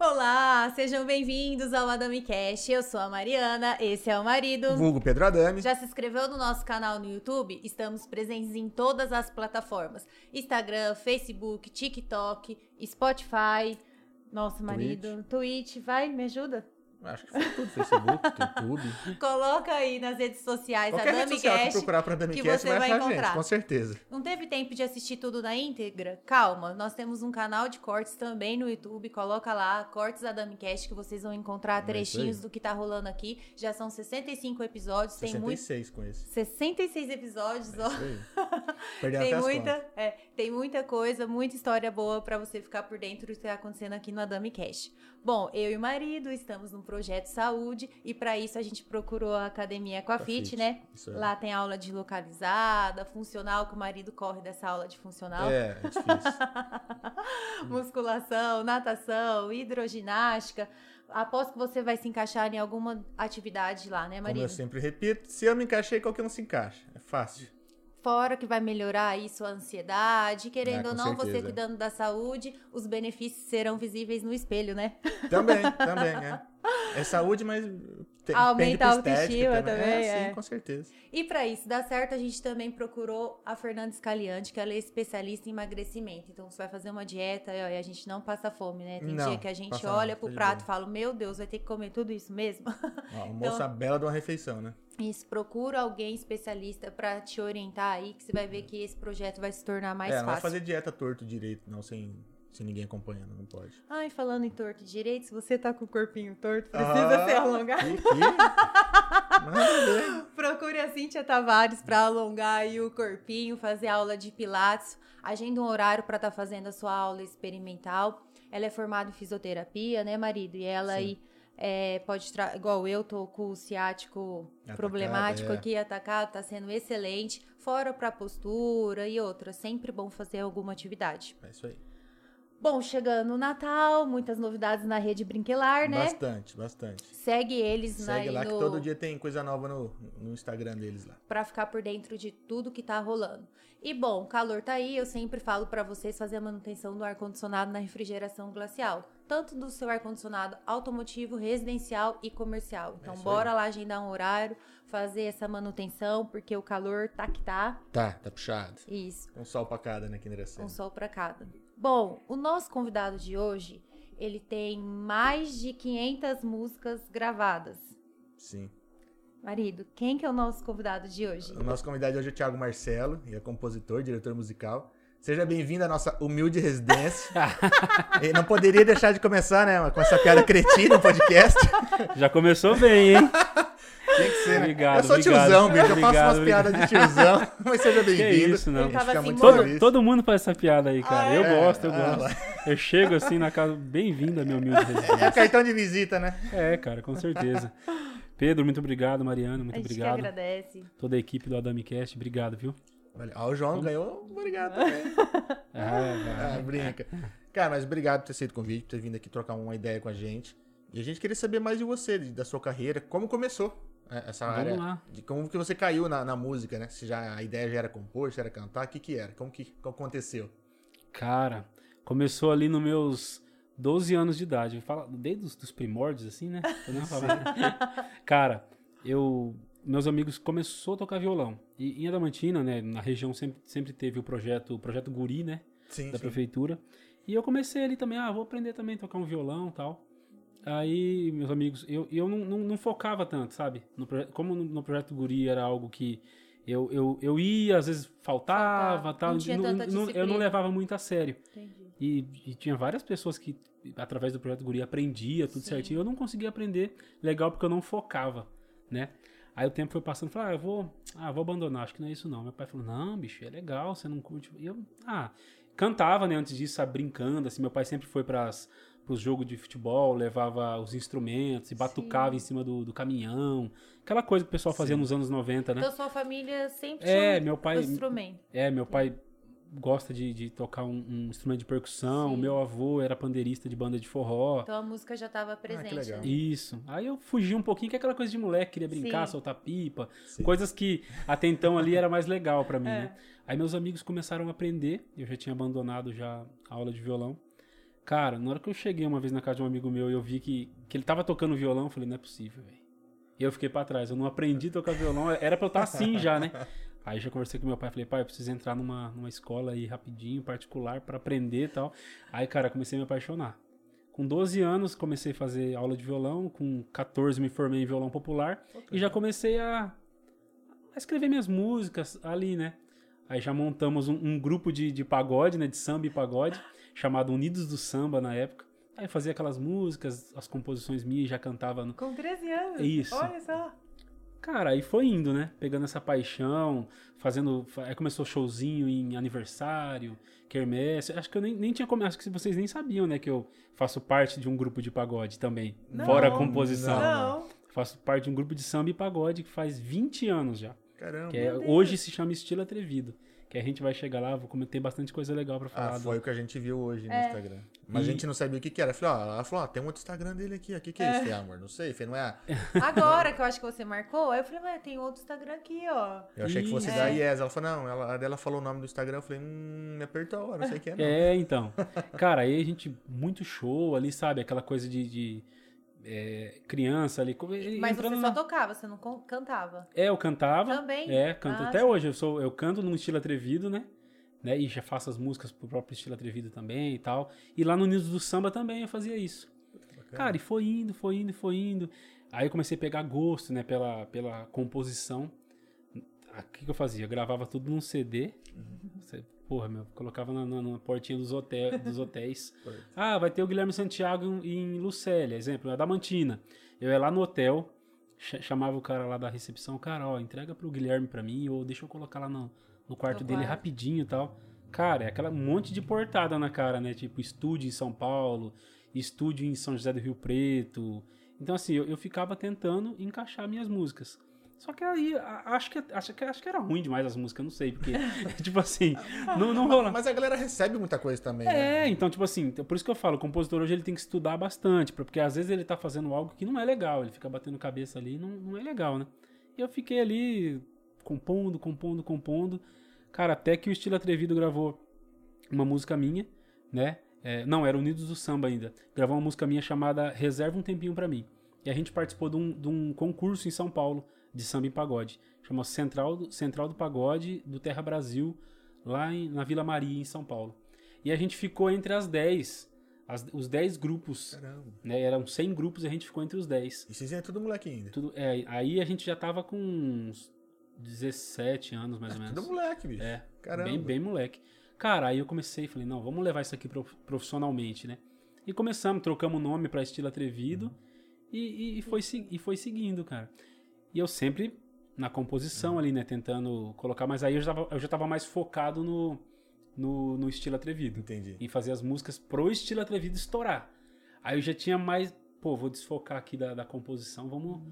Olá, sejam bem-vindos ao Adami Cash. Eu sou a Mariana, esse é o marido. Vulgo Pedro Adame. Já se inscreveu no nosso canal no YouTube? Estamos presentes em todas as plataformas: Instagram, Facebook, TikTok, Spotify. Nosso marido, Twitch, vai, me ajuda? Acho que foi tudo, Facebook, YouTube. Coloca aí nas redes sociais Qualquer a Dami social que Cash. procurar pra Dami que Cast você vai vai encontrar. gente, com certeza. Não teve tempo de assistir tudo na íntegra? Calma, nós temos um canal de cortes também no YouTube. Coloca lá, Cortes da Damicast, que vocês vão encontrar É trechinhos aí. do que tá rolando aqui. Já são 65 episódios, tem muito. 66 com esse. 66 episódios, É ó. Perdendo Tem até muita, é, tem muita coisa, muita história boa pra você ficar por dentro do que tá acontecendo aqui no Adami Cash. Bom, eu e o marido estamos num projeto de saúde e pra isso a gente procurou a academia Aquafit, né? Isso aí. Lá tem aula de localizada, funcional, que o marido corre dessa aula de funcional. É, é difícil. Musculação, natação, hidroginástica. Aposto que você vai se encaixar em alguma atividade lá, né, Como marido? eu sempre repito, se eu me encaixei, qualquer um se encaixa. É fácil. Fora que vai melhorar aí sua ansiedade, querendo Ah, ou não, você certeza. cuidando da saúde, os benefícios serão visíveis no espelho, né? Também, também, é. É saúde, mas tem, Aumenta a autoestima também, É, é. sim, com certeza. E pra isso dar certo, a gente também procurou a Fernanda Scaliante, que ela é especialista em emagrecimento. Então você vai fazer uma dieta e a gente não passa fome, né? Tem Não, dia que a gente olha não, pro tá prato e fala: Meu Deus, vai ter que comer tudo isso mesmo? Ó, almoço a bela de uma refeição, né? Isso, procura alguém especialista pra te orientar aí, que você vai ver que esse projeto vai se tornar mais é, não vai fácil. fazer dieta torto direito, não, sem, sem ninguém acompanhando, não pode. Ai, falando em torto direito, se você tá com o corpinho torto, precisa Ah, ser alongado. que- que-. Procure a Cíntia Tavares pra alongar aí o corpinho, fazer aula de pilates. Agenda um horário pra estar fazendo a sua aula experimental. Ela é formada em fisioterapia, né, marido? E ela Sim. aí é, pode, tra- igual eu, tô com o ciático Atacado, problemático é. aqui, atacado, tá sendo excelente. Fora pra postura e outra, sempre bom fazer alguma atividade. É isso aí. Bom, chegando o Natal, muitas novidades na rede Brinquelar, né? Bastante, bastante. Segue eles Segue aí lá que no... todo dia tem coisa nova no, no Instagram deles lá. Pra ficar por dentro de tudo que tá rolando. E bom, o calor tá aí, eu sempre falo pra vocês fazer a manutenção do ar condicionado na refrigeração glacial, tanto do seu ar condicionado automotivo, residencial e comercial. Então isso bora lá agendar um horário, fazer essa manutenção, porque o calor tá que tá. Tá, tá puxado. Isso, Um sol pra cada, né, que endereçando. um sol pra cada. Bom, o nosso convidado de hoje, ele tem mais de 500 músicas gravadas. Sim. Marido, quem que é o nosso convidado de hoje? O nosso convidado hoje é o Thiago Marcelo, ele é compositor, diretor musical. Seja bem-vindo à nossa humilde residência. E não poderia deixar de começar, né, com essa piada cretina no podcast. Já começou bem, hein? Tem que ser, né? Obrigado, Eu sou obrigado. tiozão, bicho. Eu faço Obrigado, umas piadas de tiozão. Mas seja bem-vindo. isso, não. Assim. Todo, todo mundo faz essa piada aí, cara. Ah, eu é? gosto, eu Ah, gosto. Eu chego assim na casa, bem-vindo a meu humilde É residência. cartão de visita, né? É, cara, com certeza. Pedro, muito obrigado. Mariana, muito a gente que obrigado. agradece. Toda a equipe do Adamicast, obrigado, viu? Olha, ó, o João ganhou. Obrigado também. Ah, Ah, brinca. Cara, mas obrigado por ter aceito o convite, por ter vindo aqui trocar uma ideia com a gente. E a gente queria saber mais de você, da sua carreira, como começou é, essa Vamos área. lá. De como que você caiu na, na música, né? Se já a ideia já era compor, se era cantar, o que que era? Como que como aconteceu? Cara, começou ali nos meus 12 anos de idade. Fala, desde os dos primórdios, assim, né? Podemos falar. Cara, eu. Meus amigos começou a tocar violão. E em Adamantina, né? Na região sempre, sempre teve o projeto, o projeto Guri, né? Sim, da sim. prefeitura. E eu comecei ali também, ah, vou aprender também a tocar um violão e tal. Aí, meus amigos, eu, eu não, não, não focava tanto, sabe? No, como no, no projeto Guri era algo que eu, eu, eu ia, às vezes faltava, Faltava, tal. não tinha tanta eu não levava muito a sério. Entendi. E, e tinha várias pessoas que, através do projeto Guri, aprendia tudo Sim. certinho. Eu não conseguia aprender legal porque eu não focava, né? Aí o tempo foi passando, falei, ah, eu vou, ah, vou abandonar, acho que não é isso não. Meu pai falou, não, bicho, é legal, você não curte. E eu, ah, cantava, né, antes disso, sabe, brincando, assim, meu pai sempre foi pras, pros jogos de futebol, levava os instrumentos e batucava Sim. em cima do, do caminhão. Aquela coisa que o pessoal fazia Sim. nos anos 90, né? Então sua família sempre É, tinha meu pai- um instrumento. É, meu pai gosta de, de tocar um, um instrumento de percussão. Sim. O meu avô era pandeirista de banda de forró. Então a música já tava presente. legal. né? Isso. Aí eu fugi um pouquinho, que é aquela coisa de moleque, queria brincar, Sim. soltar pipa. Sim. Coisas que até então ali era mais legal pra mim, É. né? Aí meus amigos começaram a aprender, eu já tinha abandonado já a aula de violão. Cara, na hora que eu cheguei uma vez na casa de um amigo meu e eu vi que, que ele tava tocando violão, eu falei, não é possível, velho. E eu fiquei pra trás, eu não aprendi a tocar violão, era pra eu estar assim já, né? Aí já conversei com meu pai, falei, pai, eu preciso entrar numa, numa escola aí rapidinho, particular, pra aprender e tal. Aí, cara, comecei a me apaixonar. Com 12 anos, comecei a fazer aula de violão, com 14 me formei em violão popular e já comecei a, a escrever minhas músicas ali, né? Aí já montamos um, um grupo de, de pagode, né? De samba e pagode, chamado Unidos do Samba na época. Aí fazia aquelas músicas, as composições minhas, já cantava no... Com 13 anos. Isso. Olha só. Cara, aí foi indo, né? Pegando essa paixão, fazendo. fa- Aí começou showzinho em aniversário, quermesse. Acho que eu nem, nem tinha começado, acho que vocês nem sabiam, né? Que eu faço parte de um grupo de pagode também. Não. fora a composição. Não. Não. Faço parte de um grupo de samba e pagode que faz 20 anos já. Caramba. Que é- hoje se chama Estilo Atrevido. Que a gente vai chegar lá, vou comentar bastante coisa legal pra falar. Ah, do- foi o que a gente viu hoje no É. Instagram. Mas E- a gente não sabia o que que era. Eu Falei, ó, ela falou, ó, tem um outro Instagram dele aqui. O que que é isso, Falei, amor? Não sei. Falei, não é? Agora que eu acho que você marcou, aí eu falei, mas tem outro Instagram aqui, ó. Eu achei que fosse Isso. da É. Yes. Ela falou, não, ela, a dela falou o nome do Instagram. Eu falei, hum, me apertou, eu não sei quem é, não. É, então. Cara, aí a gente, muito show ali, sabe? Aquela coisa de. de, é, criança ali. Mas você só na- tocava, você não cantava. É, eu cantava. Também? É, canto Ah, até sim. hoje. Eu, sou, eu canto num estilo atrevido, né? né? E já faço as músicas pro próprio estilo atrevido também e tal. E lá no Nido do Samba também eu fazia isso. Cara, e foi indo, foi indo, foi indo. Aí eu comecei a pegar gosto, né, pela, pela composição. O que, que eu fazia? Eu gravava tudo num CD. Você- Porra, meu, colocava na, na- na portinha dos, hotel, dos hotéis. Ah, vai ter o Guilherme Santiago em, em Lucélia, exemplo, a Damantina. Eu ia lá no hotel, cha- chamava o cara lá da recepção, cara, ó, entrega pro Guilherme pra mim, ou deixa eu colocar lá no, no quarto No dele quarto. rapidinho e tal. Cara, é aquela monte de portada na cara, né? Tipo, estúdio em São Paulo, estúdio em São José do Rio Preto. Então, assim, eu, eu ficava tentando encaixar minhas músicas. Só que aí, acho que, acho, que, acho que era ruim demais as músicas, não sei, porque, tipo assim, não, não rola. Mas a galera recebe muita coisa também, né? É, então, tipo assim, por isso que eu falo, o compositor hoje ele tem que estudar bastante, porque às vezes ele tá fazendo algo que não é legal, ele fica batendo cabeça ali e não, não é legal, né? E eu fiquei ali compondo, compondo, compondo. Cara, até que o Estilo Atrevido gravou uma música minha, né? É, não, era Unidos do Samba ainda. Gravou uma música minha chamada Reserva um Tempinho Pra Mim. E a gente participou de um, de um concurso em São Paulo de samba e pagode. Chamou Central do, Central do Pagode do Terra Brasil, lá em- na Vila Maria, em São Paulo. E a gente ficou entre as 10, as- os 10 grupos, Caramba. né? Eram 100 grupos e a gente ficou entre os 10. E vocês é tudo moleque ainda. Tudo, é, aí a gente já tava com uns 17 anos, mais ou menos. Tudo moleque, bicho. É, Caramba. bem, bem moleque. Cara, aí eu comecei e falei, não, vamos levar isso aqui prof- profissionalmente, né? E começamos, trocamos o nome pra Estilo Atrevido e, e- e foi, e foi seguindo, cara. E eu sempre na composição ali, né, tentando colocar, mas aí eu já tava, eu já tava mais focado no, no, no Estilo Atrevido. Entendi. Em fazer as músicas pro Estilo Atrevido estourar. Aí eu já tinha mais, pô, vou desfocar aqui da, da composição, vamos...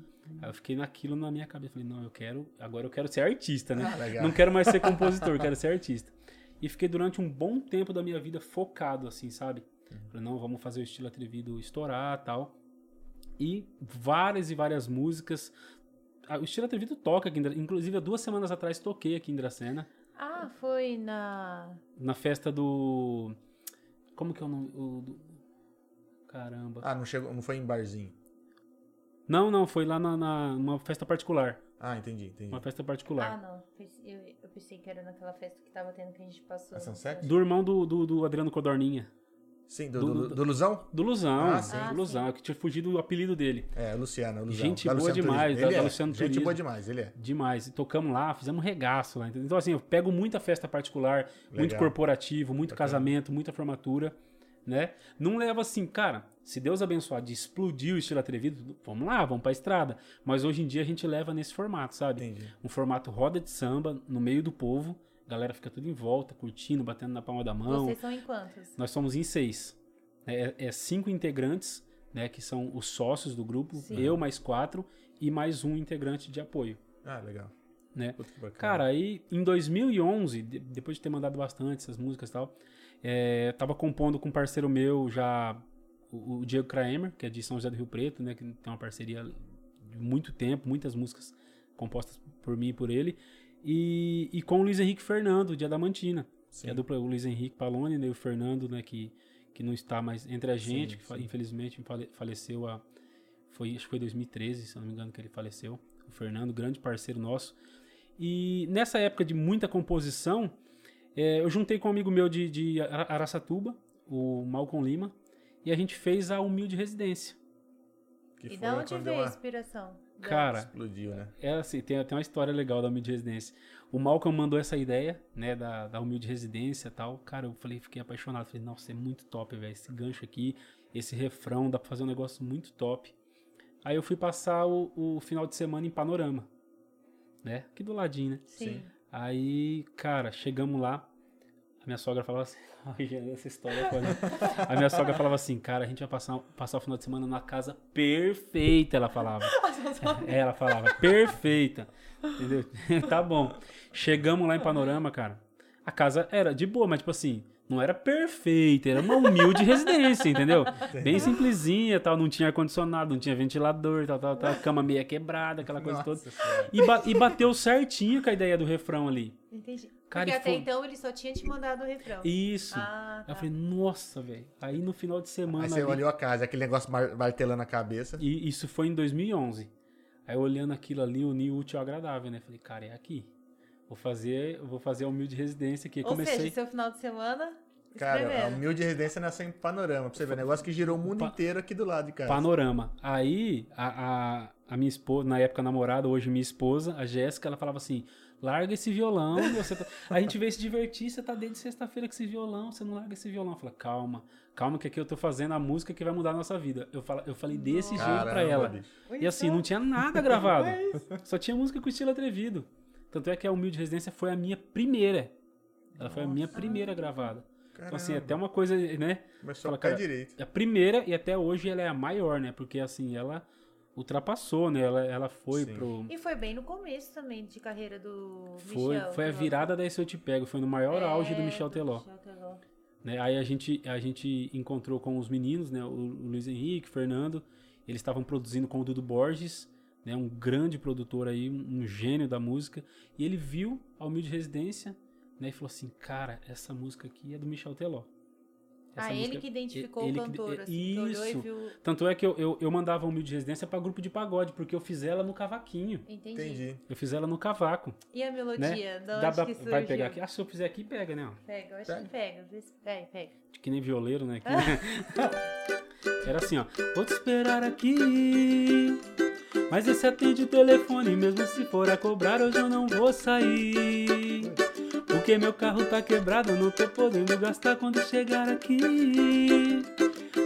Aí eu fiquei naquilo na minha cabeça, falei, não, eu quero, agora eu quero ser artista, né? Ah. Não quero mais ser compositor, quero ser artista. E fiquei durante um bom tempo da minha vida focado, assim, sabe? Falei, não, vamos fazer o estilo atrevido estourar tal. E várias e várias músicas. Ah, O estilo atrevido toca aqui Inclusive, há duas semanas atrás toquei aqui em Dracena. Ah, foi na. Na festa do. Como que é o nome? O do- Caramba. Ah, não, chegou, não foi em barzinho. Não, não, foi lá na, na- numa festa particular. Ah, entendi, entendi. Uma festa Ah, particular. não. Eu, eu pensei que era naquela festa que tava tendo que a gente passou. A Sunset? Do irmão do, do, do Adriano Codorninha. Sim, do, Do- do, do- do Luzão? Do Luzão. Ah, sim. do Ah, Luzão, que tinha fugido o apelido dele. É, Luciano, Luzão. Gente Da boa Luciano demais, da- da é. Luciano Gente Turismo. boa demais, ele é. Demais. E tocamos lá, fizemos um regaço lá. Então, assim, eu pego muita festa particular, muito Legal. corporativo, muito casamento, muita formatura, né? Não leva assim, cara, se Deus abençoar de explodir o estilo atrevido, vamos lá, vamos pra estrada. Mas hoje em dia a gente leva nesse formato, sabe? Entendi. Um formato roda de samba, no meio do povo, a galera fica tudo em volta, curtindo, batendo na palma da mão. Vocês são em quantos? Nós somos em seis. É, é cinco integrantes, né? Que são os sócios do grupo, Sim. eu mais quatro e mais um integrante de apoio. Ah, legal. né? Cara, aí em 2011, de- depois de ter mandado bastante essas músicas e tal, é, tava compondo com um parceiro meu já, o, o Diego Kramer, que é de São José do Rio Preto, né? Que tem uma parceria de muito tempo, muitas músicas compostas por mim e por ele. E, e com o Luiz Henrique Fernando, de Adamantina. Sim. Que é a dupla, o Luiz Henrique Paloni né, e o Fernando, né? Que, que não está mais entre a gente, Sim, que sim. infelizmente fale- faleceu a... Foi, acho que foi 2013, se eu não me engano, que ele faleceu. O Fernando, grande parceiro nosso. E nessa época de muita composição, eh, eu juntei com um amigo meu de, de Ara- Araçatuba, o Malcolm Lima, e a gente fez a Humilde Residência. Que E foi da onde quando veio a inspiração? Cara, Explodiu, né? é assim, tem até uma história legal da Humilde Residência. O Malcolm mandou essa ideia, né, da, da Humilde Residência e tal. Cara, eu falei, fiquei apaixonado. Falei, nossa, é muito top, velho. Esse gancho aqui, esse refrão, dá pra fazer um negócio muito top. Aí eu fui passar o, o final de semana em Panorama, né? Aqui do ladinho, né? Sim. Aí, cara, chegamos lá. A minha sogra falava assim. Essa história é. A minha sogra falava assim, cara, a gente vai passar, passar o final de semana numa casa perfeita, ela falava. É, ela falava, perfeita. Entendeu? tá bom. Chegamos lá em Panorama, cara. A casa era de boa, mas tipo assim, não era perfeita, era uma humilde residência, entendeu? Bem simplesinha, tal, não tinha ar-condicionado, não tinha ventilador, tal, tal, tal, cama meia quebrada, aquela coisa toda. Nossa Senhora. E, ba- e bateu certinho com a ideia do refrão ali. Entendi. Cara, Porque até foi- então ele só tinha te mandado o refrão. Isso. Ah, Aí tá. eu falei, nossa, velho. Aí no final de semana. Aí você ali- olhou a casa, aquele negócio mar- martelando a cabeça. E isso foi em 2011. Aí olhando aquilo ali, uni o útil ao agradável, né? Falei, cara, é aqui. Vou fazer, vou fazer a humilde residência aqui. Ou Comecei. seja, seu final de semana Cara, a humilde residência nasceu em panorama. Pra você ver, um negócio que girou o mundo Pa- inteiro aqui do lado de casa. Panorama. Aí, a, a, a minha esposa, na época namorada, hoje minha esposa, a Jéssica, ela falava assim: larga esse violão. Tá- A gente veio se divertir, você tá desde sexta-feira com esse violão, você não larga esse violão. Falei, calma, calma, que aqui eu tô fazendo a música que vai mudar a nossa vida. Eu, fala, eu falei desse jeito pra ela. E assim, não tinha nada gravado. Só tinha música com estilo atrevido. Tanto é que a Humilde Residência foi a minha primeira. Ela foi a minha primeira gravada. Então, assim, até uma coisa, né? Começou Fala, a cara, direito. A primeira e até hoje ela é a maior, né? Porque assim, ela ultrapassou, né? Ela, ela foi Sim. pro. E foi bem no começo também de carreira do Foi, Michel. foi a do- virada da Esse Eu Te Pego, foi no maior É, auge do Michel Teló. Michel Teló. Né? Aí a gente, a gente encontrou com os meninos, né? O, o Luiz Henrique, o Fernando. Eles estavam produzindo com o Dudu Borges, né? Um grande produtor aí, um, um gênio da música. E ele viu a Humilde Residência, né? E falou assim, cara, essa música aqui é do Michel Teló. Essa Ah, ele música- que identificou ele o cantor, assim, Isso. que olhou e viu... Tanto é que eu, eu, eu mandava Humilde Residência pra grupo de pagode, porque eu fiz ela no cavaquinho. Entendi. Entendi. Eu fiz ela no cavaco. E a melodia? Da Dá onde pra- que surgiu? vai pegar aqui. Ah, se eu fizer aqui, pega, né? ó. Pega, eu acho Pega. que pega. Pega, pega. Que nem violeiro, né? Que- Era assim, ó. Vou te esperar aqui. Mas esse atende o telefone, mesmo se for a cobrar, hoje eu não vou sair. Porque meu carro tá quebrado, não tô podendo gastar quando chegar aqui.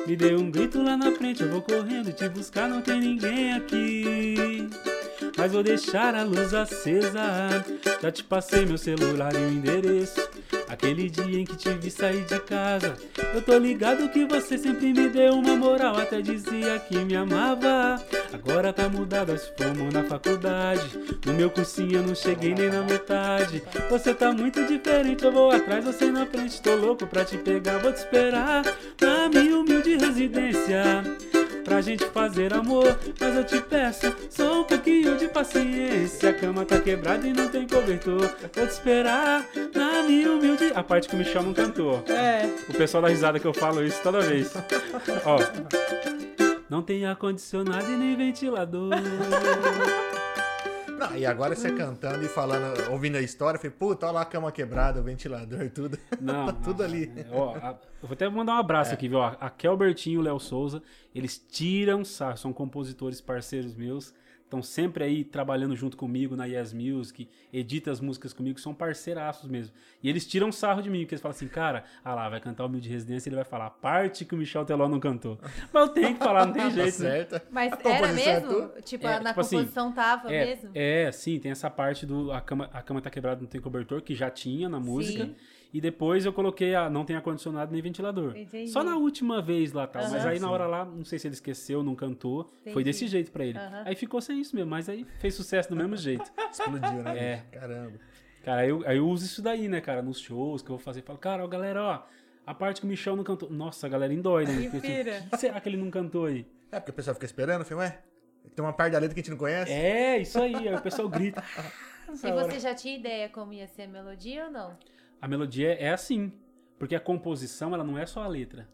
Me dê um grito lá na frente, eu vou correndo te buscar, não tem ninguém aqui. Mas vou deixar a luz acesa. Já te passei meu celular e o endereço. Aquele dia em que te vi sair de casa. Eu tô ligado que você sempre me deu uma moral. Até dizia que me amava. Agora tá mudado, nós fomos na faculdade. No meu cursinho eu não cheguei nem na metade. Você tá muito diferente, eu vou atrás, você na frente. Tô louco pra te pegar, vou te esperar. Na minha humilde residência pra gente fazer amor. Mas eu te peço só um pouquinho de paciência. A cama tá quebrada e não tem cobertor. Vou te esperar na minha humilde. A parte que o Michel não cantou. É. O pessoal da risada que eu falo isso toda vez. Ó. Não tem ar-condicionado e nem ventilador. Não, e agora você cantando e falando, ouvindo a história, eu falei, puta, olha lá a cama quebrada, o ventilador, tudo. Não, Tá tudo ali. é, ó, a- eu vou até mandar um abraço aqui, viu? A a Kelbertinho e o Léo Souza, eles tiram sarro, são compositores parceiros meus, estão sempre aí trabalhando junto comigo na Yes Music, edita as músicas comigo, são parceiraços mesmo. E eles tiram sarro de mim, porque eles falam assim, cara, ah lá, vai cantar o Mil de Residência, ele vai falar a parte que o Michel Teló não cantou. Mas eu tenho que falar, não tem Tá jeito. né? certo. Mas A era é mesmo? tua? Tipo, É, na tipo assim, composição tava É, mesmo? é, sim, tem essa parte do a cama, a cama tá quebrada, não tem cobertor, que já tinha na música. Sim. E depois eu coloquei a não tem ar-condicionado nem ventilador. Entendi. Só na última vez lá tal. Mas Aham. aí na hora lá, não sei se ele esqueceu, não cantou. Foi Entendi. desse jeito pra ele. Aham. Aí ficou sem isso mesmo, mas aí fez sucesso do mesmo jeito. Explodiu, né? É. Caramba. Cara, aí eu, aí eu uso isso daí, né, cara, nos shows que eu vou fazer. Falo, cara, ó, galera, ó, a parte que o Michel não cantou. Nossa, a galera endoida. né? Que. O que será que ele não cantou aí? É, porque o pessoal fica esperando, eu falei, ué, tem uma parte da letra que a gente não conhece? É, isso aí. Aí o pessoal grita. E você já tinha ideia como ia ser a melodia ou não? A melodia é assim. Porque a composição, ela não é só a letra.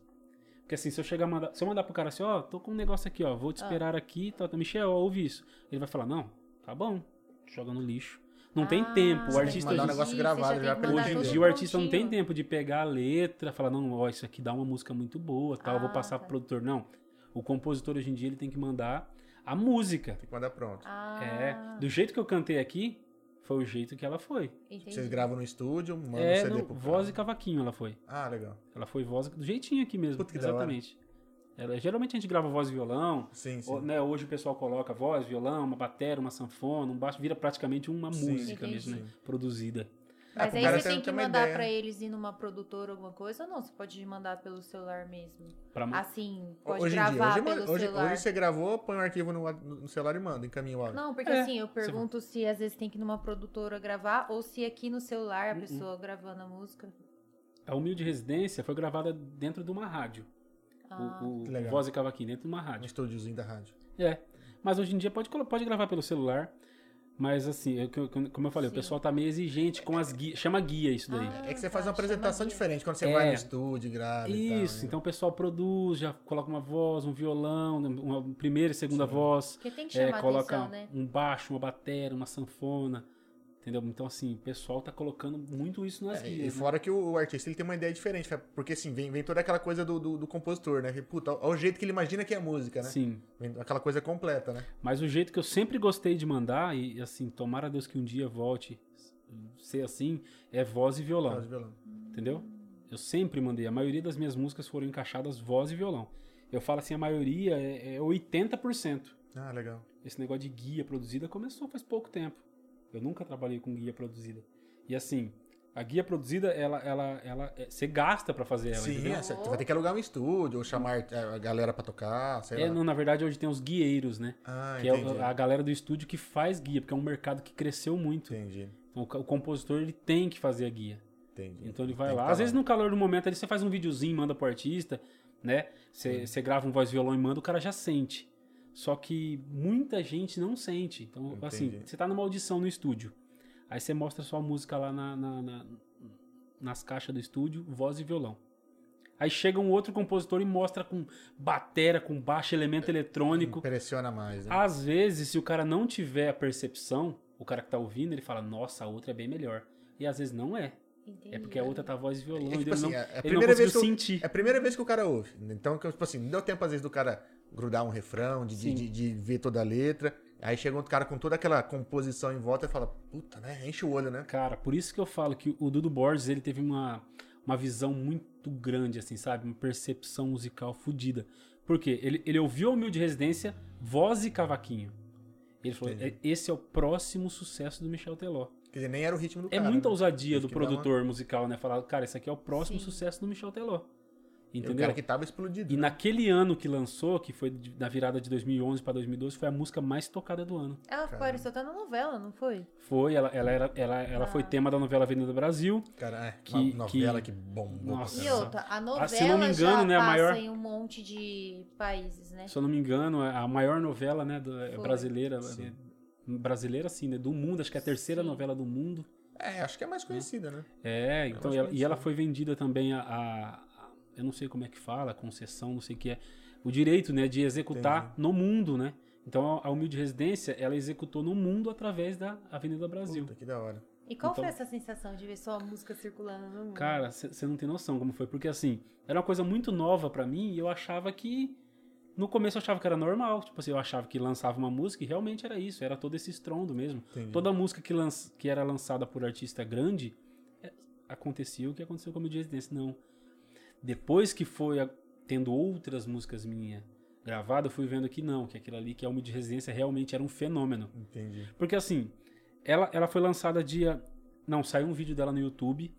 Porque assim, se eu chegar a mandar, se eu mandar pro cara assim, ó, tô com um negócio aqui, ó, vou te Ah. esperar aqui, tá, tá, Michel, ó, ouve isso. Ele vai falar, não, tá bom, joga no lixo. Não tem Ah, tempo, o tem que artista mandar um hoje- negócio gravado tem já que pra ele mandar Hoje em dia o artista não tem tempo de pegar a letra, falar, não, ó, isso aqui dá uma música muito boa, tal, eu vou Ah, passar tá. pro produtor. Não. O compositor hoje em dia ele tem que mandar a música. Tem que mandar pronto. Ah, É, do jeito que eu cantei aqui, foi o jeito que ela foi. entendi. Vocês gravam no estúdio, mandam é, um CD não, pro voz cara. e cavaquinho ela foi. Ah, legal. Ela foi voz do jeitinho aqui mesmo, Puta que da hora. exatamente. Ela, geralmente a gente grava voz e violão, Sim, sim. ou, né, hoje o pessoal coloca voz, violão, uma bateria, uma sanfona, um baixo, vira praticamente uma Sim. música mesmo, né, Entendi. produzida. Mas É, aí você tem que mandar ideia. pra eles ir numa produtora alguma coisa ou não? Você pode mandar pelo celular mesmo. Pra, Assim, pode Hoje em dia, gravar hoje, pelo hoje, celular. hoje você gravou, põe um arquivo no, no celular e manda, encaminha o áudio. Não, porque É, assim, eu pergunto se às vezes tem que ir numa produtora gravar ou se aqui no celular a Uhum. pessoa gravando a música. a Humilde Residência foi gravada dentro de uma rádio. Ah, o, o Que legal. Voz e Cavaquinho, dentro de uma Um rádio. estúdiozinho da rádio. É. Mas hoje em dia pode, pode gravar pelo celular. Mas assim, é que- como eu falei, Sim. o pessoal tá meio exigente com as guias. Chama guia isso daí. Ah, É que você faz uma apresentação diferente quando você É. vai no estúdio, grava e tal, Isso, né? então o pessoal produz, já coloca uma voz, um violão, uma primeira e segunda Sim. voz. Porque tem que É, chamar coloca atenção, né? um baixo, uma bateria, uma sanfona. Entendeu? Então, assim, o pessoal tá colocando muito isso nas É, e guias. né? fora que o, o artista ele tem uma ideia diferente, porque assim, vem, vem toda aquela coisa do, do, do compositor, né? Que, Puta, olha o jeito que ele imagina que é a música, né? Sim. Vem aquela coisa completa, né? Mas o jeito que eu sempre gostei de mandar, e assim, tomara Deus que um dia volte ser assim, é voz e violão. Voz e violão. Entendeu? Eu sempre mandei. A maioria das minhas músicas foram encaixadas voz e violão. Eu falo assim, a maioria é, é 80%. Ah, legal. Esse negócio de guia produzida começou faz pouco tempo. Eu nunca trabalhei com guia produzida. E assim, a guia produzida, ela, ela, ela, é- você gasta pra fazer ela, Sim, é, você vai ter que alugar um estúdio, ou chamar é, a galera pra tocar, sei É, lá. não, na verdade, hoje tem os guieiros, né? Ah, que entendi. é a galera do estúdio que faz guia, porque é um mercado que cresceu muito. Entendi, Então, o, compositor, ele tem que fazer a guia. entendi. Então ele vai lá. tá Às vezes no calor do momento ali você faz um videozinho, manda pro artista, né? Você você grava um voz violão e manda, o cara já sente. Só que muita gente não sente. Então, assim, Entendi. você tá numa audição no estúdio. Aí você mostra sua música lá na, na- na- nas caixas do estúdio, voz e violão. Aí chega um outro compositor e mostra com batera, com baixo, elemento eletrônico. Impressiona mais, né? Às vezes, se o cara não tiver a percepção, o cara que tá ouvindo, ele fala, nossa, a outra é bem melhor. E às vezes não é. Entendi. É porque a outra tá voz e violão. É, e tipo ele assim, não, é a ele não primeira vez que eu- sentir. É a primeira vez que o cara ouve. Então, tipo assim, não deu tempo às vezes do cara grudar um refrão, de, de, de- de ver toda a letra. Aí chega outro cara com toda aquela composição em volta e fala, puta, né? Enche o olho, né? Cara, por isso que eu falo que o Dudu Borges, ele teve uma, uma visão muito grande, assim, sabe? Uma percepção musical fodida. Por quê? Ele, ele ouviu a Humilde Residência, voz e cavaquinho. Ele falou, Entendi. "É- esse é o próximo sucesso do Michel Teló. Quer dizer, nem era o ritmo do É cara. muita né? ousadia do dar uma- produtor musical, né? Falar, cara, esse aqui é o próximo Sim. sucesso do Michel Teló. E o Entendeu? cara que tava explodido. E né? naquele ano que lançou, que foi na virada de 2011 pra 2012, foi a música mais tocada do ano. Ela até na novela, não foi? Foi, ela, ela, era, ela, ela foi Ah. tema da novela Avenida Brasil. Cara, é, que- novela que- que, bombou. Nossa. E outra, a novela se não me engano, já né, a passa maior- em um monte de países, né? Se eu não me engano, é a maior novela né, do- Foi. brasileira. Sim. né, brasileira, assim, né? Do mundo, acho que é a terceira Sim. novela do mundo. É, acho que é mais conhecida, né? É, então, acho e ela, e ela sim. foi vendida também a- Eu não sei como é que fala, concessão, não sei o que é. O direito, né, de executar Entendi. no mundo, né? Então a Humilde Residência, ela executou no mundo através da Avenida Brasil. Puta, que da hora. E qual Então- foi essa sensação de ver só a música circulando no mundo? Cara, você não tem noção como foi, porque assim, era uma coisa muito nova pra mim e eu achava que. No começo eu achava que era normal, tipo assim, eu achava que lançava uma música e realmente era isso, era todo esse estrondo mesmo. Entendi. Toda música que, lanç... que era lançada por artista grande, é, acontecia o que aconteceu com a Humilde Residência. Não. Depois que foi a- tendo outras músicas minhas gravadas, eu fui vendo que não, que aquilo ali, que a Humilde Residência realmente era um fenômeno. Entendi. Porque assim, ela, ela foi lançada dia. Não, saiu um vídeo dela no YouTube.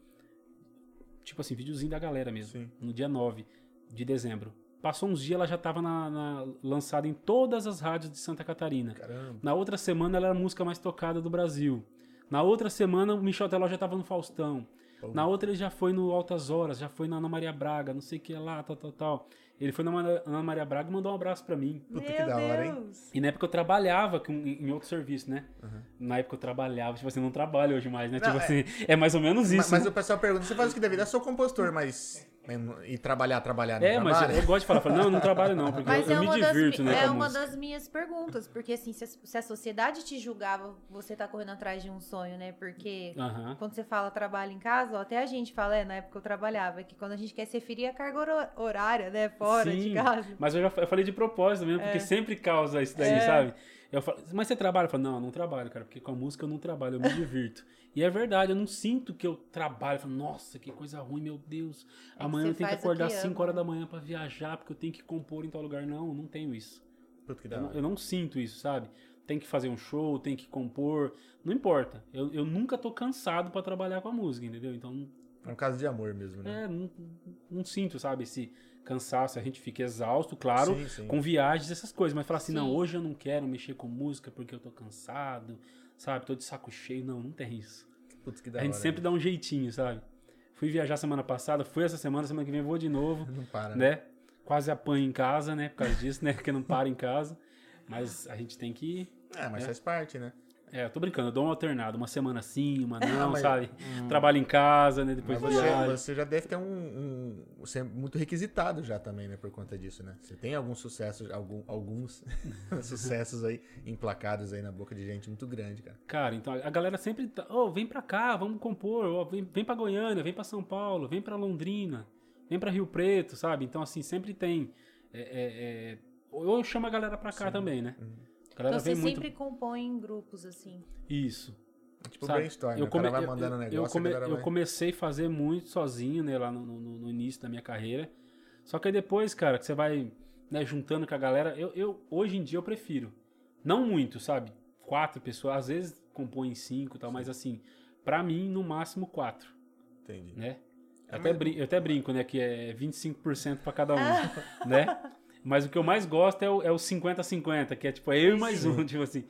tipo assim, videozinho da galera mesmo. Sim. No dia 9 de dezembro. Passou uns dias, ela já tava na, na- lançada em todas as rádios de Santa Catarina. Caramba. Na outra semana, ela era a música mais tocada do Brasil. Na outra semana, o Michel Teló já tava no Faustão. Pô. Na outra, ele já foi no Altas Horas, já foi na Ana Maria Braga, não sei o que lá, tal, tal, tal. Ele foi na Ana Maria Braga e mandou um abraço pra mim. Puta, Meu que da hora, hein? E na época eu trabalhava com, em outro serviço, né? Na época eu trabalhava, tipo assim, não trabalho hoje mais, né? Não, tipo é- assim, é mais ou menos isso. Mas, né? o pessoal pergunta, você faz o que da vida? Eu sou compositor, mas... E trabalhar, trabalhar, não É, mas trabalha? eu, eu gosto de falar, falo, não, eu não trabalho não, porque Mas eu, eu é, me uma das, divirto, né, é a uma música. das minhas perguntas, porque assim, se a, se a sociedade te julgava, você tá correndo atrás de um sonho, né? Porque Aham. quando você fala trabalho em casa, ó, até a gente fala, é, na época eu trabalhava, que quando a gente quer se referir à carga horária, né? Fora de Sim, casa. Mas eu já eu falei de propósito mesmo, porque sempre causa isso daí, É. sabe? Eu falo, mas você trabalha? Eu falo, não, eu não trabalho, cara, porque com a música eu não trabalho, eu me divirto. E é verdade, eu não sinto que eu trabalho. Eu falo, nossa, que coisa ruim, meu Deus. É Amanhã eu tenho que acordar que 5 ama, horas da manhã pra viajar, porque eu tenho que compor em tal lugar. Não, eu não tenho isso. Puta, que da Eu não, eu não sinto isso, sabe? Tem que fazer um show, tem que compor. Não importa. Eu, eu nunca tô cansado pra trabalhar com a música, entendeu? Então, É um caso de amor mesmo, né? é, não, não sinto, sabe, esse cansaço. A gente fica exausto, claro, Sim, sim. com viagens, essas coisas. Mas falar assim, Sim. não, hoje eu não quero mexer com música porque eu tô cansado, sabe? Tô de saco cheio. Não, não tem isso. Putz, que da a gente hora, sempre dá um jeitinho, sabe? Fui viajar semana passada, fui essa semana, semana que vem vou de novo, Não para, né? né? Quase apanho em casa, né? Por causa disso, né? Porque não para em casa. Mas a gente tem que É, mas É. faz parte, né? É, eu tô brincando, eu dou um alternado, uma semana sim, uma não, mas- sabe? Trabalho em casa, né? Depois Mas você, você já deve ter um, um- Você é muito requisitado já também, né? Por conta disso, né? Você tem alguns sucessos, algum, alguns sucessos aí emplacados aí na boca de gente muito grande, cara. Cara, então a galera sempre tá, ô, vem pra cá, vamos compor, ó, vem, vem pra Goiânia, vem pra São Paulo, vem pra Londrina, vem pra Rio Preto, sabe? Então, assim, sempre tem. É, é, é, ou eu chamo a galera pra cá também, né? Galera Então você muito. sempre compõe em grupos, assim. Isso. Tipo sabe? brainstorm, Eu o cara come- vai mandando eu- negócio, eu, come- eu vai... comecei a fazer muito sozinho, né, lá no, no- no início da minha carreira. Só que aí depois, cara, que você vai né, juntando com a galera, eu, eu- hoje em dia eu prefiro. Não muito, sabe? Quatro pessoas, às vezes compõem cinco e tal, mas assim, pra mim, no máximo quatro, Entendi. né? É, Até brin- eu até brinco, né, que é 25% pra cada um, Ah. né? Mas o que eu mais gosto é o, é o 50-50, que é tipo, é eu e mais um, tipo assim.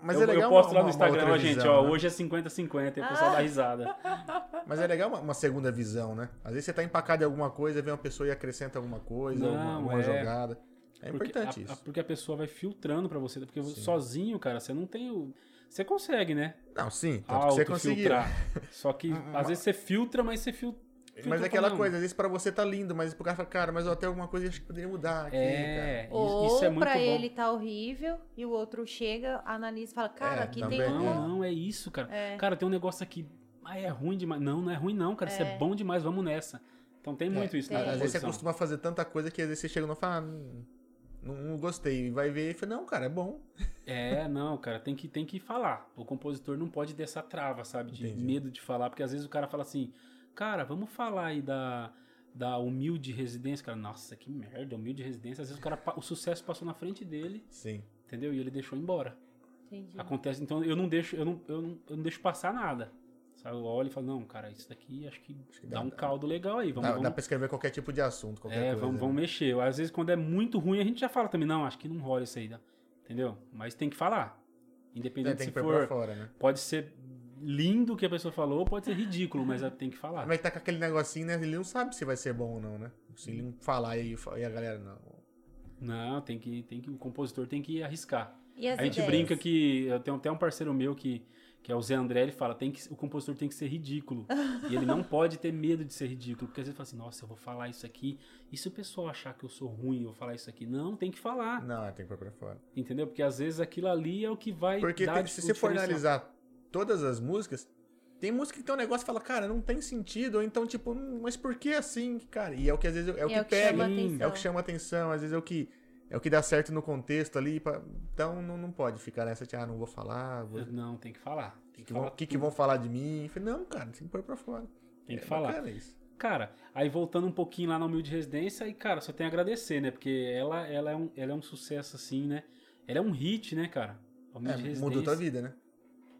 Mas eu, é legal eu posto uma- lá no Instagram, ó, gente, ó, né? hoje é 50-50, e o pessoal Ah. dá risada. Mas é legal uma, uma segunda visão, né? Às vezes você tá empacado em alguma coisa, vem uma pessoa e acrescenta alguma coisa, Não, alguma, alguma é. jogada. É Porque importante a- isso. a- porque a pessoa vai filtrando pra você. Porque Sim. sozinho, cara, você não tem o. Você consegue, né? Não, sim, tanto que você conseguiu. Autofiltrar. Só que às vezes você filtra, mas você fil- Mas é aquela não. coisa, às vezes pra você tá lindo, mas pro cara fala, cara, mas eu até alguma coisa acho que poderia mudar aqui, É, cara. Ou isso é muito pra bom. ele tá horrível e o outro chega, analisa e fala, cara, É, aqui também. tem Não, um... não, é isso, cara. É. Cara, tem um negócio aqui. Ah, é ruim demais. Não, não é ruim, não, cara. Isso é É. bom demais, vamos nessa. Então tem muito isso tem. na Às vezes você composição. costuma fazer tanta coisa que às vezes você chega e não fala, ah, não, não, não gostei. E vai ver e fala, não, cara, é bom. É, não, cara, tem que, tem que falar. O compositor não pode ter essa trava, sabe? De Entendi. medo de falar, porque às vezes o cara fala assim, cara, vamos falar aí da, da humilde residência. Cara, nossa, que merda, humilde residência. Às vezes o cara, o sucesso passou na frente dele, Sim. entendeu? E ele deixou embora. Entendi. Acontece, então eu não deixo, eu não, eu não, eu não deixo passar nada. Sabe? Eu olho e falo, não, cara, isso daqui acho que, que dá, dá- um caldo legal aí. Vamos, Dá, vamos, dá pra escrever qualquer tipo de assunto, qualquer é, coisa. vamos, né? vamos mexer. Às vezes, quando é muito ruim, a gente já fala também, não, acho que não rola isso aí, entendeu? Mas tem que falar. É, Independente tem se que pôr pra for. fora, né? Pode ser lindo o que a pessoa falou, pode ser ridículo, mas tem que falar. Mas tá com aquele negocinho, né? Ele não sabe se vai ser bom ou não, né? Se ele não falar e, e a galera não. Não, tem que, tem que. O compositor tem que arriscar. E as a gente ideias? brinca que. Eu tenho até um parceiro meu que, que é o Zé André, ele fala, tem que, o compositor tem que ser ridículo. e ele não pode ter medo de ser ridículo. Porque às vezes fala assim, nossa, eu vou falar isso aqui. E se o pessoal achar que eu sou ruim, eu vou falar isso aqui? Não, tem que falar. Não, tem que pôr pra fora. Entendeu? Porque às vezes aquilo ali é o que vai. Porque dar tem- se você for analisar todas as músicas, tem música que tem um negócio que fala, cara, não tem sentido, ou então, tipo, "Hum, mas por que assim, cara? E é o que às vezes é o E que é o que pega, atenção. é o que chama atenção, às vezes é o que é o que dá certo no contexto ali, pra- então não, não pode ficar nessa, tipo, ah, não vou falar, vou... Não, tem que falar. Tem que que vão- o que, que vão falar de mim? Falei, não, cara, tem que pôr pra fora. Tem que É falar. Cara, aí voltando um pouquinho lá na Humilde Residência, e cara, só tem a agradecer, né? Porque ela, ela, é, um, ela é um sucesso assim, né? Ela é um hit, né, cara? É, Humilde Residência mudou tua vida, né?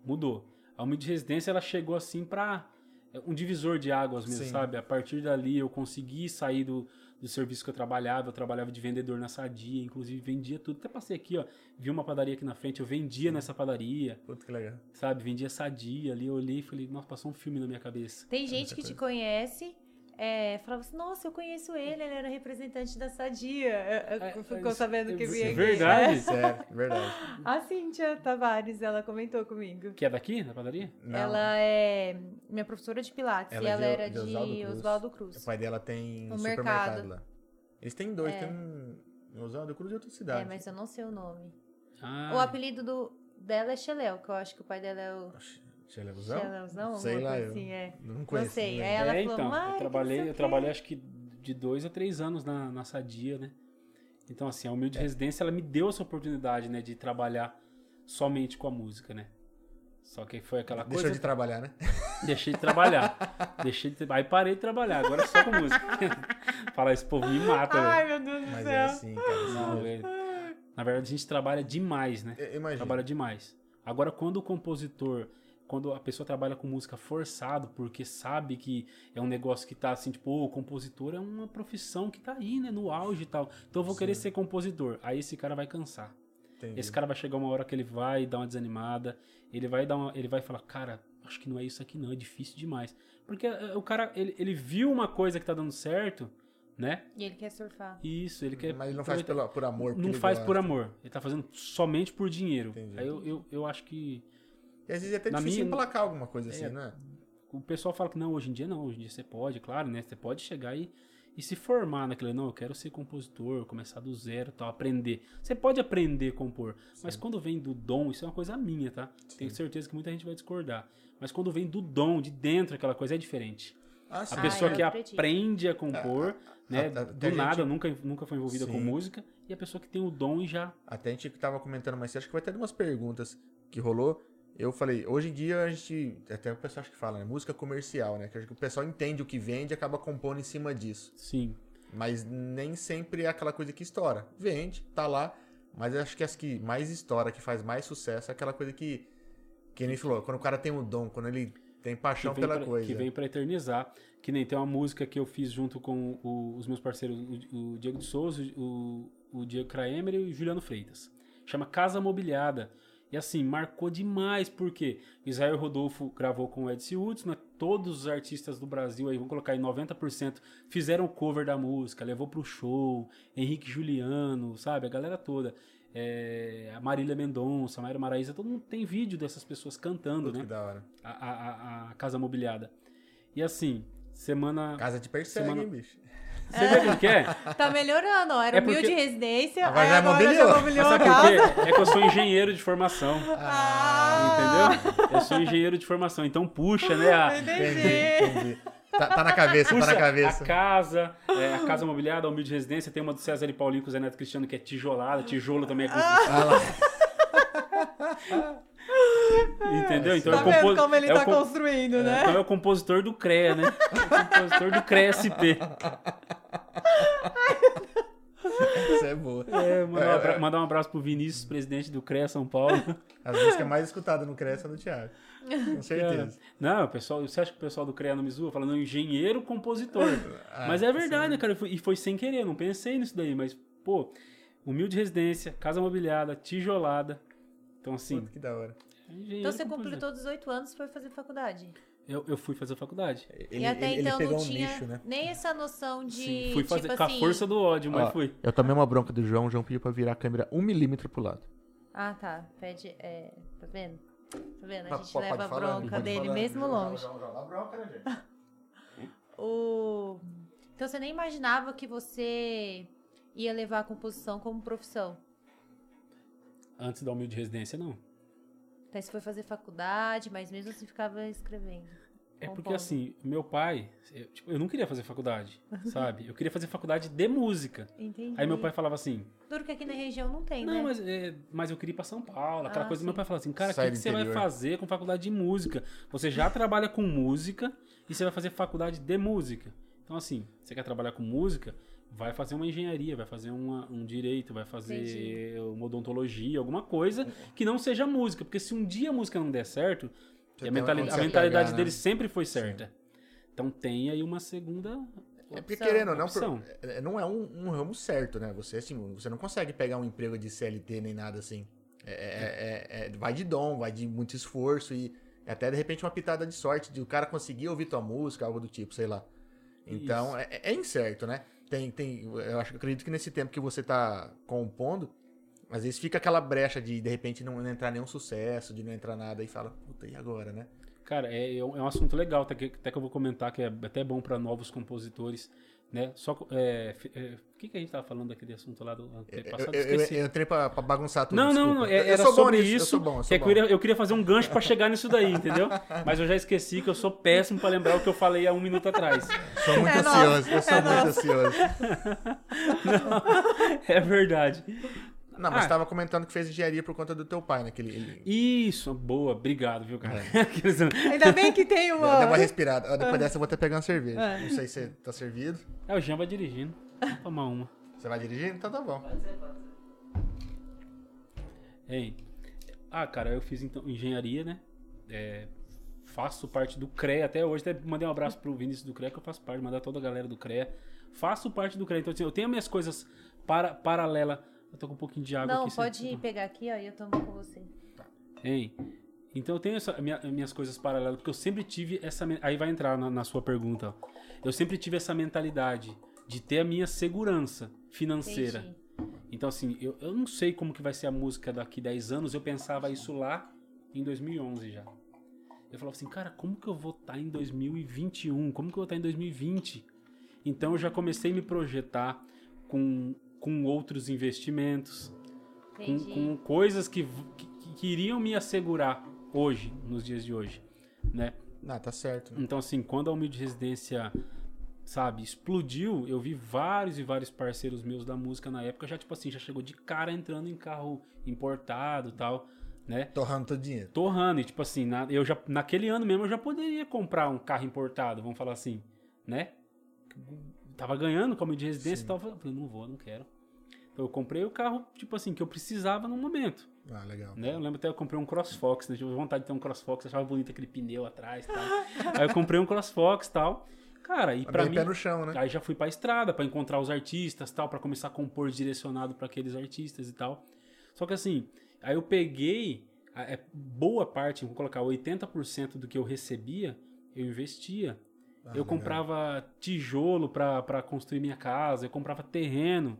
Mudou. A Humilde Residência, ela chegou assim pra... é um divisor de águas mesmo, Sim. sabe? A partir dali eu consegui sair do, do serviço que eu trabalhava. Eu trabalhava de vendedor na Sadia, inclusive vendia tudo. Até passei aqui, ó, vi uma padaria aqui na frente, eu vendia nessa padaria, Puta que legal. sabe? Vendia Sadia ali, eu olhei e falei, nossa, passou um filme na minha cabeça. Tem gente que te conhece, é, falava assim, nossa, eu conheço ele, ele era representante da Sadia. Eu- eu- É, Ficou é, sabendo que é vinha aqui. verdade. Sério, verdade. A Cíntia Tavares, ela comentou comigo. Que é daqui, na padaria? Não, Ela é minha professora de Pilates Ela e é ela de- era de de Oswaldo Cruz. Oswaldo O pai dela tem Um supermercado mercado. lá. Eles têm dois, É. tem um em Oswaldo Cruz e outra cidade. É, mas eu não sei o nome. Ah, O apelido do, dela é Xeléu, que eu acho que o pai dela é o Xelevuzão? Xeléuzão, Sei lá, eu assim, é. não Não conheço. sei. não Aí lembro. ela é, falou, então, "Ai, eu trabalhei, sei eu trabalhei quê." acho que de dois a três anos na, na Sadia, né? Então, assim, a É. Humilde Residência, ela me deu essa oportunidade, né, de trabalhar somente com a música, né? Só que foi aquela Deixou coisa... de trabalhar, né? Deixei de trabalhar. Deixei de... Aí parei de trabalhar, agora é só com música. Falar esse povo me mata, Ai, velho. meu Deus do Mas céu. é assim, cara. assim Não, velho. Na verdade, a gente trabalha demais, né? Imagina. Trabalha demais. Agora, quando o compositor, quando a pessoa trabalha com música forçado, porque sabe que é um negócio que tá assim, tipo, "Ô, o compositor é uma profissão que tá aí, né, no auge e tal. Então eu vou querer ser compositor. Aí esse cara vai cansar. Entendi. Esse cara vai chegar uma hora que ele vai dar uma desanimada, ele vai dar uma, ele vai falar, cara, acho que não é isso aqui não, é difícil demais. Porque eh, o cara, ele, ele viu uma coisa que tá dando certo, né? E ele quer surfar. Isso, ele quer Mas ele não faz pelo, por amor. não faz gosta. por amor. Ele tá fazendo somente por dinheiro. Entendi. Aí eu, eu, eu acho que E às vezes é até Na difícil minha- emplacar alguma coisa assim, É. né? o pessoal fala que não, hoje em dia não, hoje em dia você pode, claro, né? Você pode chegar e, e se formar naquilo. Não, eu quero ser compositor, começar do zero tal, aprender. Você pode aprender a compor, mas quando vem do dom, isso é uma coisa minha, tá? Tenho certeza que muita gente vai discordar. Mas quando vem do dom, de dentro, aquela coisa é diferente. Ah, A sim. pessoa eu que acredito. aprende a compor, né? a- a- do a gente- nada, nunca, nunca foi envolvida com Sim. música, e a pessoa que tem o dom e já. Até a gente que tava comentando mais cedo, acho que vai ter umas perguntas que rolou. Eu falei, hoje em dia a gente. Até o pessoal acho que fala, né? Música comercial, né? Que o pessoal entende o que vende e acaba compondo em cima disso. Sim. Mas nem sempre é aquela coisa que estoura. Vende, tá lá. Mas acho que as que mais estoura, que faz mais sucesso, é aquela coisa que. Que nem falou, quando o cara tem o dom, quando ele tem paixão pela pra, coisa. Que vem pra eternizar. Que nem tem uma música que eu fiz junto com o- os meus parceiros, o, o Diego de Souza, o, o Diego Kraemer e o Juliano Freitas. Chama Casa Mobiliada. E assim, marcou demais, porque Israel Rodolfo gravou com o Ed Woods, né? todos os artistas do Brasil, aí vamos colocar aí 90%, fizeram cover da música, levou pro show, Henrique Juliano, sabe? A galera toda. É, a Marília Mendonça, a Mayra Maraíza, todo mundo tem vídeo dessas pessoas cantando, Puta né? que da hora. a, a- a- a casa mobiliada. E assim, semana. Casa te persegue, Semana- hein, bicho? Você vê como que é? Tá melhorando, ó. Era É porque- humilde residência, Agora aí já agora mobiliou. já Mas mobiliou a casa. quê? É que eu sou engenheiro de formação. Ah, Entendeu? Eu sou engenheiro de formação. Então puxa, né? A, Entendi, entendi. entendi. Tá, tá na cabeça, puxa tá na cabeça. a casa, é, a casa mobiliada, a humilde residência. Tem uma do César e Paulinho com o Zé Neto Cristiano, que é tijolada. Tijolo também é construção. Ah lá. Entendeu? Então Tá é o vendo compo- como ele é tá com- construindo, né? Então é o compositor do CREA, né? O compositor do CREA SP. Essa é boa. É, mandar, um abra- mandar um abraço pro Vinícius, presidente do CREA São Paulo. As músicas mais escutadas no CREA são do Thiago. Com certeza. Não, o pessoal, você acha que o pessoal do CREA não me zoa? Falando engenheiro compositor. Ah, mas é verdade, né, cara? E foi- E foi sem querer, não pensei nisso daí, mas, pô, humilde residência, casa mobiliada, tijolada. Então, assim. Que da hora. engenheiro Então você compositor. completou 18 anos e foi fazer faculdade. Eu, eu fui fazer faculdade. Ele, e até ele- ele então pegou não um tinha nicho, né? nem essa noção de. Sim, fui fazer tipo com a assim... força do ódio, mas Ó, fui. Eu tomei uma bronca do João, o João pediu pra virar a câmera um milímetro pro lado. Ah, tá. Pede. É... Tá vendo? Tá vendo? A Mas gente pode- leva pode a falar, bronca pode dele falar. mesmo longe. Bronca, né, gente? O... Então você nem imaginava que você ia levar a composição como profissão. Antes da humilde residência, não. Então você foi fazer faculdade, mas mesmo assim ficava escrevendo. É porque compondo. assim, meu pai, eu, tipo, eu não queria fazer faculdade, sabe? Eu queria fazer faculdade de música. Entendi. Aí meu pai falava assim, Duro que aqui na região não tem, Não, né? mas, é, mas eu queria ir pra São Paulo, aquela Ah, coisa. sim. Meu pai falava assim, cara, o que, que você vai fazer com faculdade de música? Você já trabalha com música e você vai fazer faculdade de música. Então, assim, você quer trabalhar com música, vai fazer uma engenharia, vai fazer uma- um direito, vai fazer Entendi. uma odontologia, alguma coisa que não seja música. Porque se um dia a música não der certo, a, tem mentali- onde a mentalidade apegar, né? dele sempre foi certa. Então tem aí uma segunda É porque Opção. querendo ou não, Opção. por- é- não é um, um ramo certo, né? Você assim, você não consegue pegar um emprego de CLT nem nada assim. É, é- é- é- vai de dom, vai de muito esforço e até de repente uma pitada de sorte de o cara conseguir ouvir tua música, algo do tipo, sei lá. Então é, é incerto, né? Tem, tem, eu acho acredito que nesse tempo que você tá compondo, às vezes fica aquela brecha de de repente não, não entrar nenhum sucesso, de não entrar nada e fala, puta, e agora, né? Cara, é, é um é assunto legal, até que, até que eu vou comentar que é até bom para novos compositores, né? Só é, é, o que, que a gente tava falando daquele assunto lá do ano Eu, passado? eu- eu- eu entrei pra, pra bagunçar tudo. Não, não, desculpa. não, é- Eu era sou bom sobre nisso, eu isso. sou bom, eu que sou é que bom. eu, queria, eu queria fazer um gancho pra chegar nisso daí, entendeu? Mas eu já esqueci que eu sou péssimo pra lembrar o que eu falei há um minuto atrás. Sou muito É ansioso, eu sou É muito nosso. ansioso. É verdade. Não, mas Ah. tava comentando que fez engenharia por conta do teu pai, né? Que ele, ele- Isso, boa, obrigado, viu, cara? Aqueles- Ainda bem que tem deu uma. uma respirada. Depois dessa eu vou até pegar uma cerveja. É. Não sei se tá servido. É, o Jean vai dirigindo. Vou tomar uma. Você vai dirigindo? Então tá bom. Hein? Ah, cara, eu fiz então engenharia, né? É, faço parte do CREA até hoje. Até mandei um abraço pro Vinícius do CREA, que eu faço parte, mandar toda a galera do CREA. Faço parte do CREA. Então, assim, eu tenho as minhas coisas para, paralela. Eu tô com um pouquinho de água Não, aqui. pode você- pegar aqui, ó, e eu tomo com você. Hein? Então eu tenho essa, minha- minhas coisas paralelas, porque eu sempre tive essa. Aí vai entrar na, na sua pergunta. ó. Eu sempre tive essa mentalidade de ter a minha segurança financeira. Entendi. Então, assim, eu, eu não sei como que vai ser a música daqui 10 anos. Eu pensava isso lá em 2011 já. Eu falava assim, cara, como que eu vou estar em 2021? Como que eu vou estar em 2020? Então eu já comecei a me projetar com, com outros investimentos, com, com coisas que, que, que iriam me assegurar hoje, nos dias de hoje, né? Ah, tá certo. né? Então, assim, quando a Humilde Residência, sabe, explodiu, eu vi vários e vários parceiros meus da música na época, já, tipo assim, já chegou de cara entrando em carro importado e tal, né? Torrando todo dinheiro. Torrando, e tipo assim, na, eu já, naquele ano mesmo eu já poderia comprar um carro importado, vamos falar assim, né? Tava ganhando como de residência e tal, eu falei, não vou, não quero. Então eu comprei o carro, tipo assim, que eu precisava no momento. Ah, legal. Né? Eu lembro até que eu comprei um CrossFox, né? Tive vontade de ter um CrossFox, achava bonito aquele pneu atrás e tal. Aí eu comprei um CrossFox e tal. Cara, e bem mim. pé no chão, né? Aí já fui pra estrada pra encontrar os artistas tal, pra começar a compor direcionado pra aqueles artistas e tal. Só que assim, aí eu peguei é, boa parte, vou colocar 80% do que eu recebia, eu investia. Ah, eu legal. comprava tijolo pra construir minha casa, eu comprava terreno.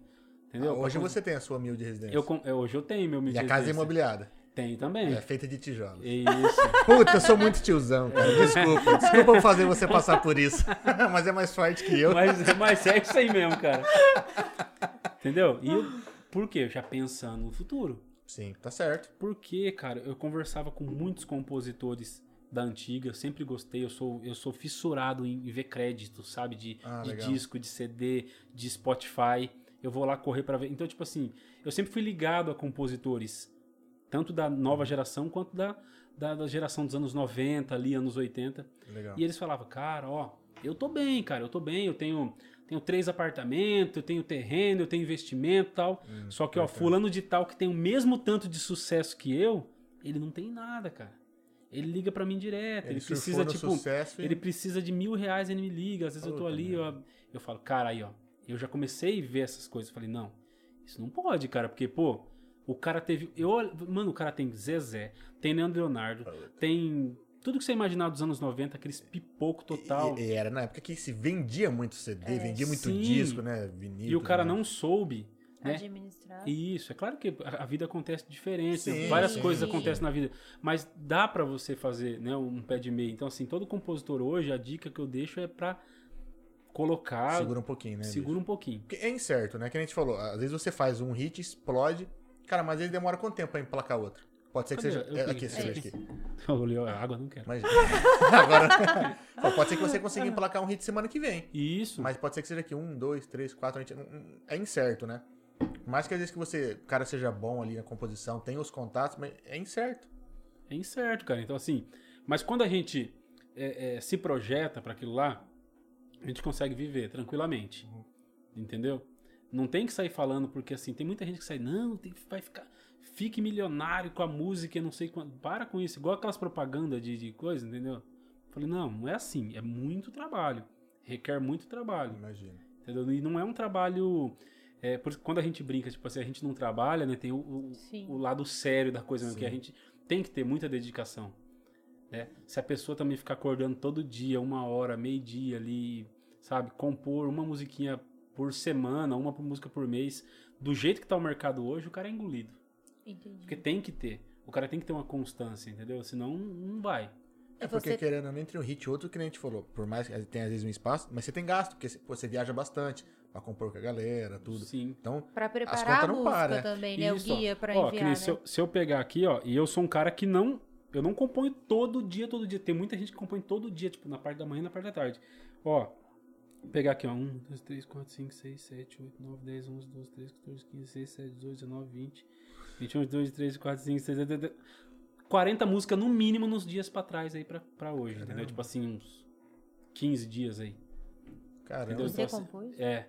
Entendeu? Ah, Pra hoje cons- você tem a sua humilde residência. eu, é, hoje eu tenho meu E a casa é imobiliada. Tem também. É feita de tijolos. Isso. Puta, eu sou muito tiozão, cara. Desculpa. Desculpa eu fazer você passar por isso. Mas é mais forte que eu. Mas, mas é isso aí mesmo, cara. Entendeu? E eu, por quê? Já pensando no futuro. Sim, tá certo. Porque, cara, eu conversava com muitos compositores da antiga, eu sempre gostei, eu sou, eu sou fissurado em ver créditos, sabe? De, Ah, de disco, de CD, de Spotify. Eu vou lá correr pra ver. Então, tipo assim, eu sempre fui ligado a compositores, tanto da nova geração quanto da, da, da geração dos anos 90, ali, anos 80. Legal. E eles falavam, cara, ó, eu tô bem, cara, eu tô bem, eu tenho, tenho três apartamentos, eu tenho terreno, eu tenho investimento e tal. Hum, Só que, ó, fulano de tal que tem o mesmo tanto de sucesso que eu, ele não tem nada, cara. Ele liga pra mim direto, ele, surfou precisa, tipo, sucesso e- ele precisa de mil reais, ele me liga, às vezes eu tô ali, eu, eu falo, cara, aí, ó, eu já comecei a ver essas coisas, falei, não, isso não pode, cara, porque, pô, o cara teve, eu, mano, o cara tem Zezé, tem Leandro Leonardo, tem tudo que você imaginar dos anos 90, aqueles pipoco total. E, e era na época que se vendia muito CD, É. vendia muito Sim. disco, né? Vinil. E o cara mais. não soube, né? Administrar. Isso, é claro que a vida acontece diferente, Sim, várias sim, coisas sim. acontecem na vida, mas dá pra você fazer, né, um pé de meia. Então assim, todo compositor hoje, a dica que eu deixo é pra colocar, Segura um pouquinho, né? segura bicho? um pouquinho. Porque é incerto, né? Que a gente falou. Às vezes você faz um hit, explode. Cara, mas ele demora quanto tempo pra emplacar outro? Pode ser que seja. Eu é, tenho- aqui, é cerveja isso. aqui. Eu olhei a água, não quero. Mas, agora. Pode ser que você consiga emplacar um hit semana que vem. Isso. Mas pode ser que seja aqui um, dois, três, quatro. gente- É incerto, né? Mais que às vezes que você, o cara seja bom ali na composição, tem os contatos, mas é incerto. É incerto, cara. Então, assim, mas quando a gente é, é, se projeta pra aquilo lá, a gente consegue viver tranquilamente. Entendeu? Não tem que sair falando, porque assim, tem muita gente que sai, não, tem, vai ficar. Fique milionário com a música e não sei quando. Para com isso. Igual aquelas propagandas de, de coisa, entendeu? Falei, não, não é assim. É muito trabalho. Requer muito trabalho. Imagina. Entendeu? E não é um trabalho. É, por, quando a gente brinca, tipo assim, a gente não trabalha, né? Tem o, o, o lado sério da coisa, mesmo, que a gente tem que ter muita dedicação. Né? Se a pessoa também ficar acordando todo dia, uma hora, meio dia ali, sabe? Compor uma musiquinha por semana, uma música por mês, do jeito que tá o mercado hoje, o cara é engolido. Entendi. Porque tem que ter. O cara tem que ter uma constância, entendeu? Senão não vai. É porque, Você- querendo ou não, entre um hit e outro, que nem a gente falou, por mais que tenha às vezes um espaço, mas você tem gasto, porque você- pô, você viaja bastante pra compor com a galera, tudo. Sim. Então, Pra As preparar contas a não música param, né? também, né? Isso, o guia pra ó, enviar, que nem né? se, eu, se eu pegar aqui, ó, e eu sou um cara que não. Eu não componho todo dia, todo dia. Tem muita gente que compõe todo dia, tipo, na parte da manhã e na parte da tarde. Ó, vou pegar aqui, ó. 1, 2, 3, 4, 5, 6, 7, 8, 9, 10, 11, 12, 13, 14, 15, 16, 17, 18, 19, 20, 21, 22, 23, 24, 25, 26, 27, 40 músicas no mínimo nos dias pra trás aí pra, pra hoje, entendeu? Caramba. Tipo assim, uns 15 dias aí. caramba. Entendeu? Você Então, assim, compôs? É.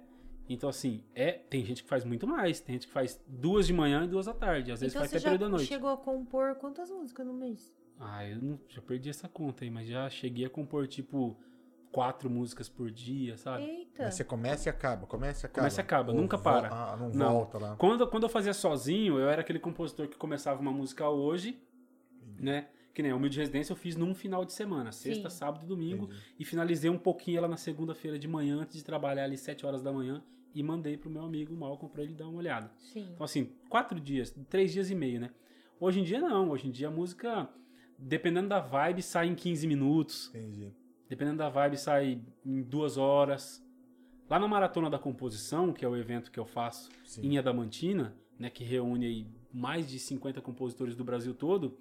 Então, assim, é, tem gente que faz muito mais. Tem gente que faz duas de manhã e duas da tarde. Às vezes Então faz você até período da noite. chegou a compor quantas músicas no mês? Ah, eu não, já perdi essa conta aí, mas já cheguei a compor, tipo, quatro músicas por dia, sabe? Eita. Mas você começa e acaba, começa e acaba. Começa e acaba, Ou nunca para. Ah, não, Não. volta lá. Quando, quando eu fazia sozinho, eu era aquele compositor que começava uma música hoje, né? Que nem a Humilde Residência eu fiz num final de semana, sexta, Sim. sábado e domingo, Entendi. e finalizei um pouquinho ela na segunda-feira de manhã, antes de trabalhar ali sete horas da manhã, e mandei pro meu amigo Malcolm pra ele dar uma olhada. Sim. Então, assim, quatro dias, três dias e meio, né? Hoje em dia, não. Hoje em dia, a música, dependendo da vibe, sai em 15 minutos. Entendi. Dependendo da vibe, sai em duas horas. Lá na Maratona da Composição, que é o evento que eu faço Sim. em Adamantina, né, que reúne aí mais de 50 compositores do Brasil todo,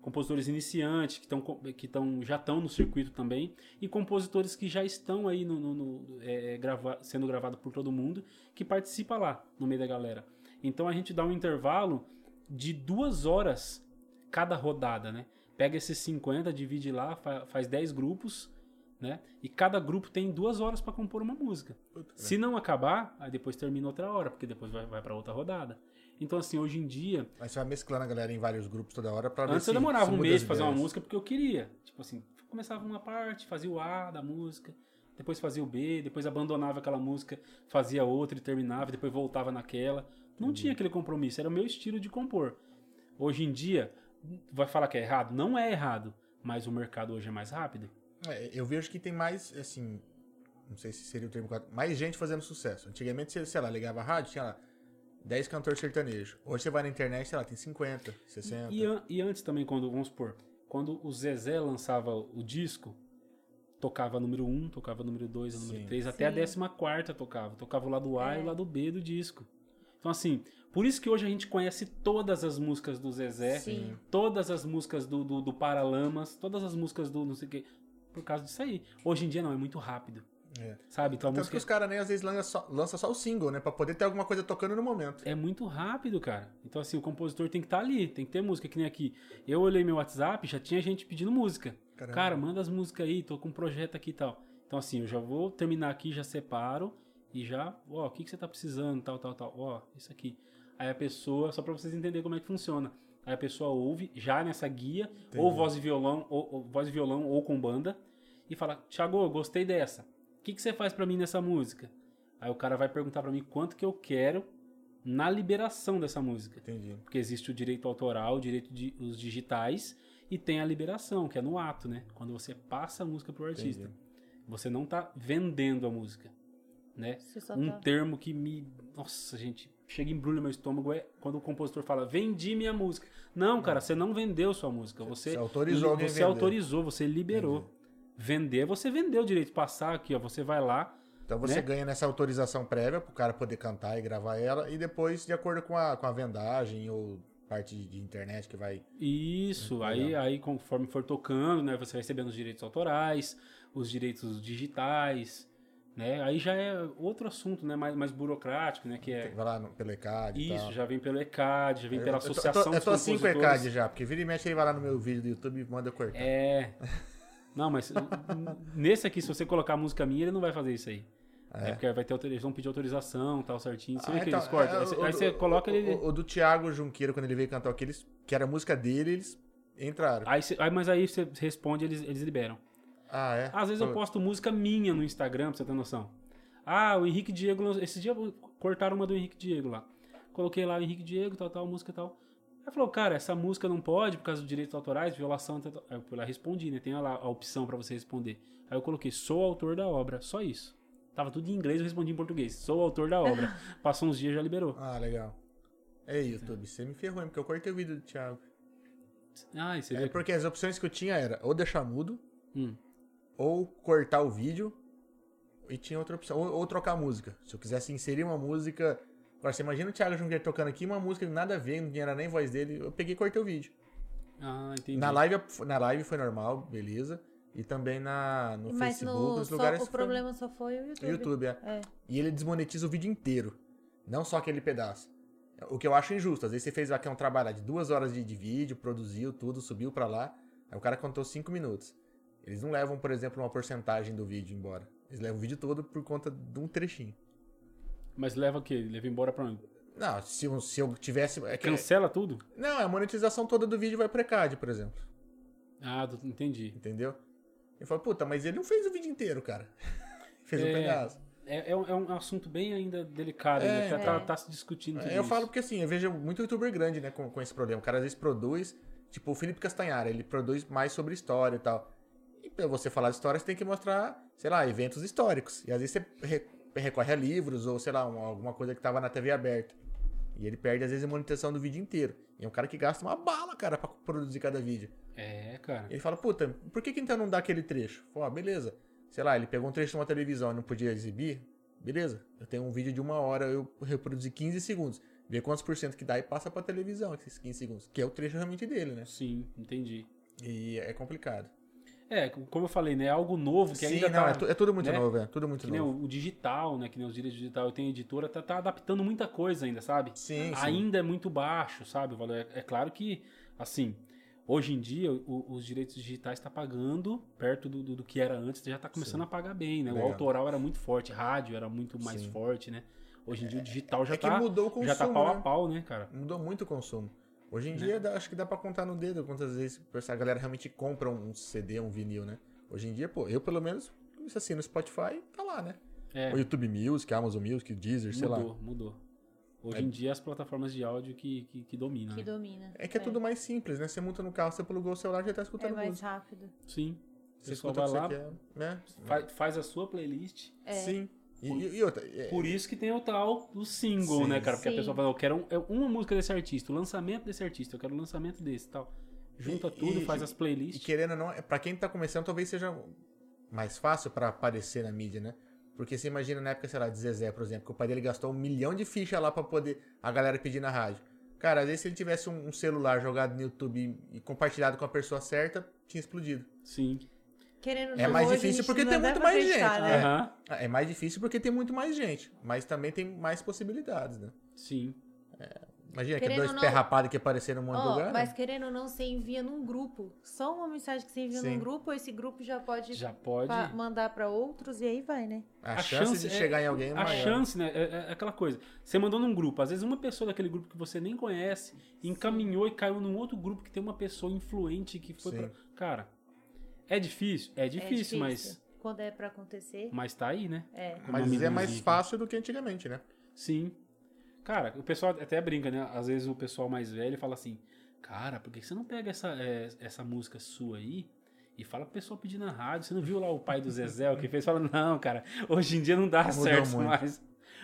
compositores iniciantes que, tão, que tão, já estão no circuito também, e compositores que já estão aí no, no- no- é, grava- sendo gravado por todo mundo, que participa lá no meio da galera. Então a gente dá um intervalo de duas horas cada rodada, né? Pega esses 50, divide lá, fa- faz 10 grupos, né? E cada grupo tem duas horas para compor uma música. Puta, Se não acabar, aí depois termina outra hora, porque depois vai, vai para outra rodada. Então, assim, hoje em dia, Aí você vai mesclando a galera em vários grupos toda hora pra antes se, eu demorava um mês pra fazer uma música porque eu queria. Tipo assim, começava uma parte, fazia o A da música, depois fazia o B, depois abandonava aquela música, fazia outra e terminava, depois voltava naquela. Não tinha aquele compromisso, era o meu estilo de compor. Hoje em dia, vai falar que é errado? Não é errado, mas o mercado hoje é mais rápido. É, eu vejo que tem mais, assim, não sei se seria o termo correto, mais gente fazendo sucesso. Antigamente, você, sei lá, ligava a rádio, tinha lá 10 cantores sertanejos. Hoje você vai na internet, sei lá, tem 50, 60. E, an- e antes também, quando, vamos supor, quando o Zezé lançava o disco, tocava número 1, tocava número 2, número Sim. 3, até a Sim. 14 tocava. Tocava o lado A e É. o lado B do disco. Então, assim, por isso que hoje a gente conhece todas as músicas do Zezé, Sim. todas as músicas do, do, do Paralamas, todas as músicas do não sei o quê, por causa disso aí. Hoje em dia não, é muito rápido, É. sabe? Então música que os caras nem às vezes lançam só, lança só o single, né? Pra poder ter alguma coisa tocando no momento. é muito rápido, cara. Então, assim, o compositor tem que estar ali, tem que ter música, que nem aqui. Eu olhei meu WhatsApp, já tinha gente pedindo música. Caramba. Cara, manda as músicas aí, tô com um projeto aqui e tal. Então, assim, eu já vou terminar aqui, já separo e já, ó, o que, que você tá precisando, tal, tal, tal. Ó, isso aqui. Aí a pessoa, só pra vocês entenderem como é que funciona. Aí a pessoa ouve, já nessa guia, ou voz e violão, ou, ou voz e violão, ou com banda, e fala, Thiago, gostei dessa. O que, que você faz pra mim nessa música? Aí o cara vai perguntar pra mim quanto que eu quero na liberação dessa música. Entendi. Porque existe o direito autoral, o direito de os digitais e tem a liberação, que é no ato, né? Quando você passa a música pro artista. Entendi. Você não tá vendendo a música, né? Um tá... termo que me, nossa, gente, chega e embrulha meu estômago é quando o compositor fala: "Vendi minha música". Não, cara, você não vendeu sua música, você Você autorizou alguém você autorizou, você liberou. Vender, você vendeu o direito de passar aqui, ó, você vai lá, Então você né? ganha nessa autorização prévia pro cara poder cantar e gravar ela, e depois, de acordo com a, com a vendagem ou parte de, internet que vai. Isso, aí, aí conforme for tocando, né, você vai recebendo os direitos autorais, os direitos digitais, né? Aí já é outro assunto, né, mais, mais burocrático, né, que é Vai lá no, pelo ECAD isso, tal. já vem pelo ECAD, já vem Eu- pela eu tô- associação Eu tô, eu tô o compositores. ECAD já, porque vira e mexe ele vai lá no meu vídeo do YouTube e manda eu cortar. É. Não, mas nesse aqui, se você colocar a música minha, ele não vai fazer isso aí. É, porque vai ter, eles vão pedir autorização, tal, certinho. Você Ah, vê que então, eles cortam. é, aí você, o- aí você coloca o, ele. O, o do Thiago Junqueira, quando ele veio cantar aqueles, que era a música dele, eles entraram. Aí, mas aí você responde, eles, eles liberam. Ah, é? Às vezes eu posto música minha no Instagram, pra você ter noção. Ah, o Henrique Diego. Esse dia cortaram uma do Henrique Diego lá. Coloquei lá o Henrique Diego, tal, tal, música e tal. Aí falou, cara, essa música não pode por causa dos direitos autorais, violação. Tal, tal. Aí eu lá respondi, né? Tem lá a opção pra você responder. Aí eu coloquei, sou autor da obra, só isso. Tava tudo em inglês, eu respondi em português. Sou autor da obra. Passou uns dias já liberou. Ah, legal. Ei, YouTube, você me ferrou, hein? Porque eu cortei o vídeo do Thiago. Ah, e você É porque as opções que eu tinha era ou deixar mudo, Hum. Ou cortar o vídeo, e tinha outra opção, ou, ou trocar a música. Se eu quisesse inserir uma música. Agora, você imagina o Thiago Junqueira tocando aqui uma música que nada a ver, não era nem voz dele. Eu peguei e cortei o vídeo. Ah, entendi. Na live, na live foi normal, beleza. E também na, no Mas Facebook, no, nos só- lugares. o foi- problema só foi o YouTube. YouTube, é. É. E ele desmonetiza o vídeo inteiro. Não só aquele pedaço. O que eu acho injusto. Às vezes você fez aqui um trabalho de duas horas de, de vídeo, produziu tudo, subiu pra lá. Aí o cara contou cinco minutos. Eles não levam, por exemplo, uma porcentagem do vídeo embora. Eles levam o vídeo todo por conta de um trechinho. Mas leva o quê? Leva embora pra onde? Não, se, eu- se eu tivesse. é que- Cancela tudo? não, a monetização toda do vídeo vai pra ECAD, por exemplo. Ah, entendi. Entendeu? Eu falo, puta, mas ele não fez o vídeo inteiro, cara. fez um É, pedaço. É, é um, é um assunto bem ainda delicado, É, ainda tá, tá- é. tá se discutindo tudo É, eu isso. falo porque assim, eu vejo muito youtuber grande, né, com, com esse problema. O cara às vezes produz, tipo o Felipe Castanhara, ele produz mais sobre história e tal. E pra você falar de história, você tem que mostrar, sei lá, eventos históricos. E às vezes você re- recorre a livros ou, sei lá, um- alguma coisa que tava na TV aberta. E ele perde, às vezes, a monetização do vídeo inteiro. E é um cara que gasta uma bala, cara, pra produzir cada vídeo. É, cara. Ele fala, puta, por que, que então não dá aquele trecho? Pô, ah, beleza. Sei lá, ele pegou um trecho de uma televisão e não podia exibir. Beleza. Eu tenho um vídeo de uma hora, eu reproduzi 15 segundos. Vê quantos por cento que dá e passa pra televisão esses 15 segundos. Que é o trecho realmente dele, né? Sim, entendi. E é complicado. É, como eu falei, né? É algo novo que Sim, ainda não, tá... é, tu- é tudo muito né? novo, é. Tudo muito Que nem novo. o, o digital, né? Que nem os direitos digital, eu tenho editora, tá, tá adaptando muita coisa ainda, sabe? Sim, sim. Ainda é muito baixo, sabe? O valor. É, é claro que, assim, hoje em dia, o- os direitos digitais tá pagando perto do, do, do que era antes, já tá começando Sim. a pagar bem, né? O Legal. autoral era muito forte, rádio era muito mais Sim. forte, né? Hoje em dia o digital já é que tá. mudou o consumo, já tá pau né? a pau, né, cara? Mudou muito o consumo. Hoje em Né? dia, acho que dá pra contar no dedo quantas vezes a galera realmente compra um CD, um vinil, né? Hoje em dia, pô, eu pelo menos, isso assim, no Spotify, tá lá, né? É, O YouTube Music, Amazon Music, Deezer, sei lá. mudou, mudou. Hoje É. em dia as plataformas de áudio que, que, que dominam. Que né? domina. É que é, tudo mais simples, né? Você monta no carro, você plugou o celular, já tá É escutando mais música. rápido. Sim. Você escuta o vai que lá, você quer, né? faz, faz a sua playlist. É. Sim. E, e- e outra, é- Por isso que tem o tal do single, Sim. né, cara? Porque a Sim. pessoa fala, eu quero um- é uma música desse artista, o lançamento desse artista, eu quero o lançamento desse e tal. Junta E- tudo, e- faz as E playlists. querendo ou não, é- pra quem tá começando, talvez seja mais fácil pra aparecer na mídia, né? Porque você imagina na época, sei lá, de Zezé, por exemplo, que o pai dele gastou um milhão de fichas lá pra poder a galera pedir na rádio. Cara, às vezes se ele tivesse um, um celular jogado no YouTube e, e compartilhado com a pessoa certa, tinha explodido. Sim. Querendo ou É não, mais hoje a difícil porque tem muito mais gente, né? É. Aham. É mais difícil porque tem muito mais gente, mas também tem mais possibilidades, né? Sim. Imagina que Querendo dois ou não- pé rapado que apareceram num monte de Ó, lugar. mas né? querendo ou não, você envia num grupo. Só uma mensagem que você envia Sim. num grupo, esse grupo já pode Já pode. pa- mandar pra outros e aí vai, né? A, a chance, chance de é- chegar em alguém é A maior. chance, né? É, é aquela coisa. Você mandou num grupo, às vezes uma pessoa daquele grupo que você nem conhece encaminhou e caiu num outro grupo que tem uma pessoa influente que foi Sim. pra... Cara, é difícil? É É difícil, mas, Quando é pra acontecer, mas tá aí, né? é. Mas é mais fácil do que antigamente, né? Sim. Cara, o pessoal até brinca, né? Às vezes o pessoal mais velho fala assim: Cara, por que você não pega essa, é, essa música sua aí e fala pro pessoal pedir na rádio? Você não viu lá o pai do Zezé, o que fez? Fala, não, cara, hoje em dia não dá Mudou certo muito. mais.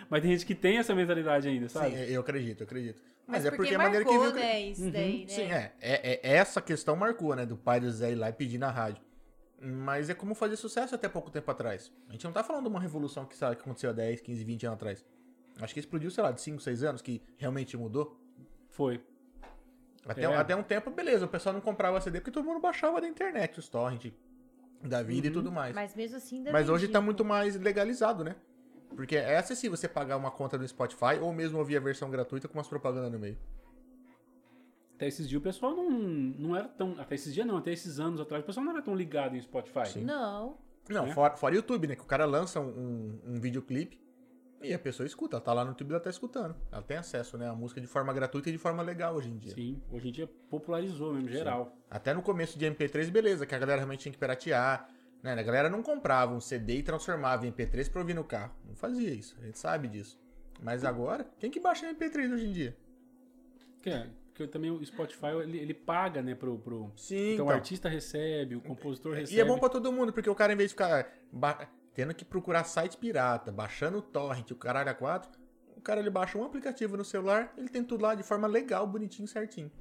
Mas tem gente que tem essa mentalidade ainda, sabe? Sim, eu acredito, eu acredito. Mas, Mas, é porque, porque a maneira que marcou, viu. que- né, isso Uhum. daí, né? Sim, é, é, é- Essa questão marcou, né? Do pai do Zé ir lá e pedir na rádio. Mas é como fazer sucesso até pouco tempo atrás. A gente não tá falando de uma revolução que, sabe, que aconteceu há 10, 15, 20 anos atrás. Acho que explodiu, sei lá, de 5, 6 anos, que realmente mudou. Foi. Até, É. até um tempo, beleza, o pessoal não comprava CD porque todo mundo baixava da internet, os torrent da vida Uhum. e tudo mais. Mas mesmo assim ainda Mas hoje tá muito mais legalizado, né? Porque é acessível você pagar uma conta do Spotify ou mesmo ouvir a versão gratuita com umas propagandas no meio. Até esses dias o pessoal não, não era tão. Até esses dias não, até esses anos atrás, o pessoal não era tão ligado em Spotify. Sim. Não. Não, Né? fora, fora YouTube, né? Que o cara lança um, um videoclipe e a pessoa escuta. Ela tá lá no YouTube e ela tá escutando. Ela tem acesso, né? A música de forma gratuita e de forma legal hoje em dia. Sim, hoje em dia popularizou mesmo, geral. Até no começo de MP3, beleza, que a galera realmente tinha que piratear. Né? A galera não comprava um CD e transformava em MP3 pra ouvir no carro. Não fazia isso, a gente sabe disso. Mas agora, quem que baixa MP3 hoje em dia? Que é, porque também o Spotify ele, ele paga, né, pro, pro... Sim, Então o então. artista recebe, o compositor recebe. E é bom pra todo mundo, porque o cara, em vez de ficar ba- tendo que procurar site pirata, baixando o torrent, o caralho a quatro, o cara ele baixa um aplicativo no celular, ele tem tudo lá de forma legal, bonitinho, certinho.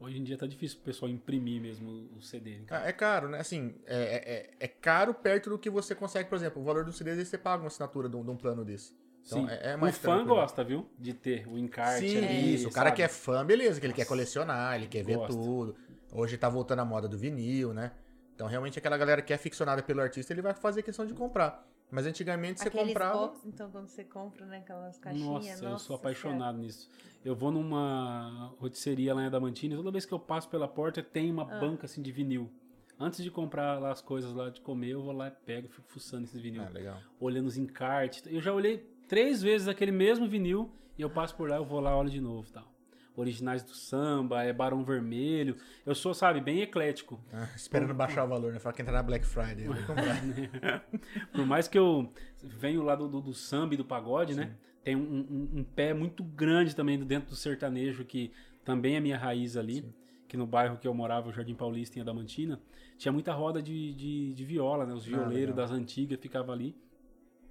Hoje em dia tá difícil o pessoal imprimir mesmo o CD. né? Ah, É caro, né? Assim, é, é, é caro perto do que você consegue, por exemplo, o valor do CD, você paga uma assinatura de um, de um plano desse. Então, Sim. é, é mais o fã tranquilo. gosta, viu? De ter o encarte Sim, ali, isso. O cara sabe? que é fã, beleza, que ele quer Nossa. colecionar, ele quer ver Gosta. tudo. Hoje tá voltando a moda do vinil, né? Então, realmente, aquela galera que é ficcionada pelo artista, ele vai fazer questão de comprar. Mas antigamente você Aqueles comprava. box, então, quando você compra, né, aquelas caixinhas. Nossa, eu sou apaixonado nisso. Eu vou numa rotisseria lá em Adamantina e toda vez que eu passo pela porta tem uma Ah. banca assim de vinil. Antes de comprar lá as coisas lá de comer, eu vou lá e pego, fico fuçando esses vinil. Ah, legal. Olhando os encartes. Eu já olhei três vezes aquele mesmo vinil e eu passo por lá, eu vou lá, olho de novo tal. Originais do samba, é Barão Vermelho. Eu sou, sabe, bem eclético. Ah, esperando baixar o valor, né? Fala que entra na Black Friday. Eu vou comprar. Por mais que eu venho lá do, do, do samba e do pagode, né? Tem um, um- um pé muito grande também dentro do sertanejo, que também é minha raiz ali. Que no bairro que eu morava, o Jardim Paulista, em Adamantina, tinha muita roda de, de, de viola, né? Os Ah, violeiros legal. das antigas ficavam ali.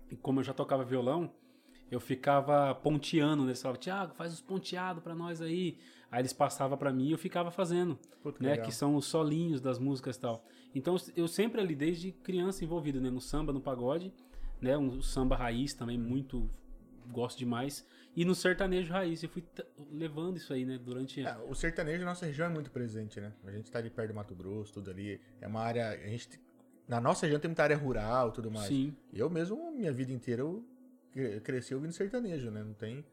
E como eu já tocava violão, eu ficava ponteando, né? Eles falavam, Tiago, faz os ponteados pra nós aí. Aí eles passavam pra mim e eu ficava fazendo Puta, que né, legal. que são os solinhos das músicas e tal. Então eu sempre ali desde criança envolvido, né, no samba, no pagode, né, um samba raiz também muito gosto demais e no sertanejo raiz eu fui levando isso aí, né, durante É, o sertanejo na nossa região é muito presente, né? A gente tá ali perto do Mato Grosso, tudo ali. É uma área. A gente. Na nossa região tem muita área rural tudo mais. Sim. Eu mesmo, minha vida inteira, eu cre- cresci ouvindo sertanejo, né? Não tem.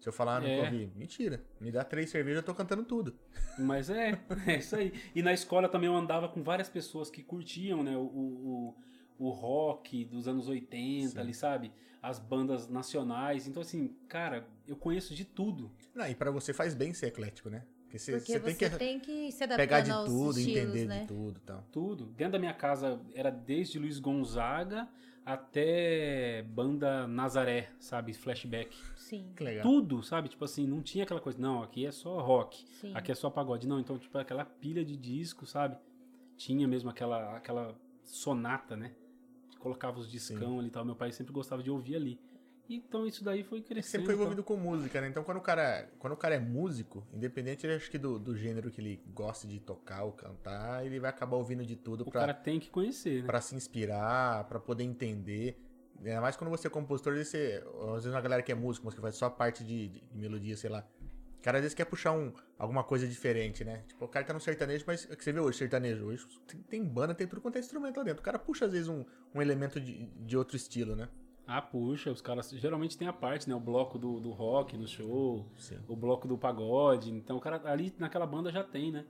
Se eu falar, ah, nunca É. ouvi. Mentira. Me dá três cervejas, eu tô cantando tudo. Mas é, é isso aí. E na escola também eu andava com várias pessoas que curtiam, né, o, o, o rock dos anos 80 Sim. ali, sabe? As bandas nacionais. Então assim, cara, eu conheço de tudo. Não, e pra você faz bem ser eclético, né? Porque você, Porque você você tem que tem que se pegar adaptar de aos tudo, estilos, entender né? de tudo e tal. Tudo. Dentro da minha casa era desde Luiz Gonzaga até banda Nazaré, sabe? Flashback. Sim, Que legal. Tudo, sabe? Tipo assim, não tinha aquela coisa, não, aqui é só rock, sim. aqui é só pagode. Não, então, tipo, aquela pilha de disco, sabe? Tinha mesmo aquela, aquela sonata, né? Colocava os discão ali e tal. Meu pai sempre gostava de ouvir ali. Então isso daí foi É crescendo. sempre foi então. envolvido com música, né? Então quando o cara, quando o cara é músico, independente acho que do, do gênero que ele gosta de tocar ou cantar, ele vai acabar ouvindo de tudo O pra, cara tem que conhecer, né? pra se inspirar, pra poder entender. Ainda mais quando você é compositor, às vezes, você, às vezes uma galera que é músico, mas que faz só parte de, de melodia, sei lá. O cara às vezes quer puxar um, alguma coisa diferente, né? Tipo, o cara tá no sertanejo, mas é que você vê hoje, sertanejo, hoje tem, tem banda, tem tudo quanto é instrumento lá dentro. O cara puxa às vezes um, um elemento de, de outro estilo, né? Ah, puxa, os caras geralmente tem a parte, né? O bloco do, do rock no show, Sim. o bloco do pagode. Então o cara ali naquela banda já tem, né?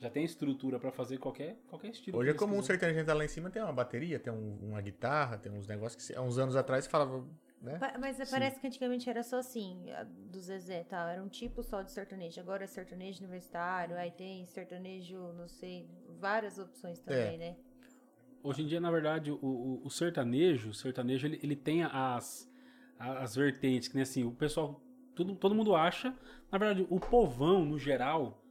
Já tem estrutura pra fazer qualquer, qualquer estilo. Hoje é comum o quiserem. sertanejo entrar lá em cima, tem uma bateria, tem um- uma guitarra, tem uns negócios que há uns anos atrás você falava, né? Pa- Mas parece que antigamente era só assim, a do Zezé e tal. Era um tipo só de sertanejo. Agora é sertanejo universitário, aí tem sertanejo, não sei, várias opções É. também, né? Hoje em dia, na verdade, o, o, o sertanejo, o sertanejo, ele, ele tem as, as vertentes, que nem assim, o pessoal, tudo, todo mundo acha, na verdade, o povão, no geral,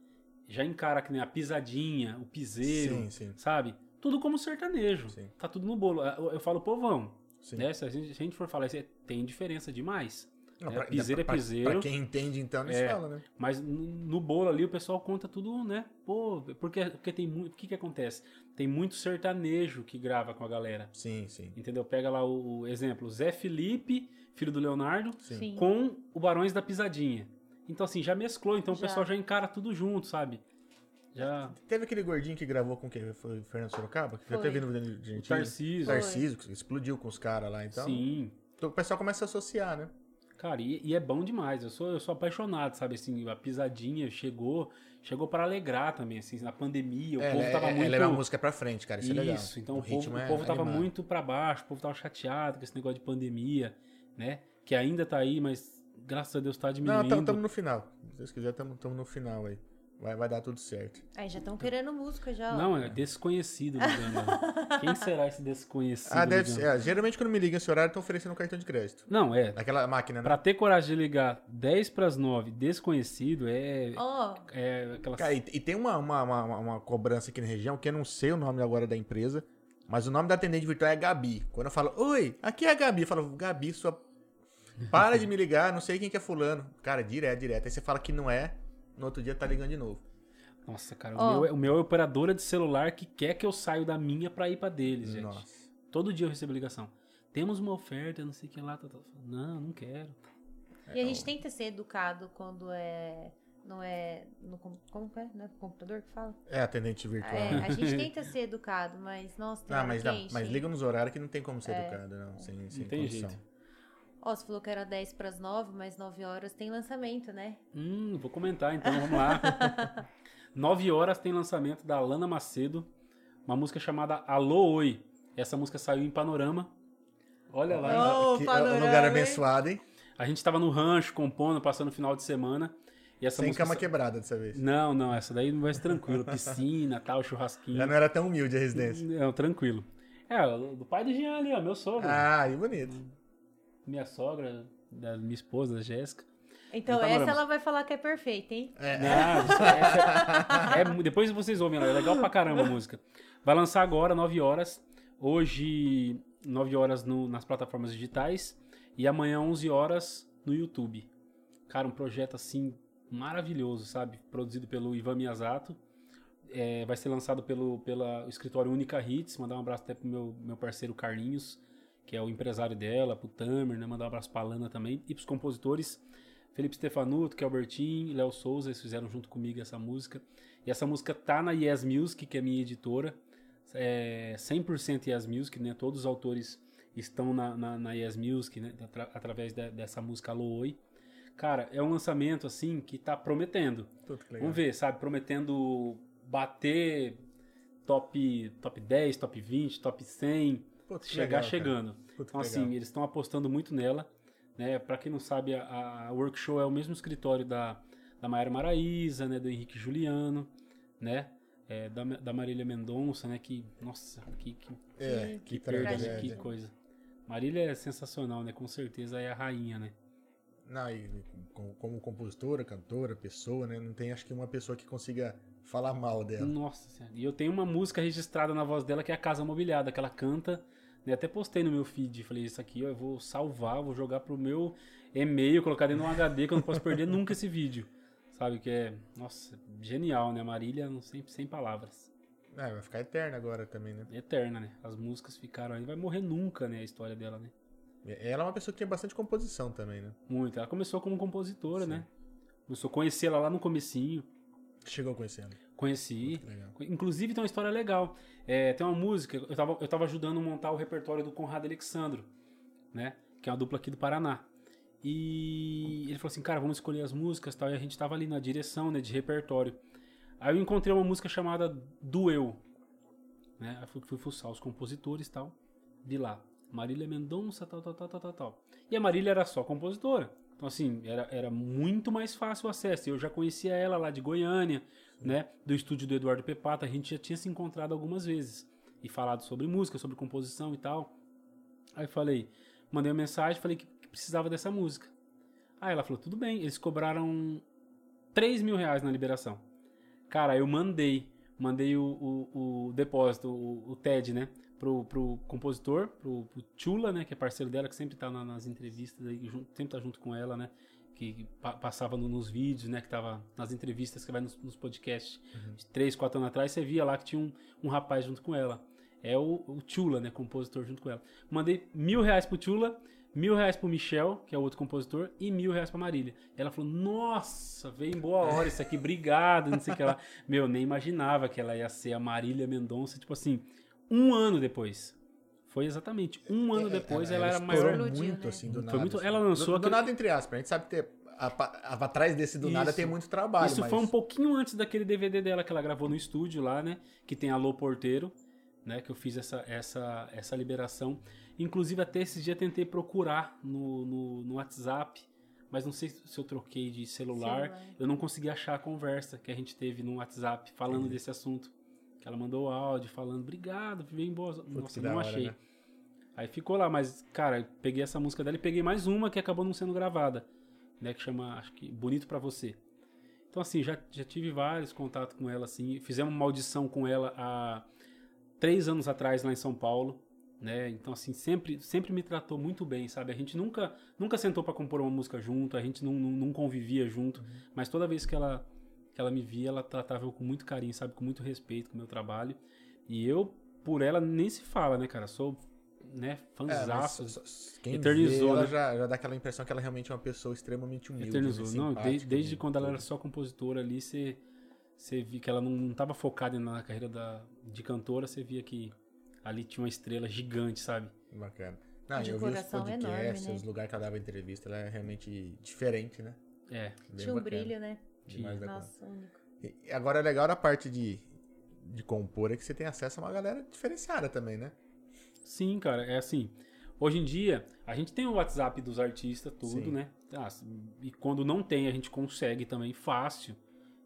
já encara que nem a pisadinha, o piseiro, Sim, sim. sabe? Tudo como sertanejo. Sim. Tá tudo no bolo. Eu, eu folo povão, né? Se a, gente, se a gente for falar isso, é- tem diferença demais. Não, É, pra- piseiro é pra- piseiro. Pra quem entende, então, se É. fala, né? Mas no no bolo ali o pessoal conta tudo, né? Pô, porque, porque tem muito. O que que acontece? Tem muito sertanejo que grava com a galera. Sim, sim. Entendeu? Pega lá o, o exemplo, Zé Felipe, filho do Leonardo, Sim. com o Barões da Pisadinha. Então, assim, já mesclou, então o Já. pessoal já encara tudo junto, sabe? Já. Teve aquele gordinho que gravou com quem? Foi o Fernando Sorocaba? Que já Foi. teve no O Argentina. Tarcísio. Tarcísio, que explodiu com os caras lá, então. Sim. então O pessoal começa a associar, né? Cara, e, e é bom demais. Eu sou, eu sou apaixonado, sabe? Assim, a pisadinha chegou, chegou para alegrar também, assim, na pandemia. O É, povo ela, tava é- muito. ela leva a música pra frente, cara. Isso, é legal. Isso, então o, ritmo povo, é o povo tava animado. muito pra baixo, o povo tava chateado com esse negócio de pandemia, né? Que ainda tá aí, mas graças a Deus tá Não, diminuindo. estamos no final. Se Deus quiser, estamos no final aí. Vai, vai dar tudo certo. Aí já estão querendo música já. ó. Não, é desconhecido ligando. Quem será esse desconhecido? Ah, deve ligando? ser. é, geralmente quando me liga esse horário, estão oferecendo um cartão de crédito. Não, é. Aquela máquina, né? Pra ter coragem de ligar 10 pras 9 desconhecido é. Ó, É aquela. Cara, e, e tem uma, uma, uma, uma- uma cobrança aqui na região, que eu não sei o nome agora da empresa, mas o nome da atendente virtual é Gabi. Quando eu falo, oi, aqui é a Gabi, eu falo, Gabi, sua. Para de me ligar, não sei quem que é fulano. Cara, direto, direto. Aí você fala que não é, no outro dia tá ligando de novo. Nossa, cara, Ó. o, meu, é- o meu é operadora de celular que quer que eu saia da minha pra ir pra deles, gente. Nossa. Todo dia eu recebo ligação. Temos uma oferta, não sei o que lá. Tá, tá. Não, não quero. e a gente tenta ser educado quando é. Não é. No, com- como que é? Não é no computador que fala? É atendente virtual. É, a gente tenta ser educado, mas nossa, tem Ah, mas, que não, mas liga nos horários que não tem como ser É. educado, não. Sem, sem tem condição. jeito. Ó, você falou que era 10 pras 9, mas 9 horas tem lançamento, né? Hum, vou comentar então, vamos lá. 9 horas tem lançamento da Lana Macedo, uma música chamada Alô Oi. Essa música saiu em Panorama. Olha lá. Ô, Que panorama, lugar abençoado, hein? A gente tava no rancho, compondo, passando o final de semana. E essa Sem música. cama quebrada dessa vez. Não, não, essa daí vai ser tranquilo. Piscina, tal, churrasquinho. Já não era tão humilde a residência. Não, tranquilo. É, do pai do Jean ali, ó, meu sogro. Ah, e bonito. Minha sogra, da minha esposa, da Jéssica. Então Panorama. essa ela vai falar que é perfeita, hein? É. Não, é, é depois vocês ouvem, ela é legal pra caramba a música. Vai lançar agora, 9 horas. Hoje, 9 horas no- nas plataformas digitais. E amanhã, 11 horas no YouTube. Cara, um projeto assim maravilhoso, sabe? Produzido pelo Ivan Miyazato. É, vai ser lançado pelo pela, escritório Única Hits. Mandar um abraço até pro meu, meu parceiro Carlinhos, que é o empresário dela, pro Tamer, né? Mandar um abraço pra Lana também. E pros compositores Felipe Stefanuto, Kelbertin e Léo Souza, eles fizeram junto comigo essa música. E essa música tá na Yes Music, que é minha editora. É 100% Yes Music, né? Todos os autores estão na, na, na Yes Music, né? Atra- através de- dessa música Alô Oi. Cara, é um lançamento, assim, que tá prometendo. Que. Vamos ver, sabe? Prometendo bater top, top 10, top 20, top 100 Chegar legal, chegando. Então, assim, legal. eles estão apostando muito nela. Né? Para quem não sabe, a, a Workshow é o mesmo escritório da, da Mayara Maraíza, né? do Henrique Juliano, né? É, da, da Marília Mendonça, né? Que, nossa, que, que, É, que que perda, né? que coisa. Marília é sensacional, né? Com certeza é a rainha, né? Não, e como, como compositora, cantora, pessoa, né? Não tem acho que uma pessoa que consiga falar mal dela. Nossa Senhora. E eu tenho uma música registrada na voz dela que é a Casa Mobiliada, que ela canta. Né? Até postei no meu feed. Falei, isso aqui ó, eu vou salvar, vou jogar pro meu e-mail, colocar dentro de um HD que eu não posso perder nunca esse vídeo. Sabe? Que é, nossa, genial, né? Marília, não- sem, sem palavras. É, vai ficar eterna agora também, né? Eterna, né? As músicas ficaram aí. Vai morrer nunca, né? A história dela, né? Ela é uma pessoa que tinha bastante composição também, né? Muito. Ela começou como compositora, Sim. né? Começou a conhecer ela lá no comecinho. Chegou conhecendo. Conheci. Inclusive tem uma história legal. É, tem uma música, eu tava, eu tava ajudando a montar o repertório do Conrado Alexandro, né? Que é uma dupla aqui do Paraná. E ele falou assim, cara, vamos escolher as músicas tal. E a gente tava ali na direção, né, de repertório. Aí eu encontrei uma música chamada Duel, né? Aí fui, fui fuçar os compositores tal. Vi lá, Marília Mendonça, tal, tal, tal, tal, tal, tal. E a Marília era só compositora. Então, assim, era, era muito mais fácil o acesso. Eu já conhecia ela lá de Goiânia, né? Do estúdio do Eduardo Pepata. A gente já tinha se encontrado algumas vezes. E falado sobre música, sobre composição e tal. Aí falei, mandei uma mensagem, falei que, precisava dessa música. Aí ela falou, tudo bem. Eles cobraram 3 mil reais na liberação. Cara, eu mandei, mandei o, o, o depósito, o, o TED, né? Pro, pro compositor, pro, pro Chula, né? Que é parceiro dela, que sempre tá na- nas entrevistas, aí, sempre tá junto com ela, né? Que, pa- passava no- nos vídeos, né? Que tava nas entrevistas, que vai nos, nos podcasts. De três, quatro anos atrás, você via lá que tinha um, um rapaz junto com ela. É o, o Chula, né? Compositor junto com ela. Mandei mil reais pro Chula, mil reais pro Michel, que é o outro compositor, e mil reais pra Marília. Ela falou, nossa, veio em boa hora isso aqui, obrigado, não sei o que lá. Meu, nem imaginava que ela ia ser a Marília Mendonça, tipo assim, um ano depois. Foi exatamente um ano depois, ela, era É, estourou maior. Explodiu, muito, né? assim, do Foi nada. muito- assim. ela lançou Do, do aquele- nada, entre aspas. A gente sabe que ter, a, a- atrás desse do nada Isso. tem muito trabalho, Isso mas... foi um pouquinho antes daquele DVD dela que ela gravou no estúdio lá, né? Que tem Alô Porteiro, né? Que eu fiz essa, essa, essa liberação. Inclusive, até esse dia tentei procurar no, no, no WhatsApp mas não sei se eu troquei de celular. Celular. Eu não consegui achar a conversa que a gente teve no WhatsApp falando desse assunto. Que ela mandou áudio falando, obrigado, bem boa. Nossa, eu da não hora, achei. né? Aí ficou lá, mas, cara, peguei essa música dela e peguei mais uma que acabou não sendo gravada, né? Que chama, acho que, Bonito Pra Você. Então, assim, já, já tive vários contatos com ela, assim. Fizemos uma audição com ela há três anos atrás lá em São Paulo, né? Então, assim, sempre, sempre me tratou muito bem, sabe? A gente nunca, nunca sentou pra compor uma música junto, a gente não, não, não convivia junto, mas toda vez que ela, que ela me via, ela tratava eu com muito carinho, sabe? Com muito respeito com o meu trabalho. E eu, por ela, nem se fala, né, cara? Sou, né, É, só- só- quem Eternizou, vê, ela né? já, já dá aquela impressão que ela realmente é uma pessoa extremamente humilde. Eternizou. né, Não, simpática, desde, desde de quando ela era só compositora ali, você, você via que ela não, não tava focada na carreira da, de cantora, você via que ali tinha uma estrela gigante, sabe? Bacana. Não, De eu vi os coração podcasts, enorme, né? os lugares que ela dava entrevista, ela é realmente diferente, né? É. Bem Tinha um bacana. brilho, né? Demais da conta. Nossa, único. E agora é legal na parte de, de compor é que você tem acesso a uma galera diferenciada também, né? Sim, cara, é assim. Hoje em dia, a gente tem o WhatsApp dos artistas, tudo, Sim. né? Ah, e quando não tem, a gente consegue também fácil,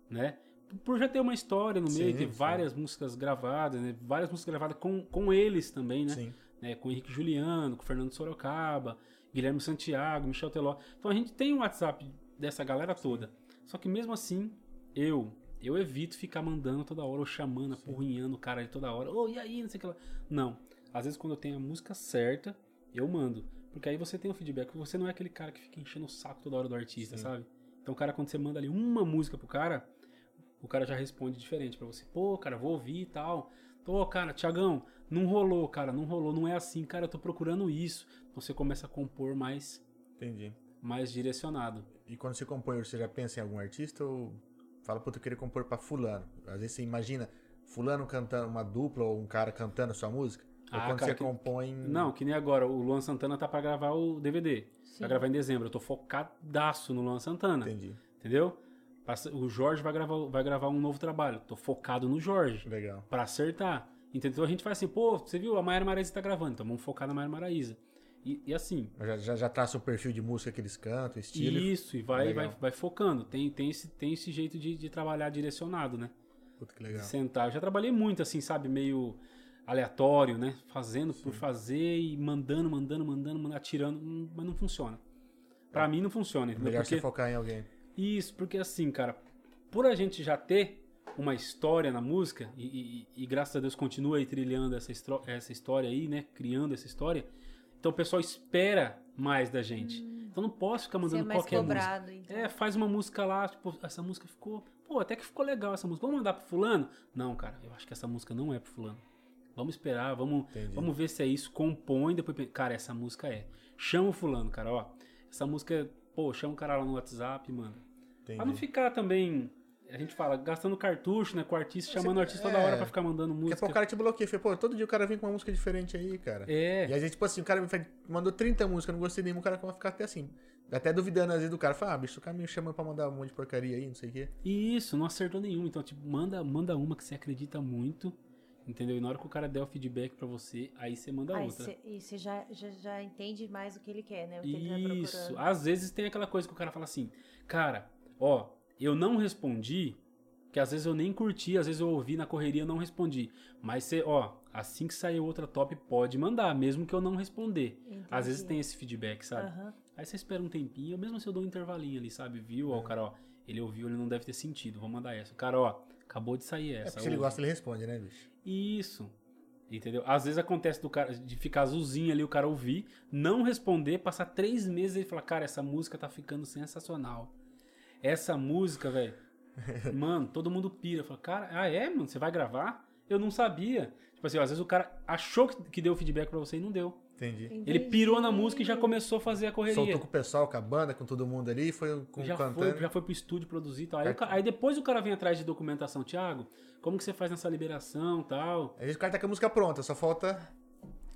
né? Por já ter uma história no meio, Sim, ter sim. várias músicas gravadas, né? Várias músicas gravadas com, com eles também, né? Sim. né, com o Henrique Juliano, com o Fernando Sorocaba, Guilherme Santiago, Michel Teló. Então a gente tem um WhatsApp dessa galera toda. Só que mesmo assim, eu eu evito ficar mandando toda hora ou chamando, apurrinhando o cara ali toda hora. Ô, e aí, não sei o que lá. Não. Às vezes quando eu tenho a música certa, eu mando. Porque aí você tem o feedback. Você não é aquele cara que fica enchendo o saco toda hora do artista, Sim. sabe? Então, o cara, quando você manda ali uma música pro cara, o cara já responde diferente pra você. Pô, cara, vou ouvir e tal. Pô, cara, Tiagão, não rolou, cara, não rolou, não é assim, cara, eu tô procurando isso. Então você começa a compor mais, Entendi. Mais direcionado. E quando você compõe, você já pensa em algum artista ou fala, puta, eu queria compor pra fulano? Às vezes você imagina fulano cantando uma dupla ou um cara cantando a sua música? Ou Ah, quando cara, você que- compõe... Não, que nem agora, o Luan Santana tá pra gravar o DVD. Sim. Vai gravar em dezembro. Eu tô focadaço no Luan Santana. Entendi. Entendeu? O Jorge vai gravar, vai gravar um novo trabalho. Tô focado no Jorge. Legal. Pra acertar. Entendeu? Então a gente faz assim, pô, você viu? A Mayara Maraíza tá gravando, então vamos focar na Mayara Maraíza. E, e assim, Já, já, já traça o perfil de música que eles cantam, estilo. isso, e vai, Legal. vai, vai focando. Tem, tem, esse, tem esse jeito de, de trabalhar direcionado, né? Puta que De legal. sentar. Eu já trabalhei muito, assim, sabe? Meio aleatório, né? Fazendo por fazer e mandando, mandando, mandando, mandando, atirando, hum, mas não funciona. Pra mim não funciona, entendeu? É. Melhor Porque- você focar em alguém. Isso, porque assim, cara, por a gente já ter uma história na música, e, e- e graças a Deus continua aí trilhando essa, essa história aí, né? Criando essa história. Então o pessoal espera mais da gente. Então não posso ficar mandando Hum. mais qualquer música. cobrado, então. É, faz uma música lá, tipo, essa música ficou. Pô, até que ficou legal essa música. Vamos mandar pro fulano? Não, cara, eu acho que essa música não é pro fulano. Vamos esperar, vamos, Entendi. vamos ver se é isso. Compõe, depois. Cara, essa música é. Chama o fulano, cara, ó. Essa música é. Pô, chama o cara lá no WhatsApp, mano. Entendi. Pra não ficar também. A gente fala, gastando cartucho, né, com o artista, chamando o artista toda é. hora pra ficar mandando Daqui música. pouco o cara te bloqueia. Fala, pô, todo dia o cara vem com uma música diferente aí, cara. É. E vezes, tipo assim, o cara me mandou 30 músicas, eu não gostei de nenhuma, o cara vai ficar até assim. Até duvidando às vezes do cara. Fala, ah, bicho, o cara me chama pra mandar um monte de porcaria aí, não sei o quê. Isso, não acertou nenhum. Então, tipo, manda, manda uma que você acredita muito, entendeu? E na hora que o cara der o feedback pra você, aí você manda Aí outra. cê- e você já, já, já entende mais o que ele quer, né? O que ele tá Isso. procurando. Às vezes tem aquela coisa que o cara fala assim, cara, ó, eu não respondi, que às vezes eu nem curti, às vezes eu ouvi na correria e não respondi. Mas você, ó, assim que sair outra top, pode mandar, mesmo que eu não responder. Às vezes Entendi. tem esse feedback, sabe? Aham. Aí você espera um tempinho, mesmo se eu dou um intervalinho ali, sabe? Viu? É. Ó, o cara, ó, ele ouviu, ele não deve ter sentido, vou mandar essa. O cara, ó, acabou de sair É essa. porque se ele gosta, ele responde, né, bicho? Isso. Entendeu? Às vezes acontece do cara de ficar azulzinho ali, o cara ouvir, não responder, passar três meses e falar, cara, essa música tá ficando sensacional. Essa música, velho. mano, todo mundo pira. Fala, cara, ah é, mano? Você vai gravar? Eu não sabia. Tipo assim, ó, às vezes o cara achou que que deu feedback pra você e não deu. Entendi. Ele pirou na Entendi. música e já começou a fazer a correria. Soltou com o pessoal, com a banda, com todo mundo ali, foi com, já cantando. foi, já foi pro estúdio produzir e tal. Aí, ca- aí depois o cara vem atrás de documentação, Thiago, como que você faz nessa liberação e tal? Vezes o cara tá com a música pronta, só falta.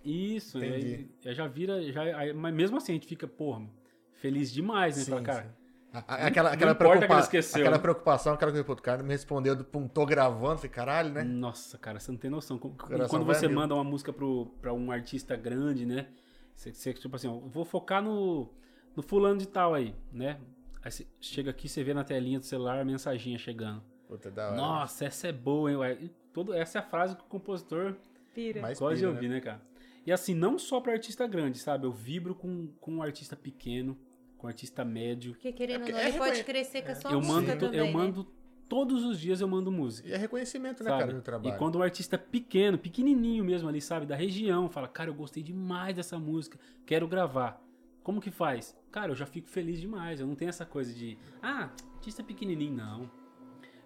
Isso, e aí, Entendi. aí já vira. Já, aí- mas mesmo assim a gente fica, porra, feliz demais, né? Sim, Fala, cara, sim. Aquela, aquela, preocupa- esqueceu, aquela né? preocupação, aquela coisa, o cara me respondeu, do, pum, tô gravando, falei, caralho, né? nossa, cara, você não tem noção. Quando você manda uma música pro, pra um artista grande, né? Você, você, tipo assim, ó, vou focar no, no fulano de tal aí, né? Aí você chega aqui, você vê na telinha do celular a mensaginha chegando. Puta, da hora. Nossa, essa é boa, hein? ué? Todo, essa é a frase que o compositor Pira. Mais gosta de pira, ouvir, né, cara? E assim, não só pra artista grande, sabe? Eu vibro com, com um artista pequeno, com artista médio. Porque querendo ou É não, porque ele é pode crescer com a sua eu música mando, também, eu né? mando todos os dias eu mando música. E é reconhecimento, né, sabe? cara, do trabalho. E quando um artista pequeno, pequenininho mesmo ali, sabe, da região, fala, cara, eu gostei demais dessa música, quero gravar. Como que faz? Cara, eu já fico feliz demais. Eu não tenho essa coisa de, ah, artista pequenininho, não.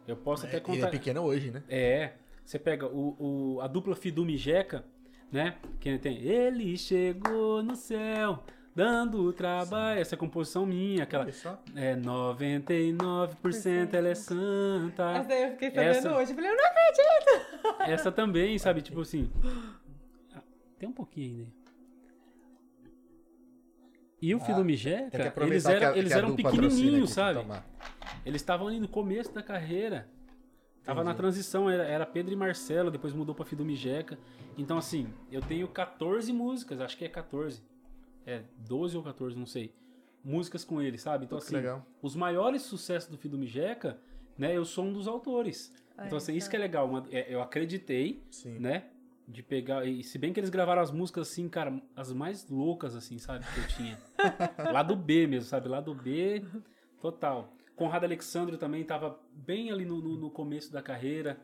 Eu posso até É, e contar. é pequeno hoje, né? É, você pega o, o- a dupla Fidume Jeca, né? Que tem Ele chegou no céu, dando trabalho. Essa é composição minha, aquela. É 99% ela é santa. Essa aí eu fiquei sabendo Essa- hoje. Eu falei, eu não acredito. Essa também, sabe? Tipo assim. Ah, Tem um pouquinho ainda. E o Fidume Tem que Jeca, eles eram, a- eles eram patrocina pequenininhos, sabe? Eles estavam ali no começo da carreira. Tava na Entendi. transição, era, era Pedro e Marcelo, depois mudou pra Fidume Jeca. Então, assim, eu tenho 14 músicas, acho que é 14. É, 12 ou 14, não sei. Músicas com eles, sabe? Então, Pô, assim, legal. os maiores sucessos do Fidume Jeca, né, eu sou um dos autores. Ah, então, assim, isso então. que é legal. uma- é, eu acreditei, Sim. né? De pegar. E se bem que eles gravaram as músicas assim, cara, as mais loucas, assim, sabe? Que eu tinha. lá do B mesmo, sabe? Lá do B, total. Conrado Alexandre também tava bem ali no, no, no começo da carreira,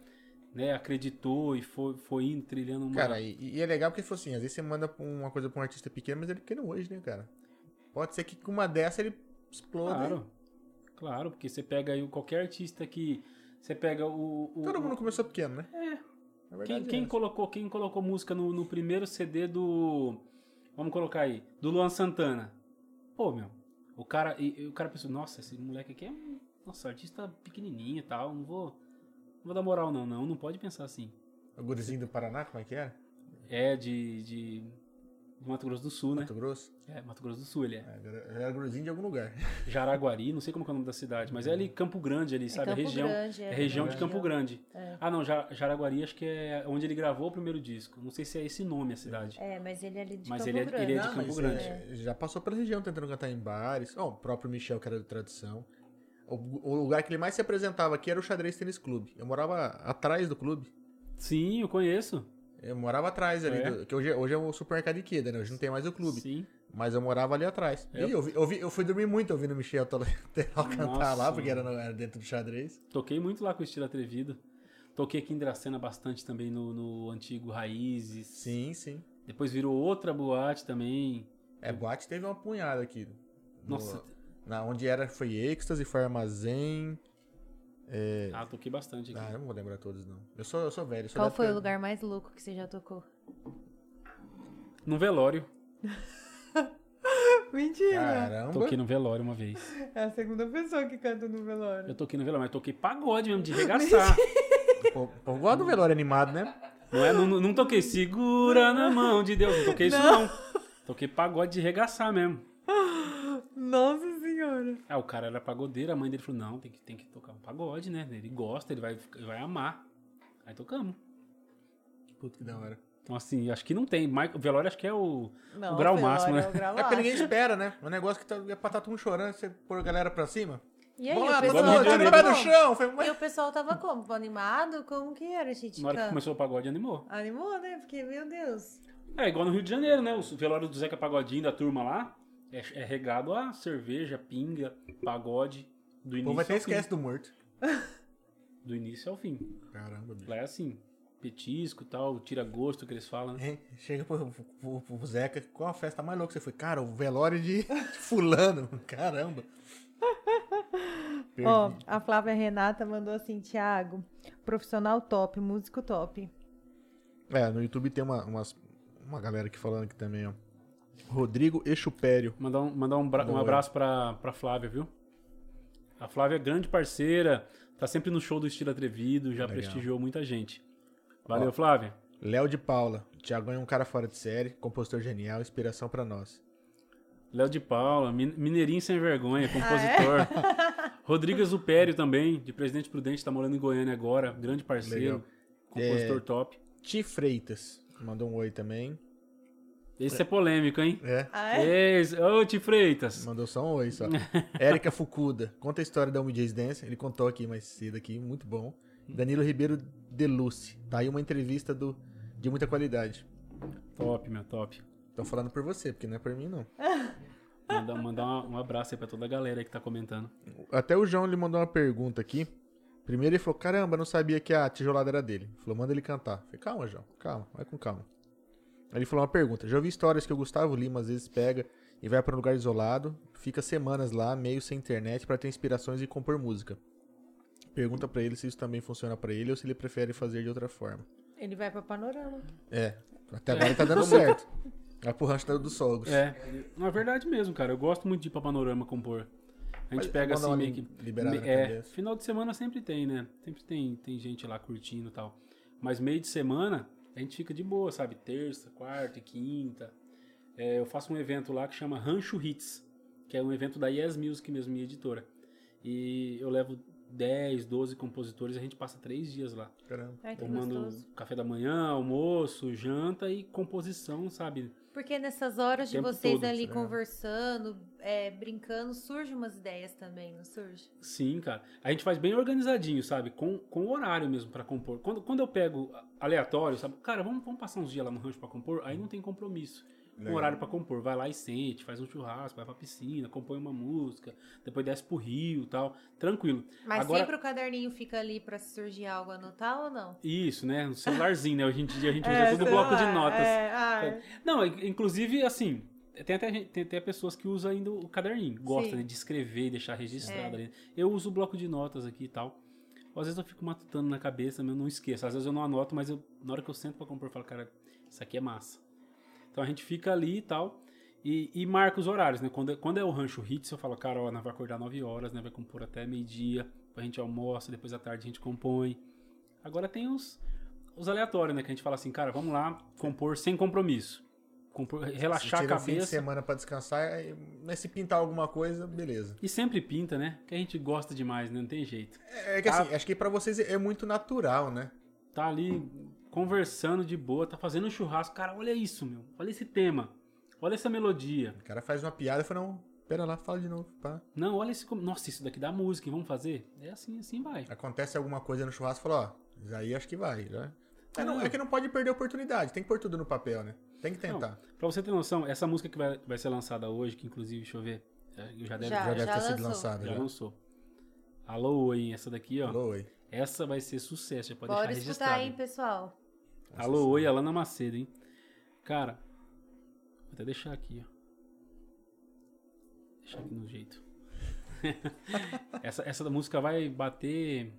né? Acreditou e foi, foi indo, trilhando uma. Cara, e, e é legal porque, tipo assim, às vezes você manda uma coisa pra um artista pequeno, mas ele é pequeno hoje, né, cara? Pode ser que com uma dessa ele exploda. claro. Claro, porque você pega aí qualquer artista que. Você pega o. o- Todo mundo começou pequeno, né? É. Verdade, Quem, é quem essa. colocou, quem colocou música no, no primeiro CD do. Vamos colocar aí. Do Luan Santana. Pô, meu. O cara, e, e o cara pensou, nossa, esse moleque aqui é um. Nossa, artista pequenininho e tal. Não vou. Não vou dar moral, não, não. Não pode pensar assim. O gurizinho do Paraná, como é que era? É de. de do Mato Grosso do Sul, né? Mato Grosso? É, Mato Grosso do Sul ele é. É, era- gurizinho de algum lugar. Jaraguari, não sei como é o nome da cidade, mas é ali Campo Grande ali, sabe? Campo região. Grande, é é, região é de Campo. Grande. É. Ah, não, Ja- Jaraguari acho que é onde ele gravou o primeiro disco. Não sei se é esse nome a cidade. É, mas ele é ali de Mas Campo ele é- Grande. ele é de Não, Campo mas, Grande. é, já passou pela região tentando cantar em bares. Ó, o próprio Michel, que era de tradição. O, o lugar que ele mais se apresentava aqui era o Xadrez Tênis Clube. Eu morava atrás do clube. Sim, eu conheço. Eu morava atrás ali, É? do- que hoje, é- hoje é o supermercado Ikeda, né? Hoje não tem mais o clube. Sim. Mas eu morava ali atrás. É. E eu, vi- eu, vi- eu fui dormir muito ouvindo o Michel Teló cantar lá, porque era, no- era dentro do xadrez. Toquei muito lá com o estilo atrevido. Toquei aqui em Dracena bastante também no, no antigo Raízes. Sim, sim. Depois virou outra boate também. É, boate teve uma punhada aqui. No- Nossa, na, onde era, foi êxtase, foi armazém. ah, toquei bastante aqui. Ah, eu não vou lembrar todos, não. Eu sou, eu sou velho. eu sou Qual foi o lugar mais louco que você já tocou? No velório. Mentira! Caramba. Toquei no velório uma vez. É a segunda pessoa que canta no velório. Eu toquei no velório, mas toquei pagode mesmo, de regaçar. Pô, gosta do velório animado, né? Não, é, não, não toquei segura na mão de Deus. Não toquei isso não. Toquei pagode de regaçar mesmo. Nossa senhora! Ah, o cara era pagodeiro, a mãe dele falou, não, tem que, tem que tocar um pagode, né? Ele gosta, ele vai, ele vai amar. Aí tocamos. Puta que da hora. Então, assim, acho que não tem. O velório acho que é o, Não, o grau velório máximo, é né? o grau É porque ninguém espera, né? Um negócio que tá, é pra estar todo mundo chorando, você pôr a galera pra cima. E aí, Vamos o lá, pessoal, o pé do como? chão. Foi, E o pessoal tava como? Animado? Como que era, gente? Na hora que começou o pagode, animou. Animou, né? Porque, meu Deus. É igual no Rio de Janeiro, né? O velório do Zeca Pagodinho, da turma lá, é, é regado a cerveja, pinga, pagode, do O início povo até ao fim. esquece do morto. Do início ao fim. Caramba, bicho. Lá é assim, petisco e tal, tira gosto que eles falam, né? Hein? Chega pro, pro, pro Zeca, qual a festa mais louca que você foi? Cara, o velório de fulano. Caramba. Ó, a Flávia Renata mandou assim, Thiago, profissional top, músico top. É, no YouTube tem uma, umas, uma galera aqui falando aqui também, ó. Rodrigo Exupério. Mandar um, mandar um, bra- um abraço pra, pra Flávia, viu? A Flávia é grande parceira, tá sempre no show do Estilo Atrevido, já Legal. prestigiou muita gente. Valeu, Ó. Flávia. Léo de Paula. Tiagão é um cara fora de série, compositor genial, inspiração pra nós. Léo de Paula, min- mineirinho sem Ah, vergonha, é? compositor. Rodrigo Zupério também, de Presidente Prudente, tá morando em Goiânia agora, grande parceiro, Legal. compositor É, top. Ti Freitas. Mandou um oi também. Esse é polêmico, hein? É. Ah, é? Esse... Ô, Ti Freitas. Mandou só um oi só. Érica Fukuda. Conta a história da Home Jazz Dance. Ele contou aqui mais cedo aqui, muito bom. Danilo Ribeiro Deluce. Tá aí uma entrevista do, de muita qualidade. Top, meu, top. Tô falando por você, porque não é por mim, não. Mandar, mandar uma- um abraço aí pra toda a galera aí que tá comentando. Até o João ele mandou uma pergunta aqui. Primeiro ele falou: caramba, não sabia que a tijolada era dele. Falou: manda ele cantar. Falei: calma, João, calma, vai com calma. Aí ele falou uma pergunta: já ouvi histórias que o Gustavo Lima às vezes pega e vai pra um lugar isolado, fica semanas lá, meio sem internet, pra ter inspirações e compor música. Pergunta pra ele se isso também funciona pra ele ou se ele prefere fazer de outra forma. Ele vai pra Panorama. É, até agora tá dando certo. Vai pro rancho dos sogros. É, na verdade mesmo, cara. Eu gosto muito de ir pra Panorama compor. A gente Mas pega assim meio que. me- na é, final de semana sempre tem, né? Sempre tem, tem gente lá curtindo e tal. Mas meio de semana a gente fica de boa, sabe? Terça, quarta e quinta. É, eu faço um evento lá que chama Rancho Hits, que é um evento da Yes Music mesmo, minha editora. E eu levo 10, 12 compositores e a gente passa três dias lá. Caramba. Ai, que Tomando gostoso. café da manhã, almoço, janta e composição, sabe? Porque nessas horas de vocês todo, ali né? conversando, é, brincando, surgem umas ideias também, não surge? Sim, cara. A gente faz bem organizadinho, sabe? Com, com o horário mesmo pra compor. Quando, quando eu pego aleatório, sabe? Cara, vamos, vamos passar uns dias lá no rancho pra compor? Aí não tem compromisso. Um Legal. horário pra compor. Vai lá e sente, faz um churrasco, vai pra piscina, compõe uma música, depois desce pro rio e tal. Tranquilo. Mas Agora- sempre o caderninho fica ali pra se surgir algo anotar ou não? Isso, né? No celularzinho, né? Hoje em dia a gente usa É, tudo bloco de notas. é, ah, Não, in- inclusive, assim, tem até, tem até pessoas que usam ainda o caderninho, gostam né, de escrever e deixar registrado É. ali. Eu uso o bloco de notas aqui e tal. Às vezes eu fico matutando na cabeça, mas eu não esqueço. Às vezes eu não anoto, mas eu, na hora que eu sento pra compor, eu falo, cara, isso aqui é massa. Então a gente fica ali e tal. E, e marca os horários, né? Quando, é- quando é o rancho hits, eu falo, cara, ó, nós vai acordar 9 horas, né? Vai compor até meio-dia, a gente almoça, depois à tarde a gente compõe. Agora tem os, os aleatórios, né? Que a gente fala assim, cara, vamos lá compor sem compromisso. Compor, relaxar a um fim de cabeça. semana pra descansar, aí, mas se pintar alguma coisa, beleza. E sempre pinta, né? Que a gente gosta demais, né? Não tem jeito. É que assim, acho que pra vocês é muito natural, né? Tá ali conversando de boa, tá fazendo um churrasco. Cara, olha isso, meu. Olha esse tema. Olha essa melodia. O cara faz uma piada e fala, não, pera lá, fala de novo. Pá. Não, olha esse. Nossa, isso daqui dá música, hein? vamos fazer? É assim, assim vai. Acontece alguma coisa no churrasco, fala, ó, isso aí acho que vai. Já. É, não, Não. é que não pode perder a oportunidade, tem que pôr tudo no papel, né? Tem que tentar. Pra você ter noção, essa música que vai, vai ser lançada hoje, que inclusive, deixa eu ver. é, Já deve, Já, já deve ter sido lançou. lançado. já Já. lançou. Alô, oi, essa daqui, ó. Alô, oi. Essa vai ser sucesso, já pode Bora deixar escutar, registrado. hein, pessoal? Alô, oi, Alana Macedo, hein? Cara, vou até deixar aqui, ó. Deixar aqui no jeito. essa, essa música vai bater.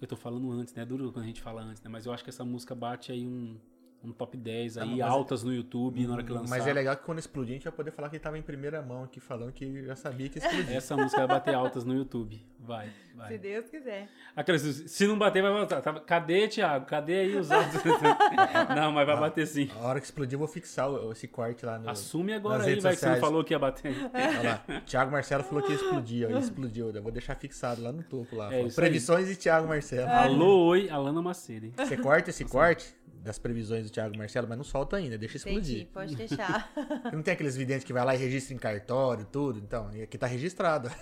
Eu tô falando antes, né? É duro quando a gente fala antes, né? Mas eu acho que essa música bate aí um, um top 10 aí, mas- altas no YouTube na hora que lançar. Mas é legal que quando explodir, a gente vai poder falar que ele tava em primeira mão aqui, falando que já sabia que explodir. Essa música vai bater altas no YouTube. Vai, Se vai. Deus quiser. Aquelas, se não bater, vai voltar. Tá- Cadê, Thiago? Cadê aí os altos? não, mas vai bater sim. A hora que explodir, eu vou fixar o- esse corte lá no. Assume agora nas aí, redes vai que você não sociais. falou que ia bater. Olha lá. Thiago Marcelo falou que ia explodir, ó. Explodiu. Eu vou deixar fixado lá no topo lá. É isso aí. Previsões de Thiago Marcelo. Alô, oi, Alana Macedo, hein? Você corta esse corte das previsões do Thiago Marcelo, mas não solta ainda, deixa Entendi, explodir. pode deixar. Não tem aqueles videntes que vai lá e registra em cartório, tudo. Então, e aqui tá registrado.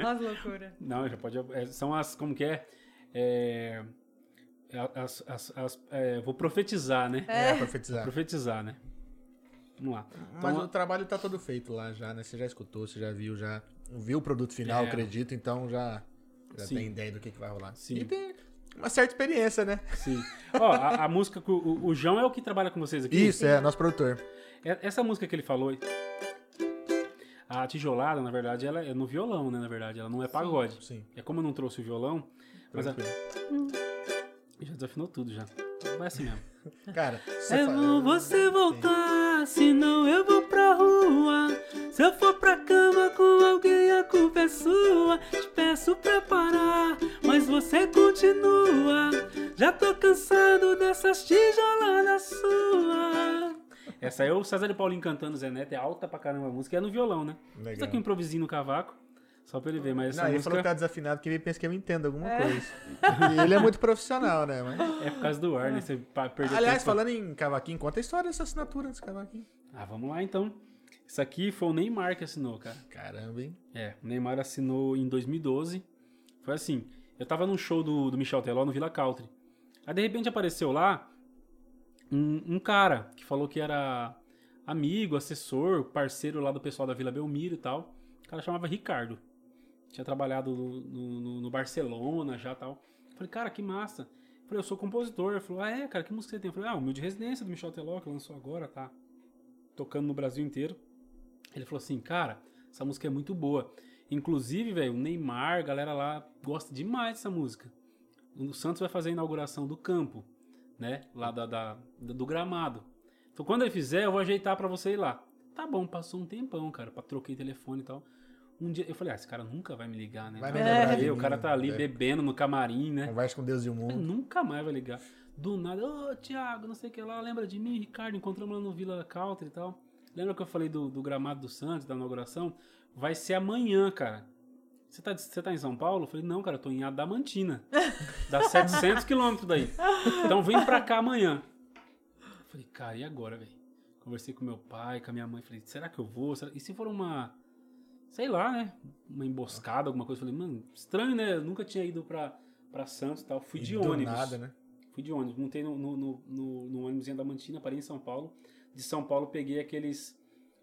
Nossa, loucura. Não, já pode. é, são as. Como que é? É, as, as- as- é, vou profetizar, né? É, profetizar. Profetizar, né? Vamos lá. Mas Então, o trabalho tá todo feito lá já, né? Você já escutou, você já viu, já viu o produto final, É. acredito, então já, já Sim. tem ideia do que, que vai rolar. Sim. E tem uma certa experiência, né? Sim. Ó, a, a música que o, o- João é o que trabalha com vocês aqui? Isso, é, nosso produtor. É- Essa música que ele falou. A tijolada, na verdade, ela é no violão, né? Na verdade, ela não é pagode. Sim. É como eu não trouxe o violão, mas a, tranquilo. já desafinou tudo já. Vai assim mesmo. Cara, você É fa- bom você voltar, senão eu vou pra rua. Se eu for pra cama com alguém, a culpa é sua. Te peço pra parar, mas você continua. Já tô cansado dessas tijoladas suas. Essa é o César e Paulinho cantando Zé Neto, é alta pra caramba a música, é no violão, né? Legal. Isso aqui um improvisinho no cavaco, Só pra ele ver, mas essa Não, ele música falou que tá desafinado porque ele pensa que eu entendo alguma coisa. E ele é muito profissional, né? Mas... é por causa do ar, né? Você perdeu Aliás, tempo. falando em cavaquinho, conta a história dessa assinatura desse cavaquinho. Ah, vamos lá então. Isso aqui foi o Neymar que assinou, cara. Caramba, hein? É, o Neymar assinou em 2012. Foi assim, eu tava num show do, do Michel Teló no Villa Country. Aí de repente apareceu lá um, um cara que falou que era amigo, assessor, parceiro lá do pessoal da Vila Belmiro e tal. O cara chamava Ricardo. Tinha trabalhado no, no- no Barcelona já e tal. Falei, cara, que massa. Eu Falei, eu sou compositor. Ele falou, ah, é, cara, que música você tem? Eu falei, ah, Humilde Residência do Michel Teló, que lançou agora, tá tocando no Brasil inteiro. Ele falou assim, cara, essa música é muito boa. Inclusive, velho, o Neymar, a galera lá gosta demais dessa música. O Santos vai fazer a inauguração do campo, né? Lá da, da- do gramado. Então, quando ele fizer, eu vou ajeitar pra você ir lá. Tá bom, passou um tempão, cara, pra troquei telefone e tal. Um dia eu falei, ah, esse cara nunca vai me ligar, né? Vai me lembrar ver, de o mim, cara tá ali é. bebendo no camarim, né? Conversa com Deus e o Ele mundo. nunca mais vai ligar. Do nada, ô Thiago, não sei o que lá, lembra de mim, Ricardo? Encontramos lá no Vila Country e tal. Lembra que eu falei do, do gramado do Santos, da inauguração? Vai ser amanhã, cara. Você tá, você tá em São Paulo? Eu falei, não, cara, eu tô em Adamantina. Dá 700 quilômetros daí. Então vem pra cá amanhã. Eu falei, cara, e agora, velho? Conversei com meu pai, com a minha mãe. Falei, será que eu vou? Será- E se for uma, sei lá, né? Uma emboscada, alguma coisa? Eu falei, mano, estranho, né? Eu nunca tinha ido pra, pra Santos e tal. Fui E de do ônibus. nada, né? Fui de ônibus, montei no, no, no, no, no ônibus em Adamantina, parei em São Paulo. De São Paulo peguei aqueles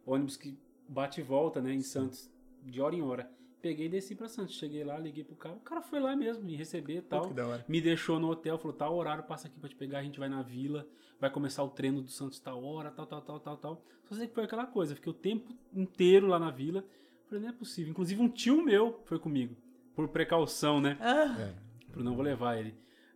ônibus que bate e volta, né, em Santos, de hora em hora. Peguei e desci pra Santos. Cheguei lá, liguei pro cara. O cara foi lá mesmo me receber e tal. Puta que da hora. Me deixou no hotel, falou, tal horário, passa aqui pra te pegar, a gente vai na vila, vai começar o treino do Santos tal hora, tal, tal, tal, tal, tal. Só sei que foi aquela coisa, fiquei o tempo inteiro lá na vila. Falei, não é possível. Inclusive um tio meu foi comigo, por precaução, né? Ah, É. Falei, não vou levar ele.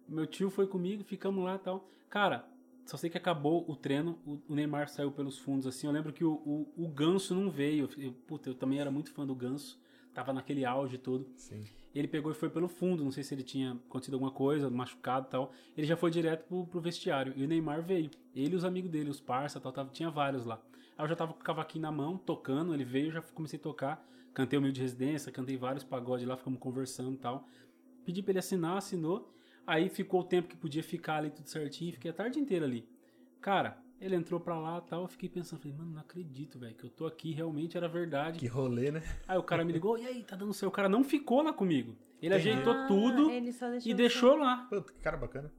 Meu tio foi comigo, ficamos lá e tal. Cara, só sei que acabou o treino, o, o Neymar saiu pelos fundos assim. Eu lembro que o, o, o Ganso não veio. Eu, puta, eu também era muito fã do Ganso. Tava naquele auge todo. Sim. Ele pegou e foi pelo fundo. Não sei se ele tinha acontecido alguma coisa, machucado e tal. Ele já foi direto pro, pro vestiário. E o Neymar veio. Ele e os amigos dele, os parça tal, tava, tinha vários lá. Aí eu já tava com o cavaquinho na mão, tocando. Ele veio, já comecei a tocar. Cantei o Mil de Residência, cantei vários pagodes lá, ficamos conversando e tal. Pedi pra ele assinar, assinou. Aí ficou o tempo que podia ficar ali tudo certinho. Fiquei a tarde inteira ali. Cara, ele entrou pra lá e tal. Eu fiquei pensando, falei, mano, não acredito, velho, que eu tô aqui, realmente era verdade. Que rolê, né? Aí o cara me ligou, e aí, tá dando certo? O cara não ficou lá comigo. Ele Entendi. ajeitou ah, tudo ele só deixou e você- deixou lá. Puta, que cara bacana.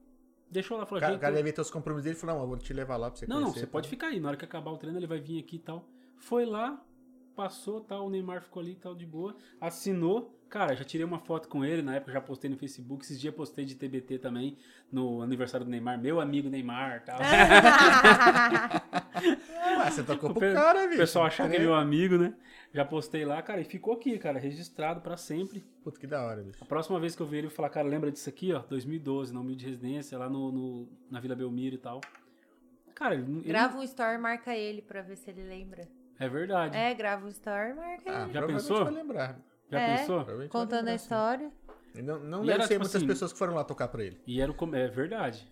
Deixou lá, falou, cara, o cara deve ter os compromissos dele e falou, não, eu vou te levar lá pra você Não, não, conhecer, você tá? pode ficar aí. Na hora que acabar o treino, ele vai vir aqui e tal. Foi lá, passou tal, o Neymar ficou ali e tal, de boa. Assinou. Cara, já tirei uma foto com ele, na época já postei no Facebook. Esses dias postei de TBT também, no aniversário do Neymar. Meu amigo Neymar tal. Ah, você tocou O pro cara, O bicho. pessoal achar que é meu amigo, né? Já postei lá, cara, e ficou aqui, cara, registrado pra sempre. Puta, que da hora, bicho. A próxima vez que eu ver ele, eu vou falar, cara, lembra disso aqui, ó? 2012, na humilde residência, lá no, no- na Vila Belmiro e tal. Cara, ele- Grava um story e marca ele pra ver se ele lembra. É verdade. É, grava um story e marca Ah, ele. Já pensou? vai lembrar. Já É. pensou? Provavelmente vai Contando a lembrar, sim. história. E Não, não E deve era, ser tipo muitas assim- pessoas que foram lá tocar pra ele. E era o come- é verdade.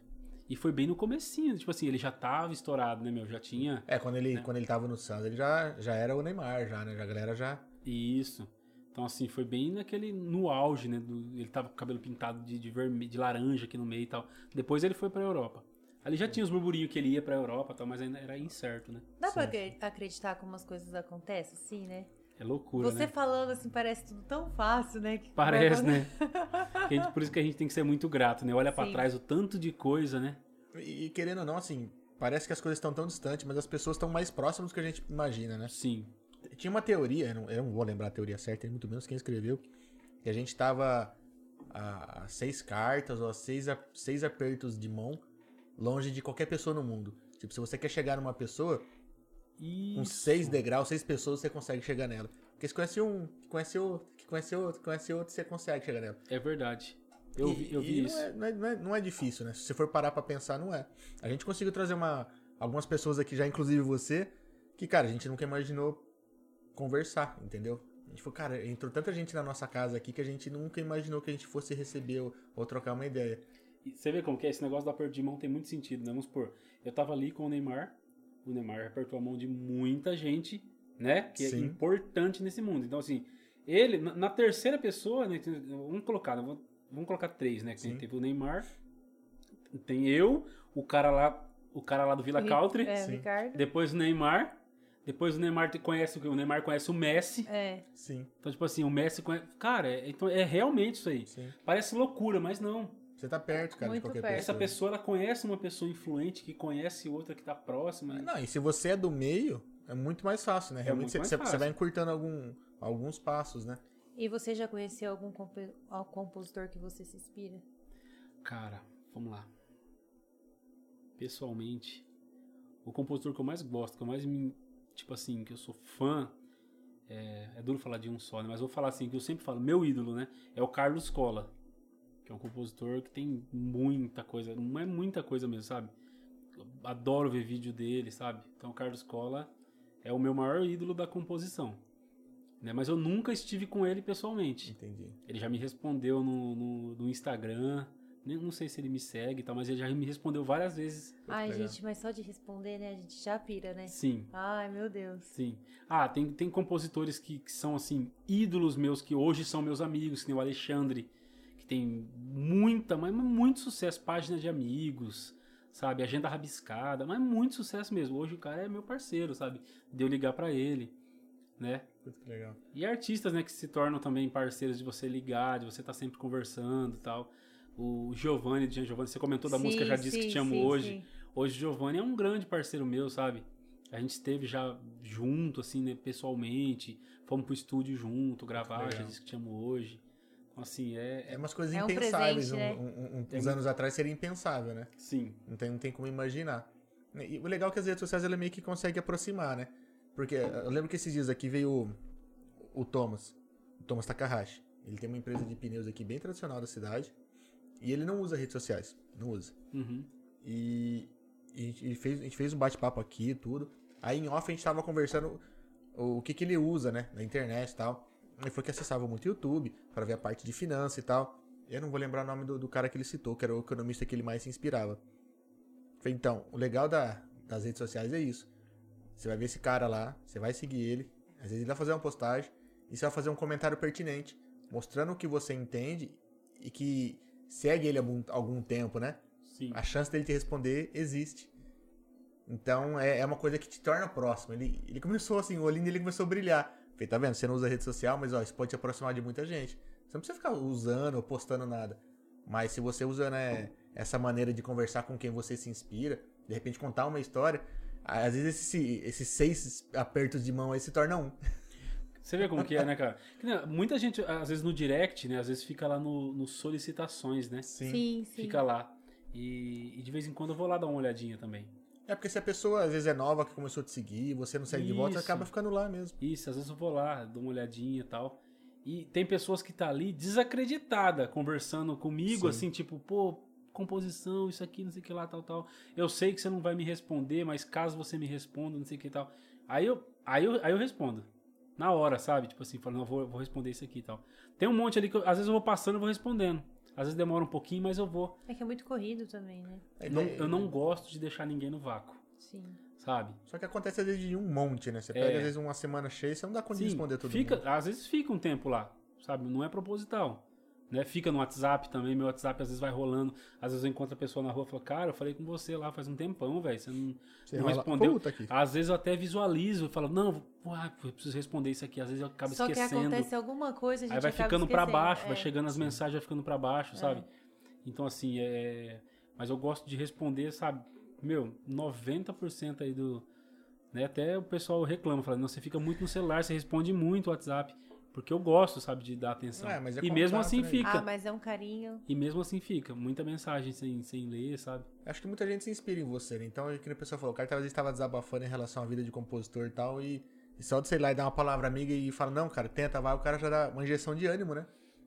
E foi bem no comecinho, tipo assim, ele já tava estourado, né, meu? Já tinha É, quando ele, quando ele tava no Santos, ele já, já era o Neymar, já, né? Já, a galera já... isso. Então, assim, foi bem naquele. no auge, né? do- ele tava com o cabelo pintado de, de, vermelho, de laranja aqui no meio e tal. Depois ele foi pra Europa. Ali já tinha os burburinhos que ele ia pra Europa e tal, mas ainda era incerto, né? Dá pra Sim. acre- acreditar como as coisas acontecem, assim, né? É loucura, Você né? falando assim, parece tudo tão fácil, né? que Parece, vai né? Que a gente- por isso que a gente tem que ser muito grato, né? Olha pra Sim. trás o tanto de coisa, né? E, e querendo ou não, assim, parece que as coisas estão tão distantes, mas as pessoas estão mais próximas do que a gente imagina, né? Sim. Tinha uma teoria, eu não, eu não vou lembrar a teoria certa, muito menos quem escreveu, que a gente tava a, a seis cartas ou a seis, a- seis apertos de mão longe de qualquer pessoa no mundo. Tipo, se você quer chegar numa pessoa, com Isso. seis degraus, seis pessoas, você consegue chegar nela. Porque se conhece um, que conhece outro, que conhece outro, que conhece outro, você consegue chegar nela. É verdade. Eu E- vi, eu vi não isso. é- Não é, não, é, não é difícil, né? Se você for parar pra pensar, não é. A gente conseguiu trazer uma, algumas pessoas aqui, já inclusive você, que, cara, a gente nunca imaginou conversar, entendeu? A gente falou, cara, entrou tanta gente na nossa casa aqui que a gente nunca imaginou que a gente fosse receber ou, ou trocar uma ideia. Você vê como que é? Esse negócio do aperto de mão tem muito sentido, né? Vamos supor, eu tava ali com o Neymar, o Neymar apertou a mão de muita gente, né? Que Sim. é importante nesse mundo. Então, assim, Ele, na, na terceira pessoa, né? Vamos colocar, né, vamos, vamos colocar três, né? Que tem, Sim. o Neymar, tem eu, o cara lá, o cara lá do Villa Country, É, depois o Neymar, depois o Neymar conhece o que? O Neymar conhece o Messi. É. Sim, Então, tipo assim, o Messi conhece. Cara, é, então é realmente isso aí. sim. Parece loucura, mas não. Você tá perto, cara, Muito de qualquer perto. Essa pessoa. pessoa, ela conhece uma pessoa influente que conhece outra que tá próxima. Não, e se você é do meio, é muito mais fácil, né? Realmente muito você, fácil. você vai encurtando algum, alguns passos, né? E você já conheceu algum compositor que você se inspira? Cara, vamos lá. Pessoalmente, o compositor que eu mais gosto, que eu mais me. Tipo assim, que eu sou fã. É, é duro falar de um só, né? Mas eu vou falar assim, que eu sempre falo, meu ídolo, né? É o Carlos Cola. Que é um compositor que tem muita coisa. Não é muita coisa mesmo, sabe? Adoro ver vídeo dele, sabe? Então o Carlos Cola é o meu maior ídolo da composição. Né? Mas eu nunca estive com ele pessoalmente. Entendi. Ele já me respondeu no, no, no Instagram. Nem, não sei se ele me segue e tal, mas ele já me respondeu várias vezes. Ai, legal. gente, mas só de responder, né? A gente já pira, né? Sim, Ai, meu Deus. sim. Ah, tem, tem compositores que, que são, assim, ídolos meus, que hoje são meus amigos, que nem o Alexandre, que tem muita, mas muito sucesso, página de amigos, sabe? Agenda rabiscada, mas muito sucesso mesmo. Hoje o cara é meu parceiro, sabe? De eu ligar pra ele, né? Que legal. E artistas, né, que se tornam também parceiros de você ligar, de você estar sempre conversando e tal. O Giovanni, Jean Giovanni, você comentou da Sim, música, já disse que sim, te amo sim, hoje. sim. Hoje o Giovanni é um grande parceiro meu, sabe? A gente esteve já junto, assim, né, pessoalmente. Fomos pro estúdio junto, gravar, já disse que te amo hoje. Assim, é... É umas coisas É um impensáveis. presente, um- né? um- um- É uns anos atrás seria impensável, né? Sim, Não tem, não tem como imaginar. E o legal é que as redes sociais ela meio que consegue aproximar, né? Porque eu lembro que esses dias aqui veio o, o Thomas, o Thomas Takahashi. Ele tem uma empresa de pneus aqui bem tradicional da cidade. E ele não usa redes sociais. Não usa. uhum. E, e, e fez, a gente fez um bate-papo aqui e tudo. Aí em off a gente tava conversando o, o que, que ele usa, né? Na internet e tal. Ele falou que acessava muito o YouTube para ver a parte de finança e tal. Eu não vou lembrar o nome do, do cara que ele citou, que era o economista que ele mais se inspirava. Falei, então, o legal da- das redes sociais é isso. Você vai ver esse cara lá, você vai seguir ele, às vezes ele vai fazer uma postagem e você vai fazer um comentário pertinente, mostrando o que você entende e que segue ele algum, algum tempo, né? Sim. A chance dele te responder existe. Então é, é uma coisa que te torna próximo. Ele, ele começou assim, o olhinho dele começou a brilhar. Falei, tá vendo? Você não usa rede social, mas ó, isso pode te aproximar de muita gente. Você não precisa ficar usando ou postando nada. Mas se você usa né, essa maneira de conversar com quem você se inspira, de repente contar uma história, às vezes esse- esses seis apertos de mão aí se tornam um. Você vê como que é, né, cara? Muita gente, às vezes no direct, né, às vezes fica lá no, no solicitações, né? Sim. Sim, sim. Fica lá. E, e de vez em quando eu vou lá dar uma olhadinha também. É porque se a pessoa às vezes é nova, que começou a te seguir, você não segue de volta, Isso. acaba ficando lá mesmo. Isso, às vezes eu vou lá, dou uma olhadinha e tal. E tem pessoas que tá ali desacreditada, conversando comigo, Sim. assim, tipo, pô, composição, isso aqui, não sei o que lá, tal, tal. Eu sei que você não vai me responder, mas caso você me responda, não sei o que tal. Aí eu, aí eu, aí eu respondo. Na hora, sabe? Tipo assim, falando, vou, vou responder isso aqui e tal. Tem um monte ali que eu- às vezes eu vou passando e vou respondendo. Às vezes demora um pouquinho, mas eu vou. É que é muito corrido também, né? É, Não- é- eu não gosto de deixar ninguém no vácuo, Sim. sabe? Só que acontece às vezes de um monte, né? Você É. pega às vezes uma semana cheia e você não dá conta de responder fica, mundo. Às vezes fica um tempo lá, sabe? Não é proposital. Né? Fica no WhatsApp também, meu WhatsApp às vezes vai rolando. Às vezes eu encontro a pessoa na rua e falo, cara, eu falei com você lá faz um tempão, velho. Você não, Você não respondeu. Às vezes eu até visualizo e falo, não, pô, ah, eu preciso responder isso aqui. Às vezes eu acabo Só que esquecendo. acontece alguma coisa, a gente Aí vai acaba ficando pra esquecendo. baixo, vai É. chegando as mensagens, vai ficando pra baixo, sabe? Então, assim, é. Mas eu gosto de responder, sabe? Meu, 90% aí do. Né? Até o pessoal reclama, fala, não, você fica muito no celular, você responde muito o WhatsApp. Porque eu gosto, sabe, de dar atenção. É, mas é e mesmo contato, assim né? fica. Ah, mas é um carinho. E mesmo assim fica. Muita mensagem sem, sem ler, sabe? Acho que muita gente se inspira em você, né? Então, é que a pessoa falou, o cara talvez estava desabafando em relação à vida de compositor e tal, e, e só de sei lá e dar uma palavra amiga e fala, não, cara, tenta, vai, o cara já dá uma injeção de ânimo, né?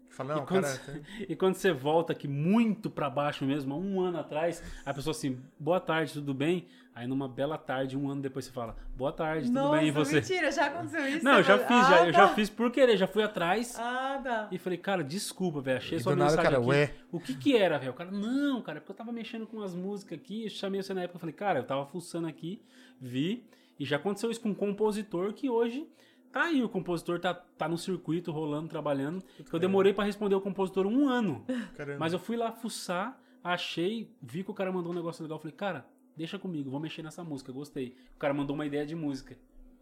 Fala, não, E quando, cara. e quando você volta aqui muito pra baixo mesmo, há um ano atrás, a pessoa assim, boa tarde, tudo bem? Aí numa bela tarde, um ano depois você fala, boa tarde, tudo bem? E você? mentira, já aconteceu isso? Não, eu já Você- fiz, já, Ah, eu tá. já fiz por querer, já fui atrás Ah, tá. e falei, cara, desculpa, velho, achei E sua do nada, mensagem cara, aqui. ué. O que que era, velho? O cara, não, cara, é porque eu tava mexendo com umas músicas aqui, eu chamei você na época, eu falei, cara, eu tava fuçando aqui, vi, e já aconteceu isso com um compositor que hoje Tá aí, o compositor tá, tá no circuito, rolando, trabalhando. Eu demorei pra responder o compositor um ano. Caramba. Mas eu fui lá fuçar, achei, vi que o cara mandou um negócio legal. Falei, cara, deixa comigo, vou mexer nessa música, gostei. O cara mandou uma ideia de música.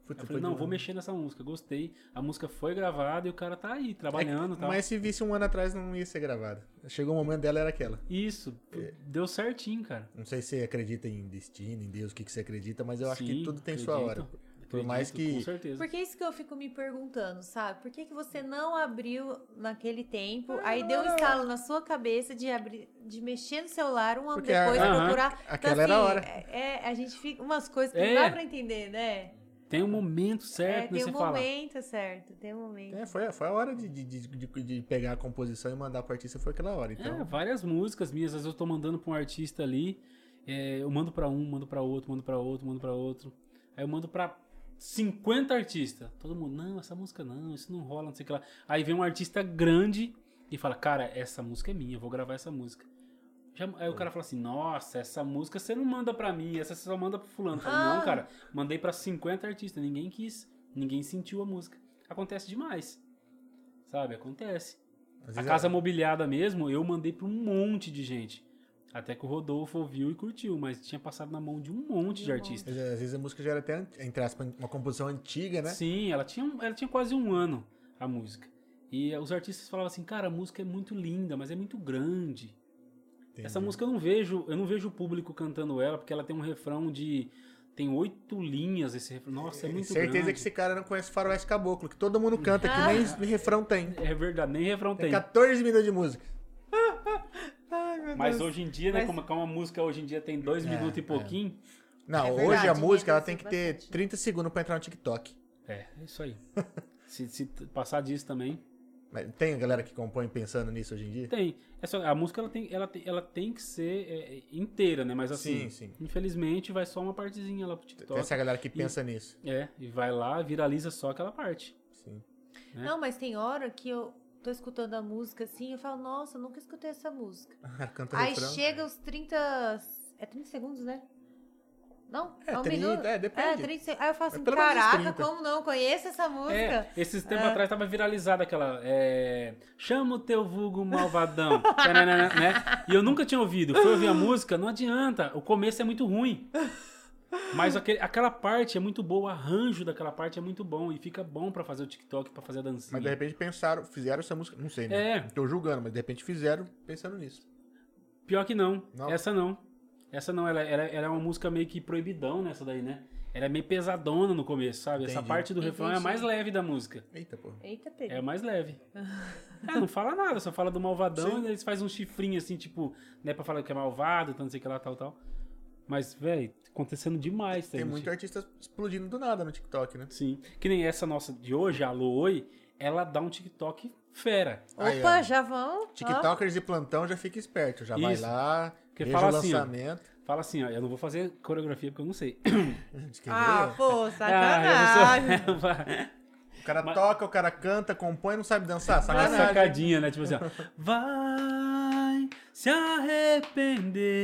Puta, Eu falei, não, vou mexer nessa música, gostei. A música foi gravada e o cara tá aí, trabalhando e tal. Mas se visse um ano atrás, não ia ser gravada. Chegou o momento dela, era aquela. Isso, É. deu certinho, cara. Não sei se você acredita em destino, em Deus, o que, que você acredita, mas eu acho que Sim, tudo tem sua acredito, hora. Por mais que- Com certeza. Porque é isso que eu fico me perguntando, sabe? Por que, que você não abriu naquele tempo, aí deu um estalo na sua cabeça de abrir, de mexer no celular um ano depois a- procurar. aquela era a hora. É, é, a gente fica umas coisas que É. não dá pra entender, né? Tem um momento certo, é, né, tem um fala. momento certo, tem um momento. É, foi, foi a hora de, de, de, de- de pegar a composição e mandar pro artista, foi aquela hora. Então, É, várias músicas minhas, às vezes eu tô mandando pra um artista ali, é, eu mando pra um, mando pra outro, mando pra outro, mando pra outro. Aí eu mando pra 50 artistas. Todo mundo, não, essa música não, isso não rola, não sei o que lá. Aí vem um artista grande e fala, cara, essa música é minha, eu vou gravar essa música. Já- aí o cara fala assim, nossa, essa música você não manda pra mim, essa você só manda pro fulano. Eu falei, Ah. não, cara, mandei pra 50 artistas, ninguém quis, ninguém sentiu a música. Acontece demais, sabe? Acontece. A casa é- mobiliada mesmo, eu mandei pra um monte de gente. Até que o Rodolfo ouviu e curtiu, mas tinha passado na mão de um monte de De um artistas. Às vezes- a música já era até, entre aspas, uma composição antiga, né? Sim, ela tinha, ela tinha quase um ano, a música. E eh, os artistas falavam assim, cara, a música é muito linda, mas é muito grande. Entendi. Essa música eu não vejo, eu não vejo o público cantando ela, porque ela tem um refrão de. Tem oito linhas esse refrão. Nossa, é muito Certeza grande. que esse cara não conhece Faroeste Caboclo, que todo mundo canta, que Ah. nem refrão tem. É verdade, nem refrão Tem tem. 14 minutos de música. Mas hoje em dia, né, Mas- como, como a música hoje em dia tem dois É, minutos e é. pouquinho, Não, É hoje verdade, a música ela tem reduzir que ter bastante. 30 segundos pra entrar no TikTok. É, é isso aí. se, se passar disso também, Mas tem a galera que compõe pensando nisso hoje em dia? tem. É só- a música ela tem, ela tem, ela tem que ser é, inteira, né? Mas assim, Sim, sim. infelizmente vai só uma partezinha lá pro Tem TikTok. essa galera que pensa nisso. É, e vai lá, viraliza só aquela parte. Sim. né? Não, mas tem hora que eu tô escutando a música assim, eu falo, nossa, eu nunca escutei essa música. Canta Aí refrão. chega os 30. É 30 segundos, né? Não? É, um 30, minuto? é, depende. É, 30 segundos. Aí eu falo assim, pelo menos uns caraca, 30. como não? Conheço essa música. É, esses tempos É. atrás tava viralizada aquela. É, Chama o teu vulgo malvadão. Né? E eu nunca tinha ouvido. Fui ouvir a música, não adianta. O começo é muito ruim. Mas aquele- aquela parte é muito boa, o arranjo daquela parte é muito bom. E fica bom pra fazer o TikTok, pra fazer a dancinha. Mas de repente pensaram, fizeram essa música, não sei, né? É. Tô julgando, mas de repente fizeram pensando nisso. Pior que não. Não? Essa não. Essa não, ela, ela, ela é uma música meio que proibidão nessa daí, né? Ela é meio pesadona no começo, sabe? Essa Entendi. parte do refrão é a Entendi. mais leve da música. Eita, pô. Eita, Pedro. É a mais leve. é, não fala nada, só fala do malvadão Sim. e eles fazem um chifrinho assim, tipo, né, pra falar que é malvado, não sei o que lá, tal, tal. Mas, velho, acontecendo demais, tá, Tem muito artista explodindo do nada no TikTok, né? Sim. Que nem essa nossa de hoje, a Alô Oi, ela dá um TikTok fera. Aí, Opa, ó. já vão. ó. TikTokers de plantão já fica esperto, já vai Isso. lá, Porque veja fala o assim, ó. lançamento. Fala assim, ó, eu não vou fazer coreografia porque eu não sei. Ah, pô, Ah, sacanagem. sou... o cara mas- toca, o cara canta, compõe e não sabe dançar. Uma Sacanagem. sacadinha, né? Tipo assim, ó. Vai se arrepender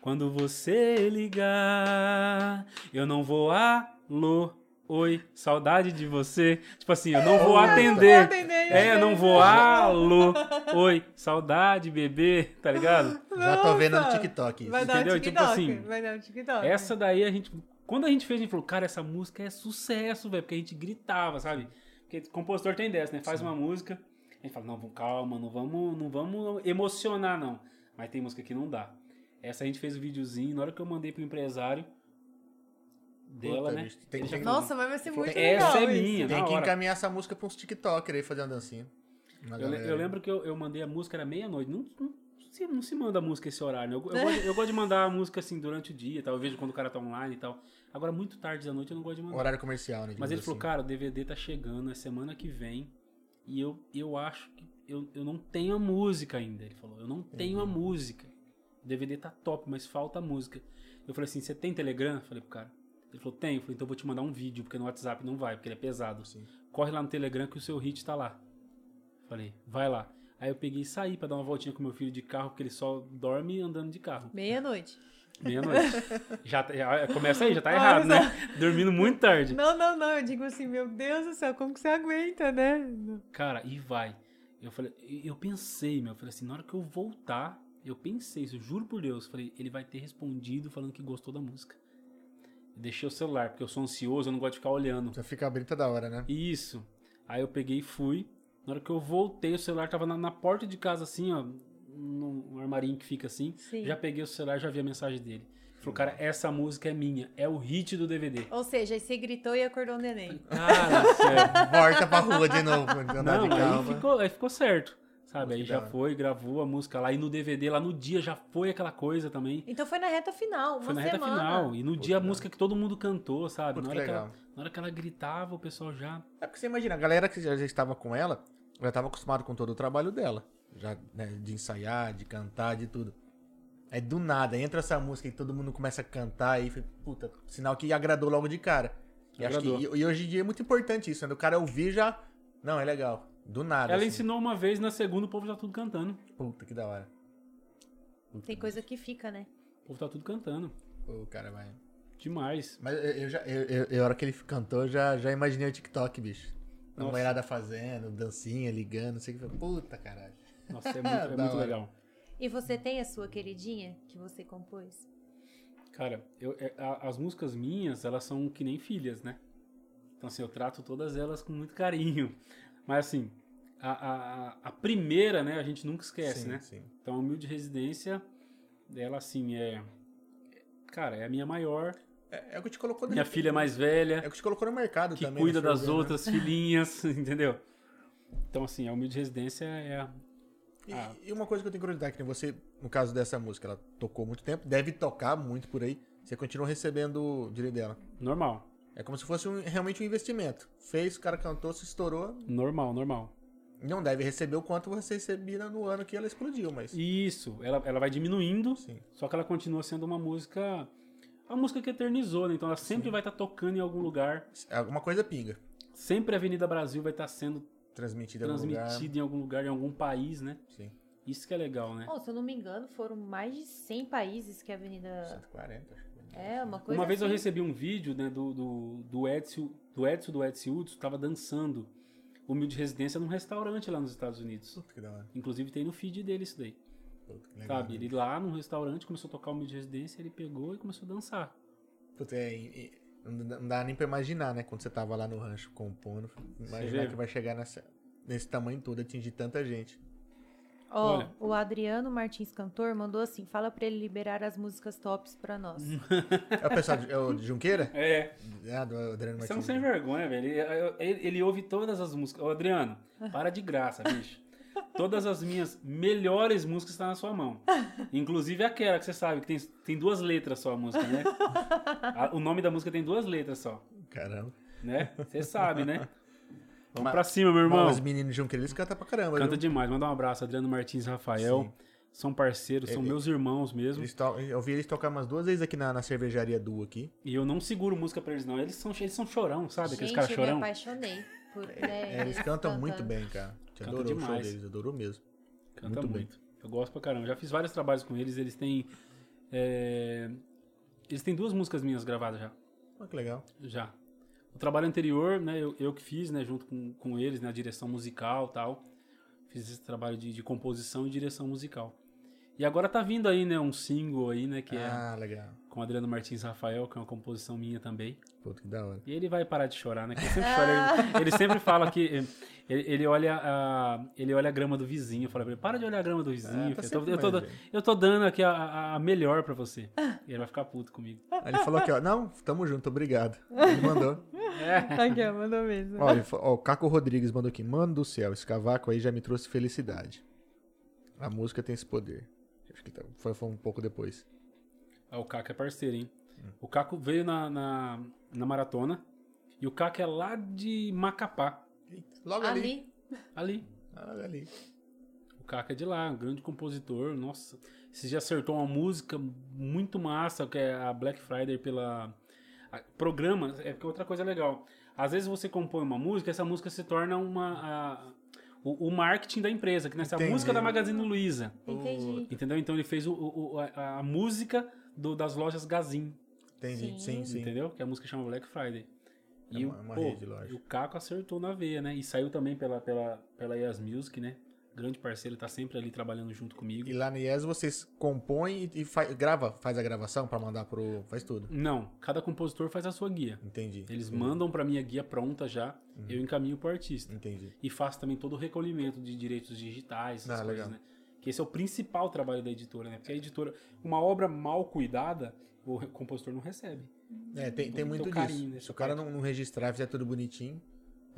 quando você ligar. Eu não vou alô, oi, saudade de você. Tipo assim, eu não vou atender. É, eu não vou alô, oi, saudade, bebê, tá ligado? Já tô vendo no. TikTok isso. Vai dar um Entendeu? Tipo TikTok. assim, vai dar um TikTok. Essa daí a gente. Quando a gente fez, a gente falou, cara, essa música é sucesso, velho. Porque a gente gritava, sabe? Porque compositor tem dessa, né? Faz uma música, a gente fala, não, vamos, calma, não vamos, não vamos emocionar, não. Mas tem música que não dá. Essa a gente fez o videozinho, na hora que eu mandei pro empresário dela, Puta, né? bicho, tem- tem- falou, Nossa, mas vai ser muito Essa legal é isso. minha, Tem que hora. encaminhar essa música pra uns TikTokers aí fazer uma dancinha. Eu, eu lembro que eu, eu mandei a música, era meia-noite. Não, não, se, não se manda música esse horário, né? Eu, eu, gosto, eu gosto de mandar a música assim durante o dia, tal. Eu vejo quando o cara tá online e tal. Agora, muito tarde da noite eu não gosto de mandar. Horário comercial, né? Mas ele falou, assim. cara, o DVD tá chegando, é semana que vem. E eu, eu acho que eu, eu não tenho a música ainda. Ele falou, eu não tenho a música. O DVD tá top, mas falta a música. Eu falei assim, você tem Telegram? Eu falei pro cara. Ele falou, tenho. Eu falei, então eu vou te mandar um vídeo, porque no WhatsApp não vai, porque ele é pesado. Sim. Corre lá no Telegram que o seu hit tá lá. Falei, vai lá. Aí eu peguei e saí pra dar uma voltinha com meu filho de carro, porque ele só dorme andando de carro. Meia-noite. Meia-noite. já, já começa aí, já tá errado, né? Dormindo muito tarde. Não, não, não. Eu digo assim, meu Deus do céu, como que você aguenta, né? Cara, e vai. Eu falei, eu pensei, meu, eu falei assim, na hora que eu voltar, eu pensei isso, eu juro por Deus, eu falei, ele vai ter respondido falando que gostou da música. Eu deixei o celular, porque eu sou ansioso, eu não gosto de ficar olhando. Você fica abrindo toda hora, né? Isso. Aí eu peguei e fui. Na hora que eu voltei, o celular tava na, na porta de casa, assim, ó, num armarinho que fica assim. Sim. Já peguei o celular e já vi a mensagem dele. Falou, cara, essa música é minha, é o hit do DVD. Ou seja, aí você gritou e acordou o neném. Cara, céu. Volta pra rua de novo, andar Não, de aí ficou, aí ficou certo. Sabe, aí já foi, gravou a música lá. E no DVD, lá no dia, já foi aquela coisa também. Então foi na reta final, uma Foi na semana. reta final. E no Puta, dia a legal. música que todo mundo cantou, sabe? Na que hora, que ela, na hora que ela gritava, o pessoal já. É porque você imagina, a galera que já já estava com ela, já estava acostumado com todo o trabalho dela. Já, né, de ensaiar, de cantar, de tudo. Aí do nada, entra essa música e todo mundo começa a cantar e fica, puta, sinal que agradou logo de cara. E, acho que, Agradou. e, hoje em dia é muito importante isso, né? O cara ouvir já. Não, é legal. Do nada. Ela assim. ensinou uma vez, na segunda o povo já tudo cantando. Puta, que da hora. Puta, Tem coisa que fica, né? O povo tá tudo cantando. O cara vai. Demais. Mas eu, eu já, eu, eu, eu, a hora que ele cantou, eu já, já imaginei o TikTok, bicho. Nossa. mulherada fazendo, dancinha, ligando, não sei o que. Puta, caralho. Nossa, é muito, é muito legal. E você tem a sua queridinha que você compôs? Cara, eu- é, a- as músicas minhas, elas são que nem filhas, né? Então, assim, eu trato todas elas com muito carinho. Mas, assim, a, a, a- primeira, né, a gente nunca esquece, sim, né? sim. Então, a Humilde Residência, ela, assim, é... Cara, é a minha maior, É, é o que te colocou minha filha mais velha, É o que te colocou no mercado que também. cuida né, for das né? outras filhinhas, entendeu? Então, assim, a Humilde Residência é a... E, Ah. e uma coisa que eu tenho curiosidade, que você, no caso dessa música, ela tocou muito tempo, deve tocar muito por aí. Você continua recebendo o direito dela. normal. É como se fosse um- realmente um investimento. Fez, o cara cantou, se estourou. Normal, normal. Não deve receber o quanto você recebia no ano que ela explodiu, mas. Isso, ela, ela vai diminuindo, Sim. só que ela continua sendo uma música. Uma música que eternizou, né? Então ela sempre vai estar tocando em algum lugar. Alguma coisa pinga. Sempre a Avenida Brasil vai estar sendo Transmitida transmitida em algum lugar, em algum país, né? Sim. Isso que é legal, né? Oh, se eu não me engano, foram mais de 100 países que a Avenida. 140, acho que. É, uma coisa Uma vez eu assim. recebi um vídeo né, do, do, do Edson, do Edson do Edson Hudson, tava dançando humilde residência num restaurante lá nos Estados Unidos. Puta que da hora. Inclusive tem no feed dele isso daí. Puta, que legal, Sabe? né? Ele lá num restaurante começou a tocar humilde residência, ele pegou e começou a dançar. Puta, é, e- não dá- nem pra imaginar, né? Quando você tava lá no rancho compondo. Imaginar vê? que vai chegar nessa, nesse tamanho todo, atingir tanta gente. Ó, Olha. o Adriano Martins Cantor mandou assim: fala pra ele liberar as músicas tops pra nós. É o pessoal de, é o de Junqueira? É, Ah, do Adriano Você é um Martins. sem vergonha, velho. Ele, ele- ele ouve todas as músicas. Ô, Adriano, para de graça, bicho. Todas as minhas melhores músicas estão na sua mão. Inclusive aquela que você sabe, que tem, tem duas letras só a música, né? A- o nome da música tem duas letras só, Caramba. né? Você sabe, né? Vamos Mas- pra cima, meu irmão. Os meninos de Junqueira, eles cantam pra caramba, Canta viu? demais. Manda um abraço, Adriano Martins e Rafael. Sim. São parceiros, são Ele- meus irmãos mesmo. Eu vi eles tocar umas duas vezes aqui na, na cervejaria Du aqui. E eu não seguro música pra eles, não. Eles são, eles são chorão, sabe? Aqueles Gente, caras eu me chorão. apaixonei por né, É, eles cantam cantando. muito bem, cara. Te Canta adorou o show demais. deles, adorou mesmo. Canta Muito muito. bem. Eu gosto pra caramba. Já fiz vários trabalhos com eles. Eles têm. é, Eles têm duas músicas minhas gravadas já. Ah, que legal. Já. O trabalho anterior, né, eu, eu que fiz, né, junto com, com eles, na direção musical e tal. Fiz esse trabalho de, de composição e direção musical. E agora tá vindo aí, né, um single aí, né, que é Ah, legal. Com Adriano Martins Rafael, que é uma composição minha também. Puta, que da hora. E ele vai parar de chorar, né? Ele sempre chora. Ele, ele sempre fala que ele, ele olha a, ele olha a grama do vizinho. Eu falo pra ele, para de olhar a grama do vizinho. Ah, tá filho. eu, tô, eu, tô, eu tô dando aqui a, a- melhor pra você. E ele vai ficar puto comigo. Aí ele falou aqui, ó. Não, tamo junto, obrigado. Ele mandou. Aqui, ó, mandou mesmo. Ó, ele fa- ó, o Caco Rodrigues mandou aqui. Mano do céu, esse cavaco aí já me trouxe felicidade. A música tem esse poder. Acho que tá- foi, foi um pouco depois. Ah, o Caco é parceiro, hein? O Caco veio na, na, na maratona. E o Caco é lá de Macapá. Logo ali. Ali, Ali. Logo ali. O Caco é de lá, um grande compositor. Nossa, você já acertou uma música muito massa, que é a Black Friday pela. a- programa, é que outra coisa legal. Às vezes você compõe uma música, essa música se torna uma. a- o, o marketing da empresa, que nessa Entendi. música da Magazine Luiza. Entendi. Entendeu? Então ele fez o, o- a, a música do- das lojas Gazin, Entendi, sim, Sim. sim. entendeu? Que a música chama Black Friday. É E uma- o, uma pô, rede de loja. e o Caco acertou na veia, né? E saiu também pela, pela, pela EAS Music, né? Grande parceiro, tá sempre ali trabalhando junto comigo. E lá no IES vocês compõem e, e fa- grava, faz a gravação pra mandar pro. Faz tudo. Não, cada compositor faz a sua guia. Entendi. Eles entendi, mandam pra mim a guia pronta já, Uhum. eu encaminho pro artista. Entendi. E faço também todo o recolhimento de direitos digitais, essas Ah, coisas, legal. né? Que esse é o principal trabalho da editora, né? Porque a editora, uma obra mal cuidada, o compositor não recebe. É, tem, tem muito teu carinho disso. nesse Se o cara não, não registrar, fizer tudo bonitinho.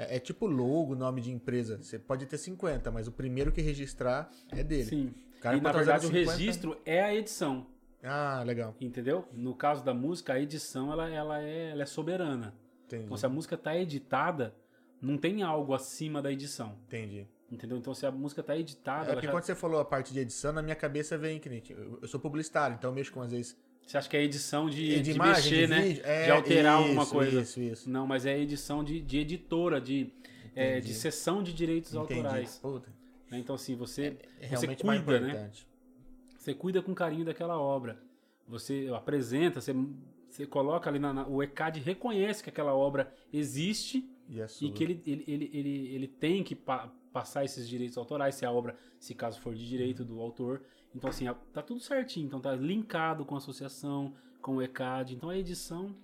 É, é tipo logo, nome de empresa. Você pode ter 50, mas o primeiro que registrar é dele. Sim. O cara e na pode usar verdade o 50. registro é a edição, Ah, legal. entendeu? No caso da música, a edição ela, ela, é, ela é soberana. Entendi. Então se a música tá editada, não tem algo acima da edição, Entendi. entendeu? Então se a música tá editada, É porque já- quando você falou a parte de edição, na minha cabeça vem que eu sou publicitário, então eu mexo com às vezes. Você acha que é edição de, de, imagem, mexer, de né? É, de alterar isso, alguma coisa. Isso, isso. Não, mas é edição de, de editora, de, é, de sessão de direitos Entendi. autorais. Puta, né? Então, assim, você, é você realmente mais cuida, né? importante. Você cuida com carinho daquela obra. Você apresenta, você, você coloca ali na, na- O ECAD reconhece que aquela obra existe E sua? e que ele, ele, ele, ele, ele tem que pa- passar esses direitos autorais, se a obra, se caso for de direito do autor. Então, assim, tá tudo certinho. Então, tá linkado com a associação, com o ECAD. Então, a edição,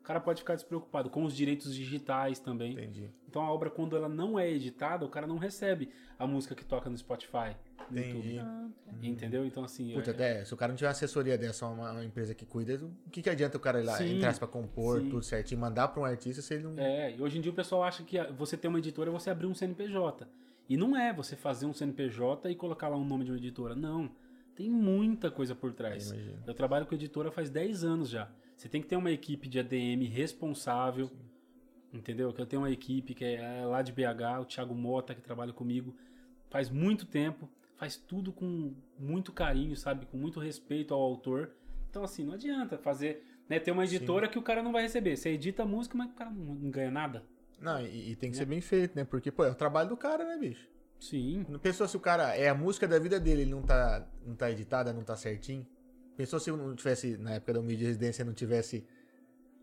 o cara pode ficar despreocupado. Com os direitos digitais também. Entendi. Então, a obra, quando ela não é editada, o cara não recebe a música que toca no Spotify, no Entendi. YouTube. Ah, tá. Entendeu? Então, assim... Puta, é- até, se o cara não tiver uma assessoria dessa, uma, uma empresa que cuida, o que, que adianta o cara ir lá, Sim, entrar pra compor sim. tudo certinho, mandar pra um artista se ele não. É, e hoje em dia o pessoal acha que você ter uma editora é você abrir um CNPJ. E não é você fazer um CNPJ e colocar lá um nome de uma editora. Não. Tem muita coisa por trás. Eu. Eu trabalho com editora faz 10 anos já. Você tem que ter uma equipe de ADM responsável. Entendeu? Que eu tenho uma equipe que é lá de BH, o Thiago Mota, que trabalha comigo faz muito tempo. Faz tudo com muito carinho, sabe? Com muito respeito ao autor. Então, assim, não adianta fazer. Né, ter uma editora que o cara não vai receber. Você edita a música, mas o cara não, ganha nada. Não, e, e tem que Né? ser bem feito, né? Porque, pô, é o trabalho do cara, né, bicho? Sim. Não pensou se o cara é a música da vida dele, ele não tá, não tá editada, não tá certinho? Pensou se eu não tivesse, na época da mídia de residência, não tivesse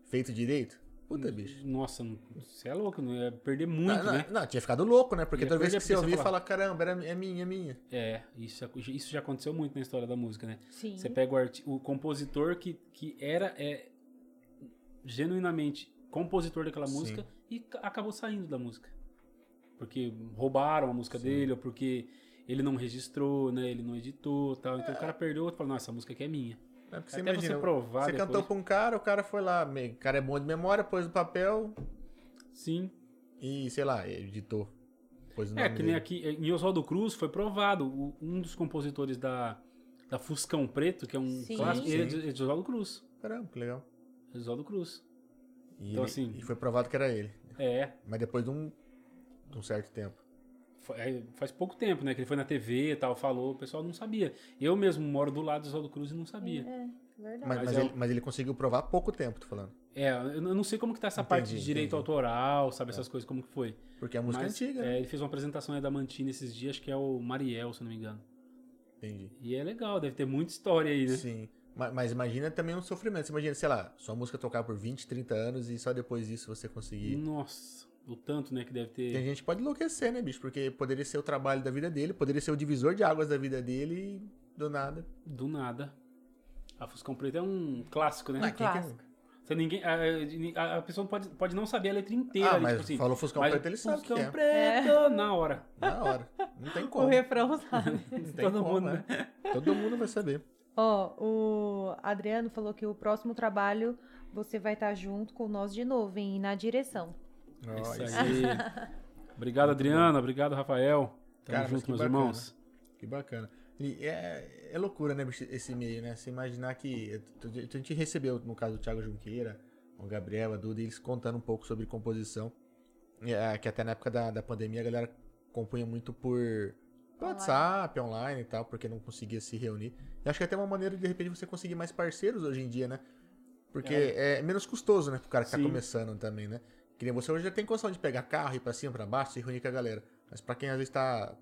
feito direito? Puta, bicho. Nossa, não- você é louco, não ia perder muito, não, não, né? não, tinha ficado louco, né? Porque Ia toda vez que você ouvia, fala- fala, caramba, era, é minha, é minha. É, isso, isso já aconteceu muito na história da música, né? Sim. Você pega o, o compositor que, que era é, genuinamente compositor daquela Sim. música e ca- acabou saindo da música. Porque roubaram a música Sim. dele, ou porque ele não registrou, né? Ele não editou tal. Então o cara perdeu e falou, não, essa música aqui é minha. É porque você Até imagina, você provar você depois. cantou pra um cara, o cara foi lá, o cara é bom de memória, pôs no papel Sim. e, sei lá, editou. Pôs o É, que nem dele. aqui em Oswaldo Cruz foi provado. um dos compositores da, da Fuscão Preto, que é um Sim. clássico, ele é de, é de Oswaldo Cruz. Caramba, que legal. É de Oswaldo Cruz. E, Então, ele- assim- e foi provado que era ele. É, Mas depois de um, de um certo tempo. é, faz pouco tempo, né? Que ele foi na TV e tal, falou, o pessoal não sabia. Eu mesmo moro do lado de Oswaldo Cruz e não sabia. É, verdade. Mas, Mas mas é ele, mas ele conseguiu provar há pouco tempo, tô falando. É, eu não sei como que tá essa Entendi, parte de direito entendi. autoral, sabe? Essas coisas, como que foi. Porque a música Mas, é antiga, é, né? ele fez uma apresentação aí da Mantina esses dias, que é o Mariel, se eu não me engano. Entendi. E é legal, deve ter muita história aí, né? Sim. Ma- Mas, imagina também um sofrimento. Você imagina, sei lá, sua música tocar por 20, 30 anos e só depois disso você conseguir. Nossa, o tanto, né, que deve ter. Tem gente que pode enlouquecer, né, bicho? Porque poderia ser o trabalho da vida dele, poderia ser o divisor de águas da vida dele e do nada. Do nada. A Fuscão Preto é um clássico, né? Ah, que- clássico. Você ninguém, a, a- pessoa pode, pode não saber a letra inteira Ah, ali, mas tipo assim. falou Fuscão mas Preto, ele sabe o que Fuscão é. Preto, na hora. Na hora. Não tem O como. refrão, sabe? Todo como, mundo, né? Todo mundo vai saber. Ó, o Adriano falou que o próximo trabalho você vai estar junto com nós de novo, hein? Na direção. Isso Ó, aí. Obrigado, Adriana. Obrigado, Rafael. Tamo Cara, junto, meus bacana. irmãos. Que bacana. E é, é loucura, né, esse meio, né? Você imaginar que. A gente recebeu, no caso do Thiago Junqueira, o Gabriel, a Duda, eles contando um pouco sobre composição. É, que até na época da, da pandemia a galera compunha muito por WhatsApp, online e tal, porque não conseguia se reunir. E acho que é até uma maneira de, de repente, você conseguir mais parceiros hoje em dia, né? Porque é, menos custoso, né, pro cara que tá Sim. começando também, né? Que nem você hoje já tem condição de pegar carro, ir pra cima, pra baixo, se reunir com a galera. Mas pra quem às vezes tá,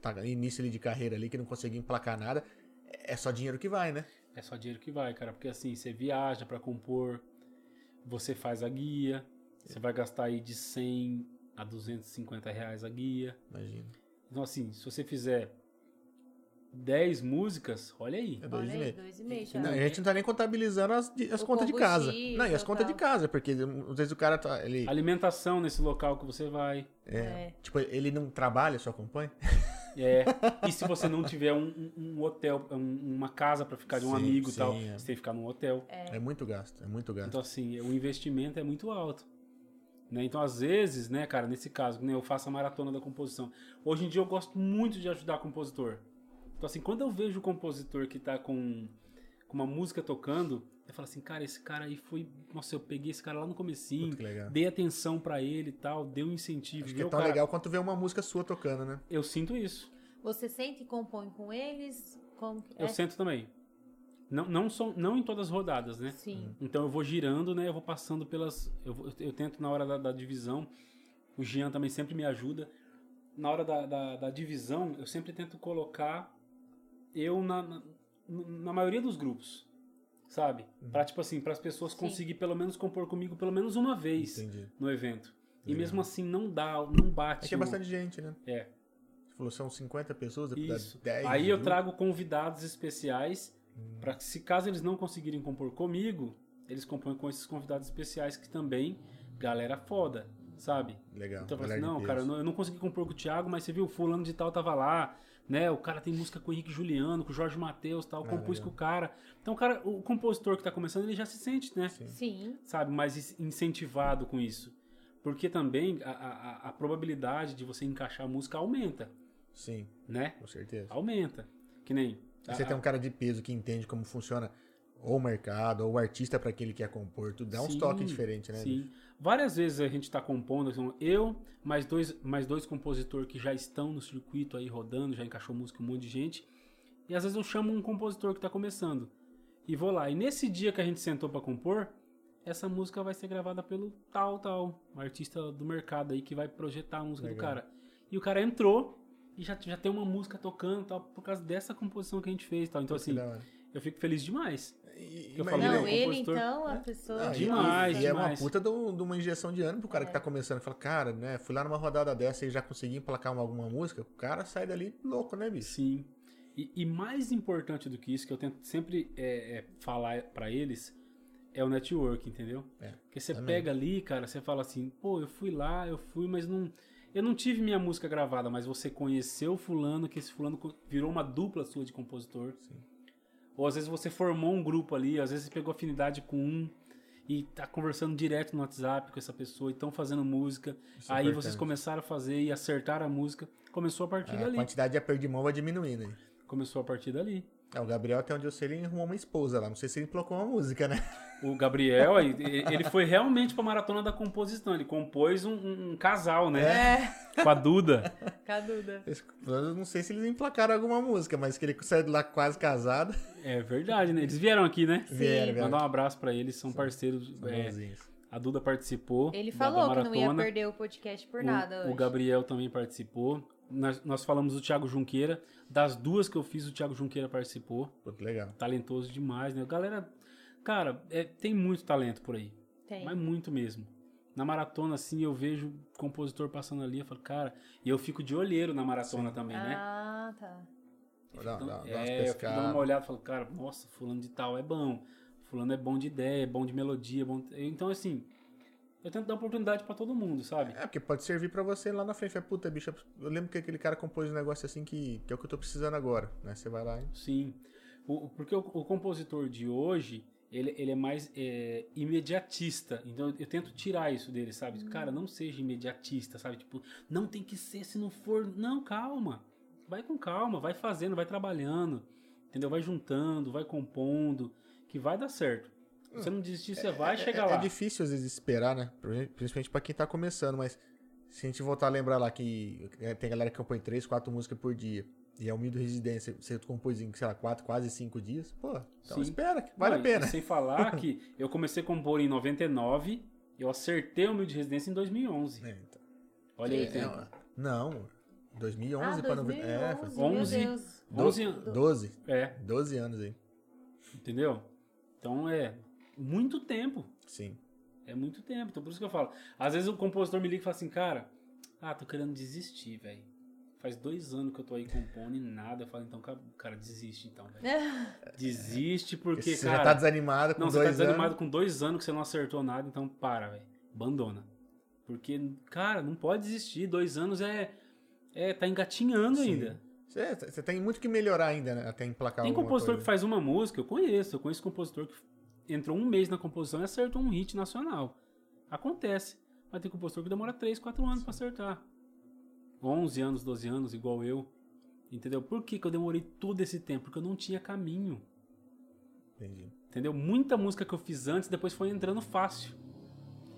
tá no início ali de carreira ali, que não conseguiu emplacar nada, é só dinheiro que vai, né? É só dinheiro que vai, cara. Porque assim, você viaja pra compor, você faz a guia, você vai gastar aí de 100 a 250 reais a guia. Imagina. Então assim, se você fizer 10 músicas, olha aí. É dois Olha e aí, meio. dois e meio, E Thiago. não, a gente não tá nem contabilizando as, as contas de casa. Não, e as contas de tal. casa, porque às vezes o cara tá. Ele, Alimentação nesse local que você vai. é, É. Tipo, ele não trabalha, só acompanha? É. E se você não tiver um, um- hotel, um- uma casa pra ficar de um Sim, amigo e tal, é. você tem que ficar num hotel. É. muito gasto, é muito gasto. Então, assim, o investimento é muito alto. Né? Então, às vezes, né, cara, nesse caso, né, eu faço a maratona da composição. Hoje em dia eu gosto muito de ajudar compositor. Então, assim, quando eu vejo o compositor que tá com, com uma música tocando, eu falo assim, cara, esse cara aí foi. Nossa, eu peguei esse cara lá no comecinho, dei atenção pra ele e tal, dei um incentivo. Acho que é tão cara? legal quanto ver uma música sua tocando, né? Eu sinto isso. Você sente e compõe com eles? Como que Eu é? sinto também. Não, não, são, não em todas as rodadas, né? Sim. Então eu vou girando, né? Eu vou passando pelas. Eu, eu tento na hora da, da divisão. O Jean também sempre me ajuda. Na hora da, da, da divisão, eu sempre tento colocar eu na, na, na maioria dos grupos. Sabe? Pra, tipo assim, para as pessoas Sim. conseguir pelo menos compor comigo pelo menos uma vez Entendi. no evento. E Legal. mesmo assim não dá, não bate. É que é o- bastante gente, né? É. Você falou, são 50 pessoas, dá Isso. 10. Aí eu trago convidados especiais Hum. para que, se caso eles não conseguirem compor comigo, eles compõem com esses convidados especiais que também, galera foda, sabe? Legal. Então eu falo assim, não, cara, eu não, eu não consegui compor com o Thiago, mas você viu, fulano de tal tava lá, né? O cara tem música com o Henrique Juliano, com o Jorge Matheus tal, Ah, compus legal. com o cara. Então o cara, o compositor que tá começando, ele já se sente, né? Sim. Sabe, mais is- incentivado com isso. Porque também a, a, a probabilidade de você encaixar a música aumenta, Sim, né? com certeza. Aumenta. Que nem. E você a- tem um cara de peso que entende como funciona ou o mercado, ou o artista para que ele quer compor, tudo dá uns Sim, toques diferentes, né? Sim. Várias vezes a gente está compondo, assim, eu, mais dois, mais dois compositores que já estão no circuito aí rodando, já encaixou música um monte de gente. E às vezes eu chamo um compositor que está começando. E vou lá. E nesse dia que a gente sentou para compor, essa música vai ser gravada pelo tal, tal, um artista do mercado aí que vai projetar a música Legal. do cara. E o cara entrou e já, já tem uma música tocando tal, por causa dessa composição que a gente fez tal. Então, Pô, assim, eu fico feliz demais. E- eu falei. Não, o ele compositor- então, a pessoa. Ah, e- Demais, e, é uma puta de, um- uma injeção de ânimo pro cara que tá começando. Fala, cara, né? Fui lá numa rodada dessa e já consegui emplacar uma, alguma música. O cara sai dali louco, né, bicho? Sim. E, e mais importante do que isso, que eu tento sempre é, é, falar pra eles, é o network, entendeu? É, Porque você também. pega ali, cara, você fala assim, pô, eu fui lá, eu fui, mas não. Eu não tive minha música gravada, mas você conheceu fulano, que esse fulano virou uma dupla sua de compositor. Ou às vezes você formou um grupo ali, às vezes você pegou afinidade com um e tá conversando direto no WhatsApp com essa pessoa e estão fazendo música. Isso é aí vocês começaram a fazer e acertaram a música. Começou a partir A dali. quantidade de aperto de mão vai diminuindo aí. Começou a partir dali. É, o Gabriel, até onde eu sei, ele arrumou uma esposa lá. Não sei se ele colocou uma música, né? O Gabriel, ele foi realmente pra maratona da composição. Ele compôs um, um- casal, né? É, Com a Duda. Caduda. Eu não sei se eles emplacaram alguma música, mas que ele saiu de lá quase casado. É verdade, né? Eles vieram aqui, né? Vieram, vieram. Mandar um abraço pra eles, são parceiros. São é, a Duda participou. Ele da- falou da que não ia perder o podcast por O- nada o, hoje. Gabriel também participou. Nós, nós falamos do Thiago Junqueira. Das duas que eu fiz, o Thiago Junqueira participou. Pô, que legal. Talentoso demais, né? Galera, cara, é, tem muito talento por aí. Tem. Mas muito mesmo. Na maratona, assim, eu vejo o compositor passando ali, eu falo, cara, e eu fico de olheiro na maratona também, né? Ah, tá. Dá, dá, dá umas é, eu fico dando uma olhada e falo, cara, nossa, fulano de tal é bom. Fulano é bom de ideia, é bom de melodia, é bom... Então, assim, eu tento dar oportunidade pra todo mundo, sabe? É, porque pode servir pra você lá na frente. Fala, puta, bicho, eu lembro que aquele cara compôs um negócio assim que, que é o que eu tô precisando agora, né? Você vai lá e... Sim. O- porque o, o compositor de hoje, ele, ele é mais é, imediatista. Então eu, eu tento tirar isso dele, sabe? Cara, não seja imediatista, sabe? Tipo, não tem que ser se não for. Não, calma. Vai com calma, vai fazendo, vai trabalhando. Entendeu? Vai juntando, vai compondo, que vai dar certo. Se você não desistir, você vai chegar é, lá. É difícil às vezes esperar, né? Principalmente pra quem tá começando, mas se a gente voltar a lembrar lá que é, tem galera que compõe três, quatro músicas por dia. E é humilde residência, você compôs em, sei lá, quatro, quase cinco dias, pô, então Sim. espera, que vale Não, a pena. Sem falar que eu comecei a compor em 99, eu acertei o meu de residência em 2011. É, então. Olha aí. É, não, 2011 ah, pra 2011, 90. É, faz meu 11. Deus. 11 12, anos. 12, É, 12 anos aí. entendeu? Então é muito tempo. Sim. É muito tempo. Então por isso que eu falo. Às vezes o compositor me liga e fala assim, cara, ah, tô querendo desistir, velho. Faz dois anos que eu tô aí compondo e nada. Eu falo, então, ca- cara, desiste então, velho. Desiste porque, você cara... já tá desanimado com Não, você tá dois desanimado anos. com dois anos que você não acertou nada, então para, velho. Abandona. Porque, cara, não pode desistir. Dois anos é. É, tá engatinhando Sim. ainda. Você, você tem muito que melhorar ainda, né? Até emplacar Tem compositor que coisa. faz uma música, eu conheço. Eu conheço compositor que entrou um mês na composição e acertou um hit nacional. Acontece. Mas tem compositor que demora 3, 4 anos pra acertar. 11 anos, 12 anos, igual eu. Entendeu? Por que, que eu demorei todo esse tempo? Porque eu não tinha caminho. Entendi. Entendeu? Muita música que eu fiz antes, depois foi entrando fácil.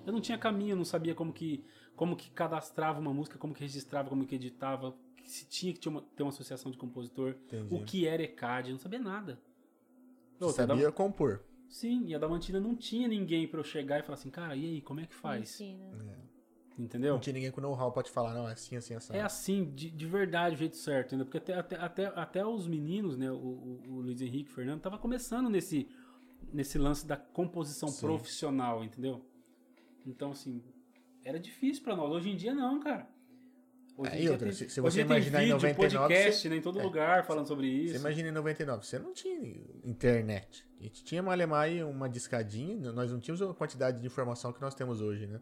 Eu não tinha caminho, eu não sabia como que, como que cadastrava uma música, como que registrava, como que editava, se tinha que ter uma, ter uma associação de compositor, Entendi. o que era ECAD, eu não sabia nada. Outra, sabia da- compor. Sim, e a Damantina não tinha ninguém pra eu chegar e falar assim, cara, e aí, como é que faz? Ensina. Entendeu? Não tinha ninguém com know-how pra te falar, não, é assim, assim, assim. É assim, de, de verdade, do jeito certo, entendeu? Porque até, até, até, até os meninos, né, o, o, o Luiz Henrique e o Fernando, tava começando nesse, nesse lance da composição Sim. profissional, entendeu? Então, assim, era difícil pra nós. Hoje em dia, não, cara. Hoje É, em e outra, tem, se- se você em imaginar em vídeo, 99, podcast, você- né, em todo é. lugar falando sobre isso. Você imagina em 99, você não tinha internet. A gente tinha Malemar e uma discadinha, nós não tínhamos a quantidade de informação que nós temos hoje, né?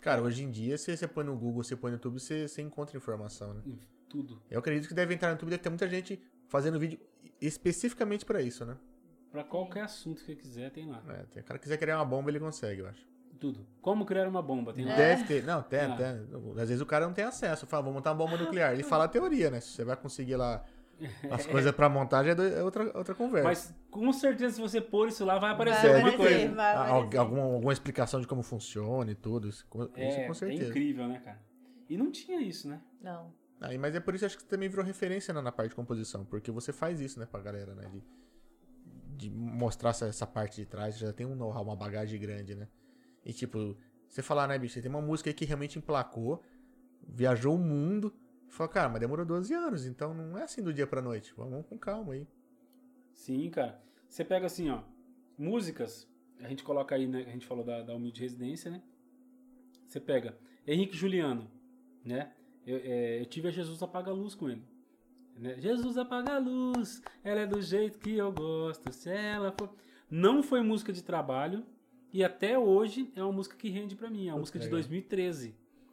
Cara, hoje em dia, se você põe no Google, você põe no YouTube, você, você encontra informação, né? Tudo. Eu acredito que deve entrar no YouTube, deve ter muita gente fazendo vídeo especificamente pra isso, né? Pra qualquer assunto que quiser, tem lá. É, tem cara que quiser criar uma bomba, ele consegue, eu acho. Tudo. Como criar uma bomba, tem lá. Deve ter, não, tem, Ah. tem. Às vezes o cara não tem acesso. Fala, vou montar uma bomba nuclear. Ele fala a teoria, né? Se você vai conseguir lá as coisas pra montar, já é do- é outra, outra conversa. Mas com certeza, se você pôr isso lá, vai aparecer Vai alguma aparecer, coisa. vai Ah, aparecer. alguma, alguma explicação de como funciona e tudo. Isso, É, com é certeza. incrível, né, cara? E não tinha isso, né? Não. Aí, mas é por isso que acho que também virou referência na, na parte de composição, porque você faz isso, né, pra galera, né? De, de mostrar essa, essa parte de trás, já tem um know-how, uma bagagem grande, né? E tipo, você falar, né, bicho, você tem uma música aí que realmente emplacou, viajou o mundo, falou, cara, mas demorou 12 anos, então não é assim do dia pra noite. Vamos com calma aí. Sim, cara. Você pega assim, ó, músicas, a gente coloca aí, né? A gente falou da, da humilde residência, né? Você pega Henrique Juliano, né? Eu, é, eu tive a Jesus Apaga a Luz com ele. né? Jesus apaga a luz, ela é do jeito que eu gosto. Se ela for. Não foi música de trabalho e até hoje é uma música que rende pra mim. É uma música de legal. 2013.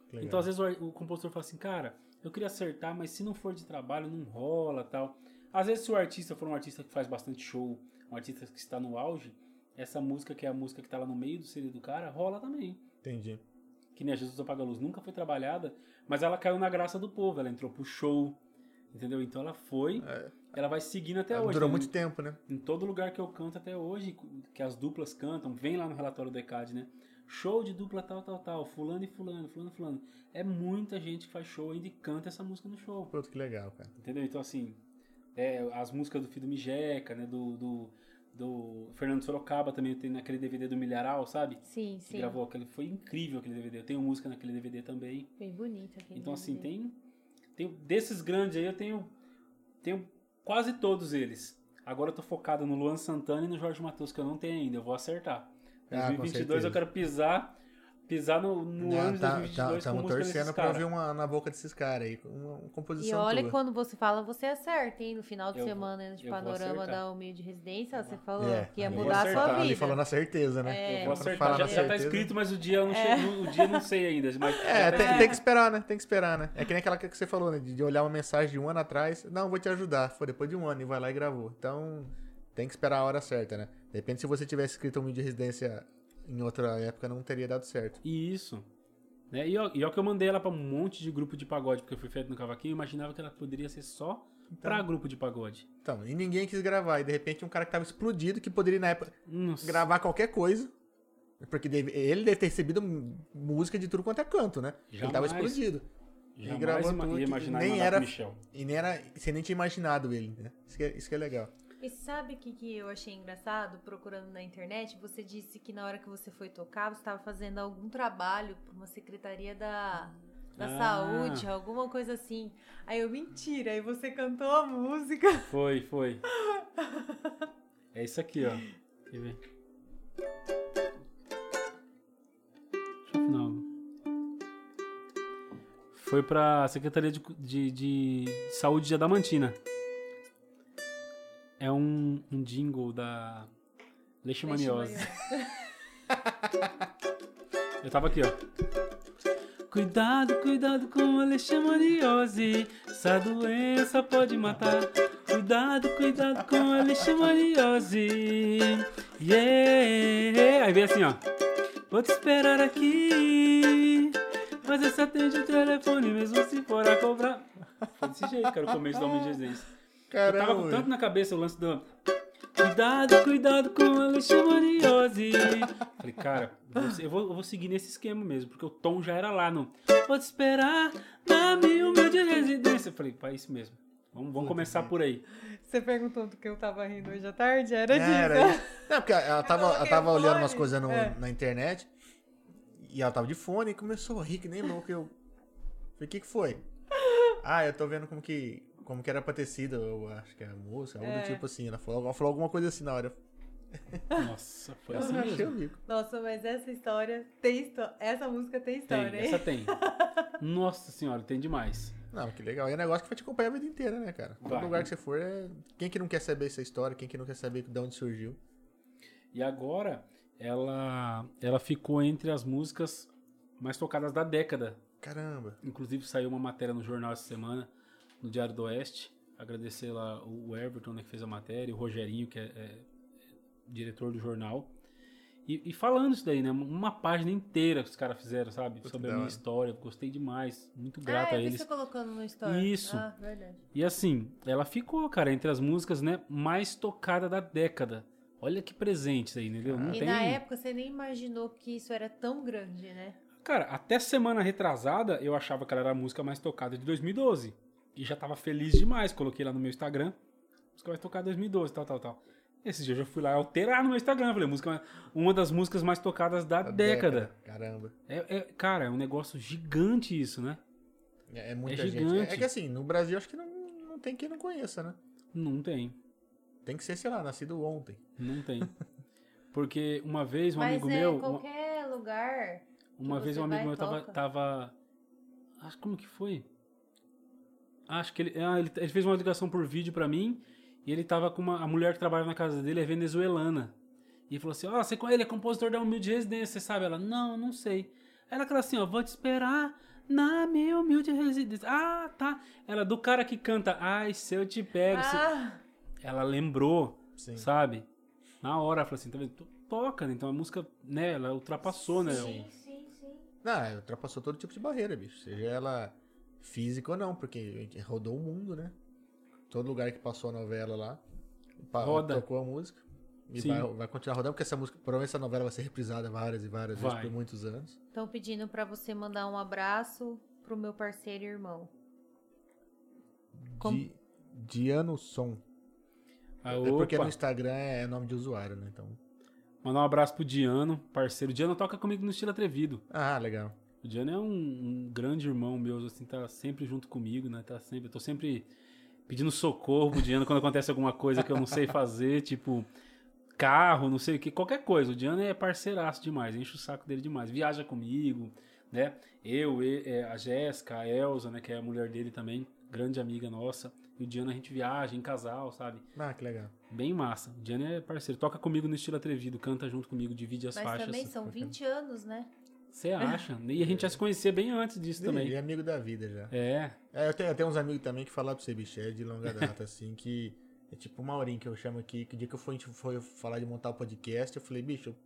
Que legal. Então, às vezes, o, o compositor fala assim, cara, eu queria acertar, mas se não for de trabalho, não rola tal. Às vezes, se o artista for um artista que faz bastante show, um artista que está no auge, essa música, que é a música que está lá no meio do CD do cara, rola também. Entendi. Que nem a Jesus Apaga a Luz nunca foi trabalhada, mas ela caiu na graça do povo, ela entrou pro show, entendeu? Então ela foi, ela vai seguindo até hoje. É. Durou né? muito tempo, né? Em todo lugar que eu canto até hoje, que as duplas cantam, vem lá no relatório do ECAD, né? Show de dupla tal, tal, tal, fulano e fulano, fulano e fulano. É muita gente que faz show ainda e canta essa música no show, Puta, que legal, cara. entendeu? Então, assim, é, as músicas do Fido Mijeca, né? Do, do, do Fernando Sorocaba também tem naquele DVD do Milharal, sabe? Sim, Que sim. gravou aquele, foi incrível aquele DVD. Eu tenho música naquele DVD também. Bem bonito aquele Então, assim, DVD. tem, Desses grandes aí, eu tenho. Tenho quase todos eles. Agora eu tô focado no Luan Santana e no Jorge Matheus, que eu não tenho ainda. Eu vou acertar. Ah, com 2022 certeza. eu quero pisar. Pisar no, no ano de 2022 com Estamos música desses torcendo pra ouvir uma na boca desses caras aí. Uma, uma E composição olha tua. quando você fala, você acerta, hein? No final de Eu semana de vou panorama acertar. da humilde residência, você falou É, que ia mudar a sua Ali vida. falou na certeza, né? É. Eu vou acertar. Já, já tá certeza. escrito, mas o dia eu não, É. che- o dia não sei ainda. Mas É, tá tem, tem que esperar, né? Tem que esperar, né? É que nem aquela que você falou, né? De, de olhar uma mensagem de um ano atrás. Não, vou te ajudar. Foi depois de um ano e vai lá e gravou. Então, tem que esperar a hora certa, né? De repente, se você tivesse escrito um vídeo de residência em outra época, não teria dado certo. Isso. Né? E, ó, e ó que eu mandei ela pra um monte de grupo de pagode, porque eu fui feito no cavaquinho, eu imaginava que ela poderia ser só pra grupo de pagode. Então, e ninguém quis gravar. E de repente, um cara que tava explodido, que poderia na época Nossa. gravar qualquer coisa. Porque deve- ele deve ter recebido música de tudo quanto é canto, né? Ele tava Jamais. explodido. Jamais gravou tudo ia imaginar nem era- Michel. E nem era. Você nem tinha imaginado ele, né? Isso que é, isso que é legal. E sabe o que, que eu achei engraçado procurando na internet? Você disse que na hora que você foi tocar, você estava fazendo algum trabalho para uma secretaria da da Ah. saúde, alguma coisa assim. Aí eu, mentira, aí você cantou a música. Foi, foi. É isso aqui, ó. Quer ver? Deixa eu final. Foi pra Secretaria de, de, de Saúde de Adamantina. É um, um jingle da Leishmaniose. Eu tava aqui, ó. Cuidado, cuidado com a leishmaniose. Essa doença pode matar. Cuidado, cuidado com a leishmaniose. Yeah. Aí vem assim, ó. Vou te esperar aqui. Mas você atende o telefone mesmo se for a cobrar. Foi desse jeito, cara, o começo da Homem de Jesus. Eu tava com tanto na cabeça o lance do. Cuidado, cuidado com a leishmaniose. Falei, cara, eu vou, eu vou seguir nesse esquema mesmo, porque o tom já era lá no. Vou te esperar na minha humilde residência. Eu falei, pá, é isso mesmo. Vamos, vamos começar por aí. Você perguntou do que eu tava rindo hoje à tarde? Era disso. Era isso. Não, porque ela tava, ela tava olhando umas coisas no- É. na internet e ela tava de fone e começou a rir que nem louco. Eu falei, o que que foi? Ah, eu tô vendo como que, como que era pra ter sido, eu acho que é a música, algo É. do tipo assim. Ela falou, ela falou alguma coisa assim na hora. Nossa, foi assim eu achei o mesmo. Nossa, mas essa história tem história. Essa música tem história, Tem, hein? essa tem. Nossa senhora, tem demais. Não, que legal. E é um negócio que vai te acompanhar a vida inteira, né, cara? Todo Vai. lugar que você for, é... quem que não quer saber essa história, quem que não quer saber de onde surgiu. E agora, ela, ela ficou entre as músicas mais tocadas da década. Caramba. Inclusive saiu uma matéria no jornal essa semana, no Diário do Oeste. Agradecer lá o Everton, né, que fez a matéria, o Rogerinho, que é, é diretor do jornal. E, e falando isso daí, né? Uma página inteira que os caras fizeram, sabe? Puta, Sobre a minha hora. história. Gostei demais. Muito grato ah, a eles. você colocando no story. Isso. Ah, verdade. E assim, ela ficou, cara, entre as músicas, né, mais tocada da década. Olha que presentes aí, entendeu? Não E tem. na época você nem imaginou que isso era tão grande, né? Cara, até semana retrasada eu achava que ela era a música mais tocada de 2012. E já tava feliz demais. Coloquei lá no meu Instagram. Música mais tocada de 2012, tal, tal, tal. Esse dia eu já fui lá alterar no meu Instagram. Falei, música, uma das músicas mais tocadas da, Da década. Caramba. É, é- cara, é um negócio gigante isso, né? É, é muita É gente. gigante. É, é que assim, no Brasil acho que não, não tem quem não conheça, né? Não tem. Tem que ser, sei lá, nascido ontem. Não tem. Porque uma vez um Mas amigo é meu. uma- qualquer lugar. Uma que vez você um amigo vai meu tava, tava. Acho como que foi? Acho que ele. Ah, ele, ele fez uma ligação por vídeo pra mim. E ele tava com uma. A mulher que trabalha na casa dele é venezuelana. E falou assim: Ó, você com ele é compositor da humilde residência, você sabe? Ela, não, não sei. Ela falou assim: Ó, vou te esperar na minha humilde residência. Ah, tá. Ela, do cara que canta, ai, se eu te pego. se-" Ah, Ela lembrou, Sim. sabe? Na hora, ela falou assim: tá vendo? Tu Toca, né? Então a música, né? Ela ultrapassou, né? sim, o- sim, sim. Não, é, ultrapassou todo tipo de barreira, bicho. Seja ela física ou não, porque rodou o mundo, né? Todo lugar que passou a novela lá, Roda. tocou a música. E Sim. vai, vai continuar rodando, porque essa música, provavelmente essa novela vai ser reprisada várias e várias vezes Vai. por muitos anos. Estão pedindo pra você mandar um abraço pro meu parceiro e irmão. Como- Di, Diano Som. Ah, É porque no Instagram é nome de usuário, né? Então. Mandar um abraço pro Diano, parceiro. Diano toca comigo no estilo atrevido. Ah, legal. O Diano é um, um grande irmão meu, assim, tá sempre junto comigo, né? Tá sempre, eu tô sempre pedindo socorro pro Diano quando acontece alguma coisa que eu não sei fazer, tipo carro, não sei o que, qualquer coisa. O Diano é parceiraço demais, enche o saco dele demais. Viaja comigo, né? Eu, e- é, a Jéssica, a Elza, né, que é a mulher dele também, grande amiga nossa. E o Diano a gente viaja em casal, sabe? Ah, que legal. Bem massa. O Diano é parceiro. Toca comigo no estilo atrevido, canta junto comigo, divide as Mas faixas. também são 20 anos, né? Você acha? E a gente já se conhecia bem antes disso E também. é amigo da vida já. É. É, eu tenho, eu tenho uns amigos também que falam pra você, bicho, é de longa data, assim, que é tipo o Maurinho que eu chamo aqui, que o dia que eu fui, a gente foi falar de montar o podcast, eu falei, bicho,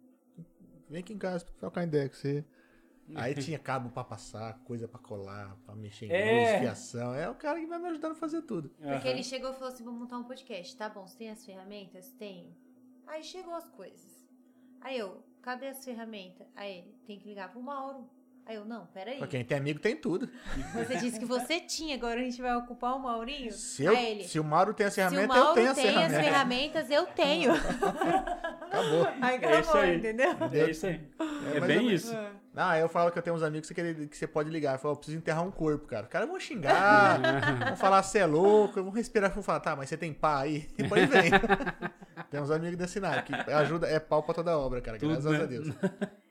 vem aqui em casa pra trocar ideia com você. Aí tinha cabo pra passar, coisa pra colar, pra mexer em É. luz, fiação. É o cara que vai me ajudando a fazer tudo. Porque Aham. ele chegou e falou assim: vamos montar um podcast. Tá bom, você tem as ferramentas? Tenho. Aí chegou as coisas. Aí eu, cadê as ferramentas? Aí ele, tem que ligar pro Mauro. Aí eu, não, peraí. Pra quem tem amigo tem tudo. Você disse que você tinha, agora a gente vai ocupar o Maurinho? Se, eu, ele, se o Mauro tem as se o ferramentas, Mauro eu tenho as tem as ferramentas. ferramentas, eu tenho. Acabou. Aí É isso acabou, aí. entendeu? É isso aí. É, ou bem isso. Não, aí eu falo que eu tenho uns amigos que que você pode ligar. Eu falo, eu preciso enterrar um corpo, cara. Os caras vão xingar, vão falar você é louco, vão respirar, vão falar, tá, mas você tem pá aí? E depois vem. tem uns amigos desse naipe, que ajuda, é pau pra toda obra, cara, Tudo, graças né? a Deus.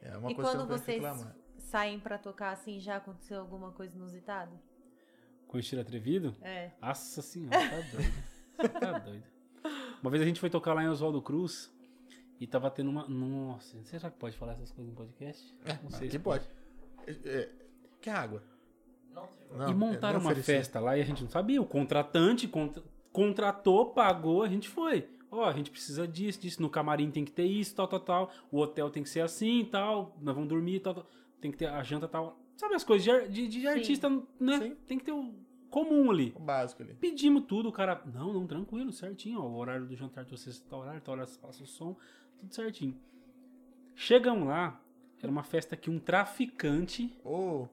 É uma E coisa que eu quando que vocês reclamar. saem pra tocar assim, já aconteceu alguma coisa inusitada? Com estilo atrevido? É. Nossa senhora, tá doido. Tá doido. Uma vez a gente foi tocar lá em Oswaldo Cruz e tava tendo uma. Nossa, será que pode falar essas coisas no podcast? Não sei Aqui se pode. É, é, quer água? Não, e montaram é, nem uma festa lá e a gente não sabia. O contratante contra- contratou, pagou, a gente foi. Ó, a gente precisa disso, disso. No camarim tem que ter isso, tal, tal, tal. O hotel tem que ser assim e tal. Nós vamos dormir, tal, tal. Tem que ter a janta tal. Sabe as coisas de, de, de artista, né? Sim. Tem que ter o comum ali. O básico ali. Pedimos tudo, o cara. Não, não, tranquilo, certinho. Ó, o horário do jantar de vocês tá horário, tá hora passa o som, tudo certinho. Chegamos lá, era uma festa que um traficante Ô,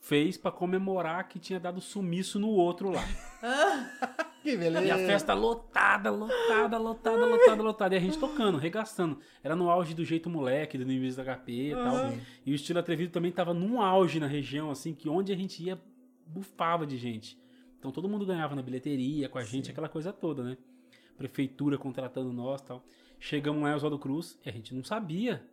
fez pra comemorar que tinha dado sumiço no outro lá. que beleza. E a festa lotada, lotada, lotada, lotada, lotada. E a gente tocando, regaçando. Era no auge do jeito moleque, do Inimigos da HP e tal. Sim. E o estilo atrevido também tava num auge na região, assim, que onde a gente ia, bufava de gente. Então todo mundo ganhava na bilheteria, com a gente, aquela coisa toda, né? Prefeitura contratando nós e tal. Chegamos lá em Oswaldo Cruz e a gente não sabia.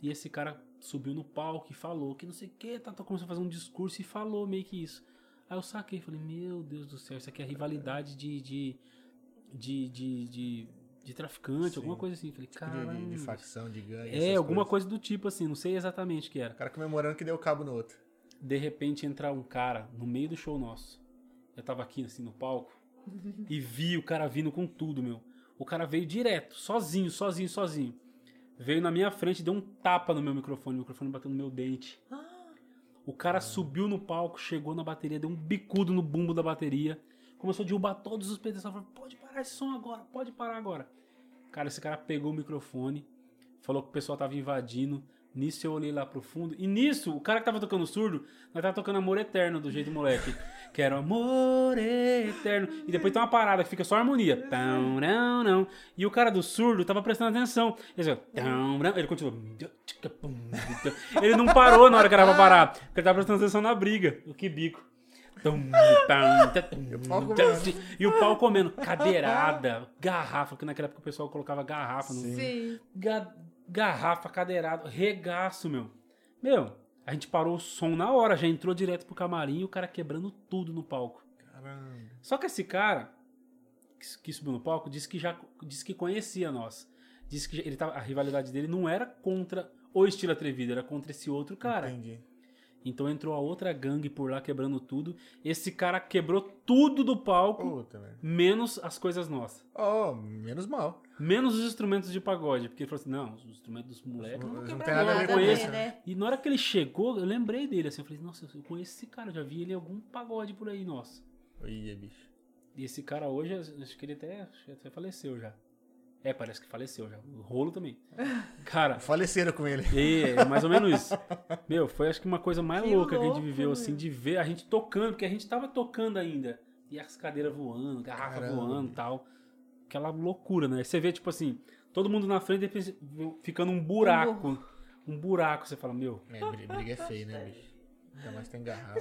E esse cara subiu no palco e falou que não sei o que, tá, tá, começou a fazer um discurso e falou meio que isso. Aí eu saquei, falei, meu Deus do céu, isso aqui é rivalidade de. de. de. de, de, de traficante, Sim. alguma coisa assim. Falei, Tipo de- caramba. de, de facção, de gangue. É, alguma coisas. coisa do tipo assim, não sei exatamente o que era. O cara comemorando que deu cabo no outro. De repente entrar um cara no meio do show nosso. Eu tava aqui assim no palco e vi o cara vindo com tudo, meu. O cara veio direto, sozinho, sozinho, sozinho. Veio na minha frente, deu um tapa no meu microfone, o microfone bateu no meu dente. O cara subiu no palco, chegou na bateria, deu um bicudo no bumbo da bateria. Começou a derrubar todos os pedestais. Falou, pode parar esse som agora, pode parar agora. Cara, esse cara pegou o microfone, falou que o pessoal tava invadindo. Nisso eu olhei lá pro fundo. E nisso, o cara que tava tocando surdo, nós tava tocando Amor Eterno, do jeito moleque. Que era Amor Eterno. E depois tem uma parada que fica só harmonia. Tão, não, não. E o cara do surdo tava prestando atenção. Ele, tão, não. ele continuou. Ele não parou na hora que era pra parar. Porque ele tava prestando atenção na briga. O que bico. E o pau comendo. Cadeirada, garrafa, que naquela época o pessoal colocava garrafa no, Sim. Ga- garrafa, cadeirado, regaço, meu. Meu, a gente parou o som na hora, já entrou direto pro camarim e o cara quebrando tudo no palco. Caramba. Só que esse cara que, que subiu no palco disse que já disse que conhecia nós. Disse que ele tava, a rivalidade dele não era contra o estilo atrevido, era contra esse outro cara. Entendi. Então entrou a outra gangue por lá quebrando tudo. Esse cara quebrou tudo do palco, Puta, menos as coisas nossas. Oh, menos mal. Menos os instrumentos de pagode. Porque ele falou assim: não, os instrumentos dos moleques Não não tem nada a ver com isso, né? E na hora que ele chegou, eu lembrei dele, assim, eu falei, nossa, eu conheço esse cara, eu já vi ele em algum pagode por aí, nossa. Ih, bicho. E esse cara hoje, acho que ele até, acho que até faleceu já. É, parece que faleceu já. O rolo também. Cara, Faleceram com ele. é, mais ou menos isso. Meu, foi acho que uma coisa mais Que louca que a gente viveu, meu. assim, de ver a gente tocando, porque a gente tava tocando ainda. E as cadeiras voando, garrafa Caramba. voando e tal. Aquela loucura, né? Você vê, tipo assim, todo mundo na frente ficando um buraco. Um buraco, você fala, meu, É, briga, é feio, né, bicho? Ainda mais tem garrafa.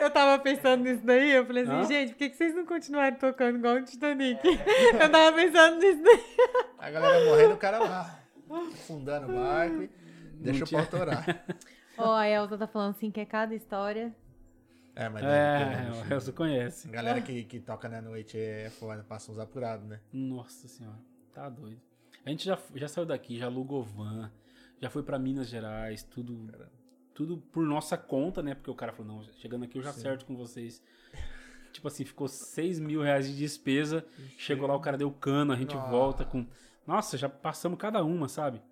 Eu tava pensando nisso daí, eu falei assim, Hã? gente, por que que vocês não continuaram tocando igual o Titanic? eu tava pensando nisso daí. A galera morrendo, o cara lá. Afundando o barco e deixa o tinha- pau torar. Ó, a Elza tá falando assim que é cada história. É, mas é, bicho. o Elcio conhece. A galera que, que toca na noite é foda, passa uns apurados, né? Nossa senhora, tá doido. A gente já, já saiu daqui, já alugou van, já foi pra Minas Gerais, tudo, tudo por nossa conta, né? Porque o cara falou, não, chegando aqui eu já Sim. acerto com vocês. Tipo assim, ficou 6 mil reais de despesa, chegou lá, o cara deu cano, a gente Nossa. volta com... Nossa, já passamos cada uma, sabe?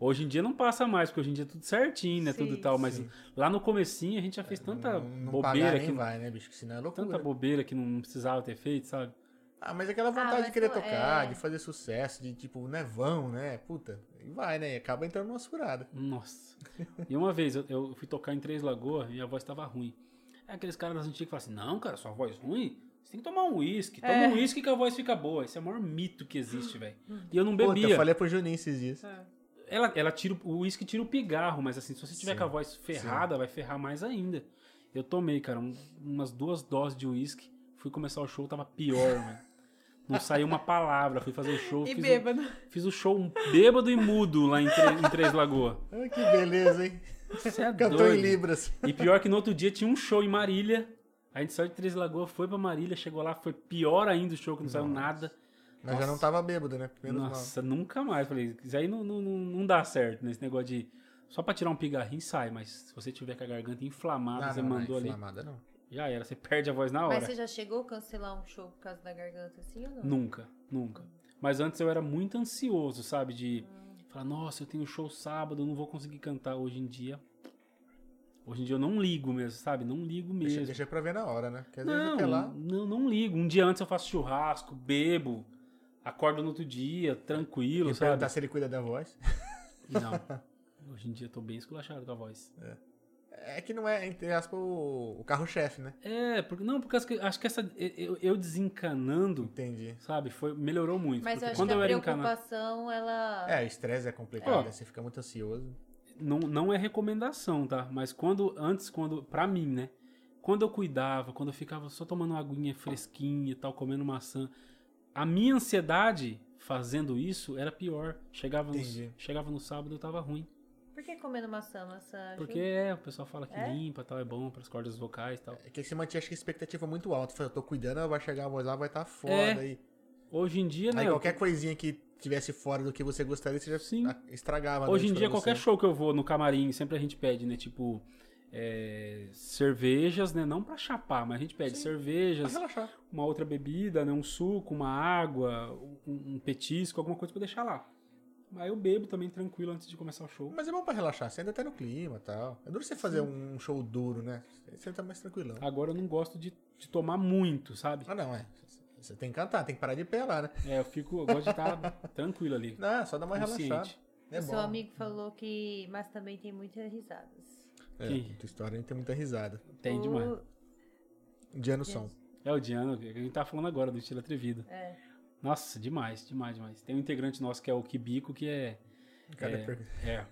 Hoje em dia não passa mais, porque hoje em dia é tudo certinho, né? Sim, tudo e tal, mas sim. lá no comecinho a gente já fez tanta não, não bobeira pagar nem que... vai, né, bicho? Que senão é loucura. Tanta bobeira que não precisava ter feito, sabe? Ah, mas aquela vontade mas de querer tocar, é. de fazer sucesso, de tipo, não é vão, né? Puta, e vai, né? E acaba entrando numa furada. Nossa. E uma vez eu, eu fui tocar em Três Lagoas e a voz tava ruim. Aí aqueles caras das antigas falam assim: Não, cara, sua voz ruim? Você tem que tomar um uísque. Toma É. um uísque que a voz fica boa. Esse é o maior mito que existe, velho. E eu não Puta, bebia. eu falei pro Juninho esses dias. Ela, ela tira o uísque tira o pigarro, mas assim, se você tiver Sim, com a voz ferrada, vai ferrar mais ainda. Eu tomei, cara, um- umas duas doses de uísque. Fui começar o show, tava pior, mano. Não saiu uma palavra. Fui fazer o show. E fiz, bêbado. O, fiz o show bêbado e mudo lá em, Tre- em Três Lagoas. Ah, que beleza, hein? Você é Cantou doido. em Libras. E pior que no outro dia tinha um show em Marília. A gente saiu de Três Lagoas, foi pra Marília, chegou lá, foi pior ainda o show, que não saiu nada. Mas já Nossa. não tava bêbado, né? Menos mal. Nossa, nunca mais. Falei, isso aí não, não, não, não dá certo, nesse negócio de. Só pra tirar um pigarrinho sai, mas se você tiver com a garganta inflamada, Ah, você não, não, mandou ali. inflamada, não. Já era, você perde a voz na hora. Mas você já chegou a cancelar um show por causa da garganta assim ou não? Nunca, nunca. Mas antes eu era muito ansioso, sabe? De falar, nossa, eu tenho show sábado, eu não vou conseguir cantar hoje em dia. Hoje em dia eu não ligo mesmo, sabe? Não ligo mesmo. Deixa, deixa pra ver na hora, né? Porque às vezes Não, até lá. não, não ligo. Um dia antes eu faço churrasco, bebo, acordo no outro dia, tranquilo, E sabe? perguntar se ele cuida da voz. Não. Hoje em dia eu tô bem esculachado com a voz. É que não é, entre aspas, o, o carro-chefe, né? É, porque não, porque acho que, acho que essa eu, eu desencanando, Entendi. sabe, foi melhorou muito. Mas eu acho quando que eu a era encanado, preocupação, ela... É, o estresse é complicado, né? Você fica muito ansioso. não, não é recomendação, tá? Mas quando antes quando pra mim, né? Quando eu cuidava, quando eu ficava só tomando uma aguinha fresquinha e tal, comendo maçã, a minha ansiedade fazendo isso era pior. Chegava no, Entendi. chegava no sábado eu tava ruim. Por que comendo maçã? Maçã? Porque é, o pessoal fala que É? limpa, tal, é bom para as cordas vocais, e tal. É que você mantinha, acho que a expectativa muito alta. Fala, Eu tô cuidando, vai chegar a voz lá, vai estar foda. É. Aí, Hoje em dia, né? aí eu- qualquer coisinha que tivesse fora do que você gostaria, você já Sim. estragava. a Hoje em dia, qualquer show que eu vou no camarim, sempre a gente pede, né? Tipo, é, cervejas, né? Não pra chapar, mas a gente pede Pra cervejas, uma outra bebida, né? Um suco, uma água, um, um petisco, alguma coisa pra deixar lá. Aí eu bebo também tranquilo antes de começar o show. Mas é bom pra relaxar, você ainda tá no clima e tal. É duro você fazer um show duro, né? Você tá mais tranquilão. Agora eu não gosto de, de tomar muito, sabe? Ah, não, é. Você tem que cantar, tem que parar de pé lá, né? É, eu fico, eu gosto de estar tranquilo ali. Não, só dar uma Consciente. relaxada. É o bom. seu amigo falou que... Mas também tem muitas risadas. É, Que- muita história, tem muita risada. Tem demais. O- Um dia no som. É o Diano, que a gente tá falando agora, do estilo atrevido. É. Nossa, demais, demais, demais. Tem um integrante nosso que é o Kibico, que é. Cara, é, é.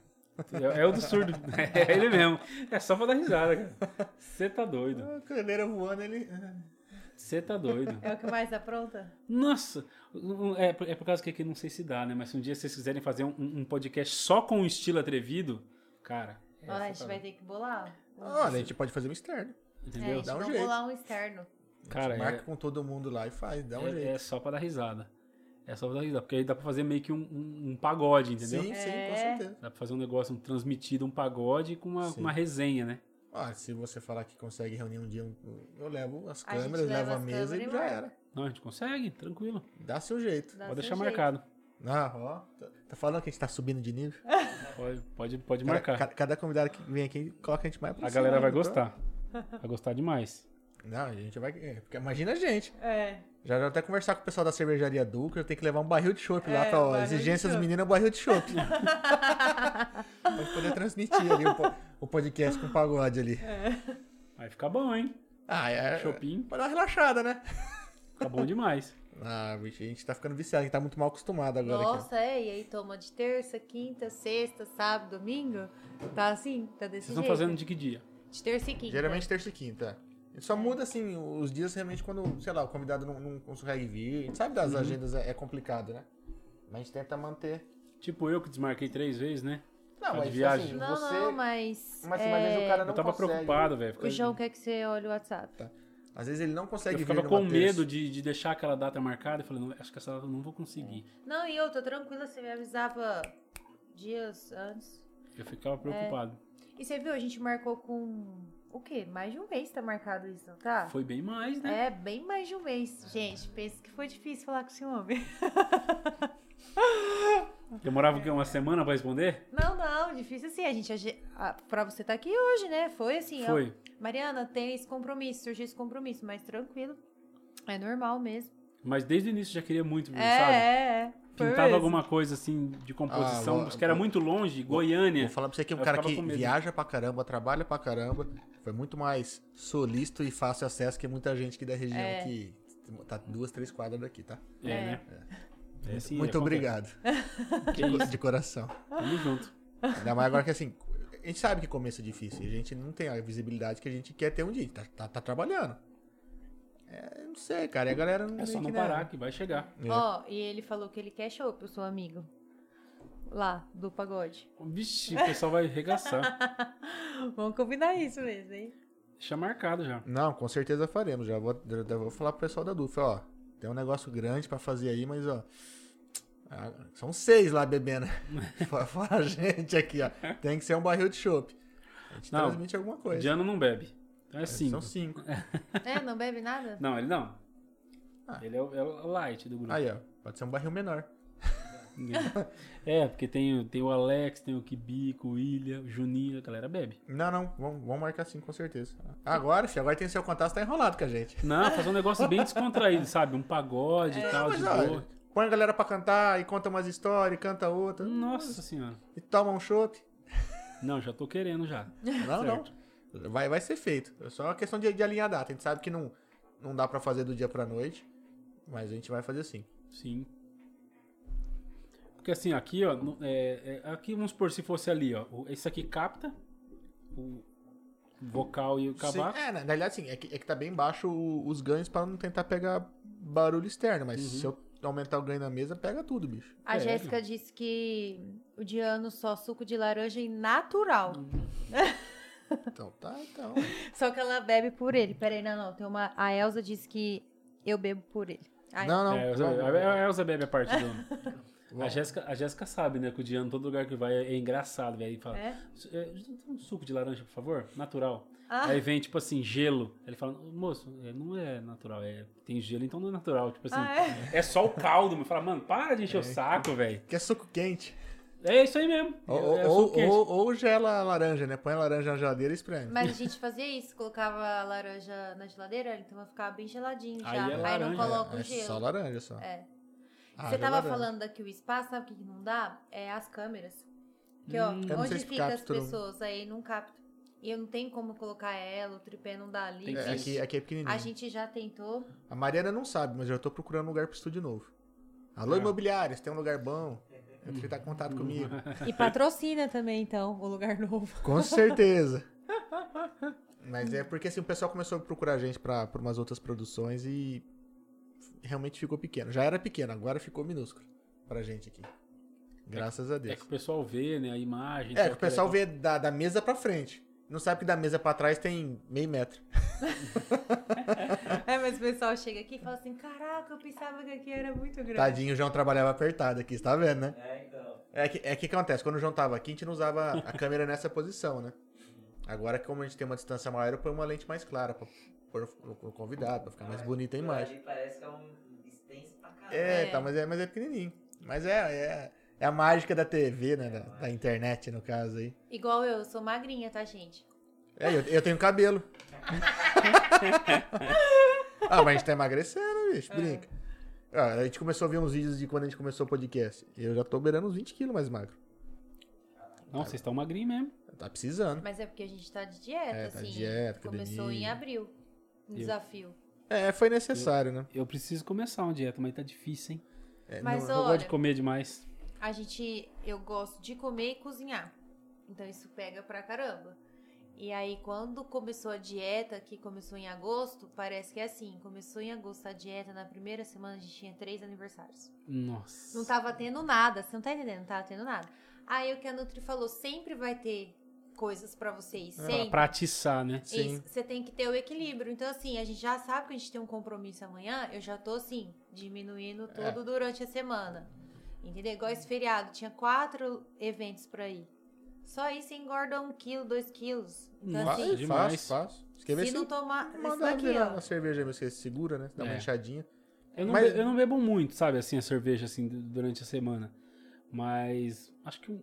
É, é o do surdo. É ele mesmo. É só pra dar risada, cara. Você tá doido. A caneira voando, ele. Você tá doido. É o que mais apronta? Nossa! É, por- é por causa que aqui não sei se dá, né? Mas se um dia vocês quiserem fazer um, um podcast só com o estilo atrevido, cara. é, Ó, a gente tá vai doido. ter que bolar. Olha, a gente pode fazer um externo. É, a Entendeu? gente Dá um vai jeito. bolar um externo. Cara, Marca é, com todo mundo lá e faz, dá um é- jeito. é só pra dar risada. É só pra dar risada. Porque aí dá pra fazer meio que um, um- um pagode, entendeu? Sim, sim, com É. certeza. Dá pra fazer um negócio, um transmitido, um pagode com uma, uma resenha, né? Ó, se você falar que consegue reunir um dia, eu levo as câmeras, levo a mesa e já era. Não, a gente consegue, tranquilo. Dá seu jeito. Dá Pode seu deixar jeito. marcado. Ah, ó. Tá, tá falando que a gente tá subindo de nível? Pode, pode, pode Cada, marcar. ca- cada convidado que vem aqui coloca a gente mais pra A galera vai então. gostar. Vai gostar demais. Não, a gente vai. é, porque imagina a gente. É. Já já até conversar com o pessoal da cervejaria Duca, eu tenho que levar um barril de chopp lá É, pra ó, barril de exigência dos chopp. meninos é um barril de chopp. pra poder transmitir ali o, o podcast com pagode ali. Vai ficar bom, hein? Ah, é. Chopin. Pra dar uma relaxada, né? Fica bom demais. Ah, bicho, a gente tá ficando viciado, a gente tá muito mal acostumado agora aqui. Nossa, é, e aí toma de terça, quinta, sexta, sábado, domingo. Tá assim, tá desse Vocês estão jeito. fazendo de que dia? De terça e quinta. Geralmente terça e quinta. É. Só muda assim os dias realmente quando, sei lá, o convidado não, não consegue vir. A gente sabe das Uhum. agendas é, é complicado, né? Mas a gente tenta manter. Tipo eu que desmarquei três vezes, né? Não, Tá de mas viagem. assim, Não, você. não, mas. Mas, é, mas às vezes o cara não Eu tava consegue. preocupado, velho. O João quer que você olhe o WhatsApp. Às vezes ele não consegue Eu vir ficava numa com terça. medo de, de deixar aquela data marcada. Eu falei, não, acho que essa data eu não vou conseguir. Não, e eu tô tranquila, você me avisava dias antes. Eu ficava preocupado. E você viu, a gente marcou com. O quê? Mais de um mês tá marcado isso, não tá? Foi bem mais, né? É, bem mais de um mês. Gente, pensa que foi difícil falar com esse homem. Demorava o quê? Uma semana pra responder? Não, não, difícil assim. A gente. ah, Pra você estar aqui hoje, né? Foi assim. ó, Foi. Mariana, tem esse compromisso, surgiu esse compromisso, mas tranquilo. É normal mesmo. Mas desde o início já queria muito, É, sabe? é, é. Pintava alguma coisa assim de composição, Ah, porque era vou- muito longe, Goiânia. Vou falar pra você que é um cara que viaja pra caramba, trabalha pra caramba. Foi muito mais solícito e fácil acesso que muita gente aqui da região É. que tá duas, três quadras daqui, tá? É, É. né? É, sim, Muito obrigado. Que isso. De coração. Tamo junto. Ainda mais agora que assim, a gente sabe que começo é difícil. E a gente não tem a visibilidade que a gente quer ter um dia. Tá, tá, tá trabalhando. É, não sei, cara. E a galera não É só não que, né? parar que vai chegar. É. Ó, e ele falou que ele quer chopp, o seu amigo. Lá, do pagode. Vixe, o pessoal vai arregaçar. Vamos combinar isso mesmo, hein? Deixa marcado já. Não, com certeza faremos. Já vou, já vou falar pro pessoal da Dufa, ó. Tem um negócio grande pra fazer aí, mas ó. ah, São seis lá bebendo. Fora- a gente aqui, ó. Tem que ser um barril de chopp. A gente Não, transmite alguma coisa. Diano não bebe. Então é cinco. São cinco. É, não bebe nada? Não, ele não. Ah. Ele é o, é o light do grupo. Aí, ó. Pode ser um barril menor. É, porque tem, o- tem o Alex, tem o Kibico, o William, o Juninho, a galera bebe. Não, não. Vamos, vamos marcar sim, com certeza. Agora, filho, agora tem seu contato, você tá enrolado com a gente. Não, fazer um negócio bem descontraído, sabe? Um pagode e tal, Mas, de ó, boa. põe a galera pra cantar e conta umas histórias, e canta outra. Nossa senhora. E toma um chopp. Não, já tô querendo já. Não, Certo. não. Vai, vai ser feito. É só uma questão de, de alinhar a data. A gente sabe que não, não dá pra fazer do dia pra noite, mas a gente vai fazer sim. Sim. Porque assim, aqui, ó, é, é, aqui vamos supor se fosse ali, ó. o- Esse aqui capta o vocal e o cavaco. Sim, é, na, na realidade, sim. É que, é que tá bem baixo o- os ganhos pra não tentar pegar barulho externo. Mas Uhum. se eu aumentar o ganho na mesa, pega tudo, bicho. A É, Jéssica disse que o Diano só suco de laranja e natural. Então tá, então. Só que ela bebe por ele. Peraí, não, não. Tem uma... A Elsa disse que eu bebo por ele. Ai, Não, não. É, a, vamos- a, a Elza bebe a parte do. A. Jéssica, a Jéssica sabe, né? Que o Diano, todo lugar que vai, é engraçado, velho. Ele fala: É? "É, um suco de laranja, por favor? Natural. Ah. Aí vem, tipo assim, gelo. Ele fala, moço, é, não é natural, é, tem gelo, então não é natural. Tipo assim, Ah, é? é? só o caldo. Me fala, mano, para de encher o saco, velho. Que é suco quente. É isso aí mesmo. Ou, é, é ou, ou, ou gela a laranja, né? Põe a laranja na geladeira e espreme. Mas a gente fazia isso, colocava a laranja na geladeira, então vai ficar bem geladinho já. Aí é Aí, não laranja, coloca é o gelo. só laranja só. É. Ah, Você já tava laranja. falando daqui o espaço, sabe o que não dá? É as câmeras. Que, ó, Hum. Onde fica as pessoas, aí não capta. E eu não tenho como colocar ela, o tripé não dá ali. É, aqui, aqui é pequenininho. A gente já tentou. A Mariana não sabe, mas eu tô procurando um lugar pro estúdio novo. Alô, É. imobiliários, tem um lugar bom? Entre em contato contato comigo. E patrocina também, então, o lugar novo. Com certeza. Mas é porque assim, o pessoal começou a procurar a gente pra, pra umas outras produções e realmente ficou pequeno. Já era pequeno, agora ficou minúsculo pra gente aqui. Graças a É Deus. que o pessoal vê, né, a imagem. É, tal, que o pessoal vê da, da mesa pra frente. Não sabe que da mesa pra trás tem meio metro. É, mas o pessoal chega aqui e fala assim: caraca, eu pensava que aqui era muito grande. Tadinho, o João trabalhava apertado aqui, você tá vendo, né? É, então. É que, é que acontece, quando o João tava aqui, a gente não usava a câmera nessa posição, né? Agora, como a gente tem uma distância maior, eu ponho uma lente mais clara pra pôr o convidado, pra ficar mais bonita a imagem. Ali parece que é um extenso pra caramba. É, É. tá, mas é, mas é pequenininho. Mas é, é, é a mágica da TV, né? Da, da internet, no caso aí. Igual eu, eu sou magrinha, tá, gente? É, eu, eu tenho cabelo. ah, mas a gente tá emagrecendo, bicho, brinca. Ah, a gente começou a ver uns vídeos de quando a gente começou o podcast. Eu já tô beirando uns 20 quilos mais magro. Não, vocês estão magrinhos mesmo. Tá precisando. Mas é porque a gente tá de dieta, É, tá de assim. dieta, Começou academia. em abril. Um Eu- desafio. É, foi necessário, né? Eu preciso começar uma dieta, mas tá difícil, hein? É, Mas, não- Eu Olha- gosto de comer demais. A gente. Eu gosto de comer e cozinhar. Então isso pega pra caramba. E aí, quando começou a dieta, que começou em agosto, parece que é assim: começou em agosto a dieta, na primeira semana a gente tinha três aniversários. Nossa. Não tava tendo nada, você não tá entendendo? Não tava tendo nada. Aí o que a Nutri falou: sempre vai ter coisas pra vocês. É, Sempre. Pra atiçar, né? Sim. Isso, você tem que ter o equilíbrio. Então, assim, a gente já sabe que a gente tem um compromisso amanhã, eu já tô, assim, diminuindo É. tudo durante a semana. Entendeu? Igual esse feriado, tinha quatro eventos pra ir. Só isso engorda um quilo, dois quilos. Então, Nossa, assim, demais. Fácil, fácil. Se se não tomar. Manda daqui, virar ó. uma cerveja aí, você segura, né? Dá uma É. inchadinha. Eu não, Mas- eu não bebo muito, sabe, assim, a cerveja, assim, du- durante a semana. Mas acho que um-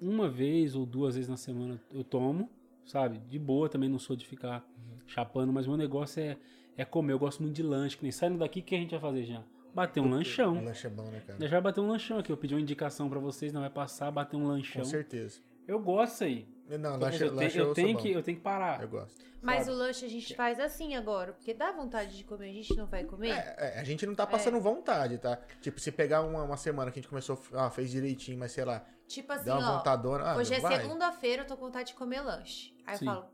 uma vez ou duas vezes na semana eu tomo, sabe? De boa, também não sou de ficar chapando, mas meu negócio é, é comer. Eu gosto muito de lanche, que nem saindo daqui, o que a gente vai fazer já? Bater um Um lanchão. lanche é bom, né, cara? Já vai bater um lanchão aqui. Eu pedi uma indicação pra vocês, não vai passar, bater um lanchão. Com certeza. Eu gosto aí. Não, lanche, eu, lanche eu tenho bom. que, eu tenho que parar. Eu gosto. Mas Sabe? o lanche a gente faz assim agora, porque dá vontade de comer, a gente não vai comer? É, é, a gente não tá passando vontade, tá? Tipo, se pegar uma, uma semana que a gente começou, ah, fez direitinho, mas sei lá, Tipo assim, dá uma ó. vontadona. Ah, Hoje é vai. segunda-feira, eu tô com vontade de comer lanche. Aí Sim. eu falo,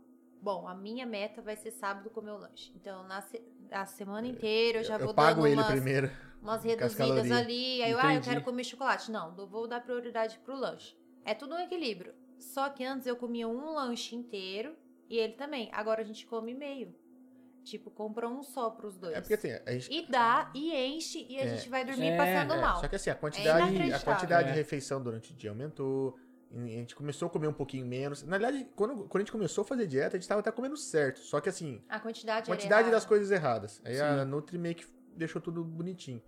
bom, a minha meta vai ser sábado comer o lanche. Então, na se- a semana inteira eu já Eu vou pago dando ele umas, primeiro. umas reduzidas ali. Aí eu, ah, eu quero comer chocolate. Não, eu vou dar prioridade pro lanche. É tudo um equilíbrio. Só que antes eu comia um lanche inteiro e ele também. Agora a gente come meio. Tipo, compra um só pros dois. É porque assim, a gente. E dá, e enche, e a É. gente vai dormir É, passando é, mal. Só que assim, a quantidade, a quantidade É. de refeição durante o dia aumentou. E A gente começou a comer um pouquinho menos. Na verdade, quando, quando a gente começou a fazer dieta, a gente tava até comendo certo. Só que assim, A quantidade, a era quantidade das coisas erradas. Aí a Sim. Nutri meio que deixou tudo bonitinho.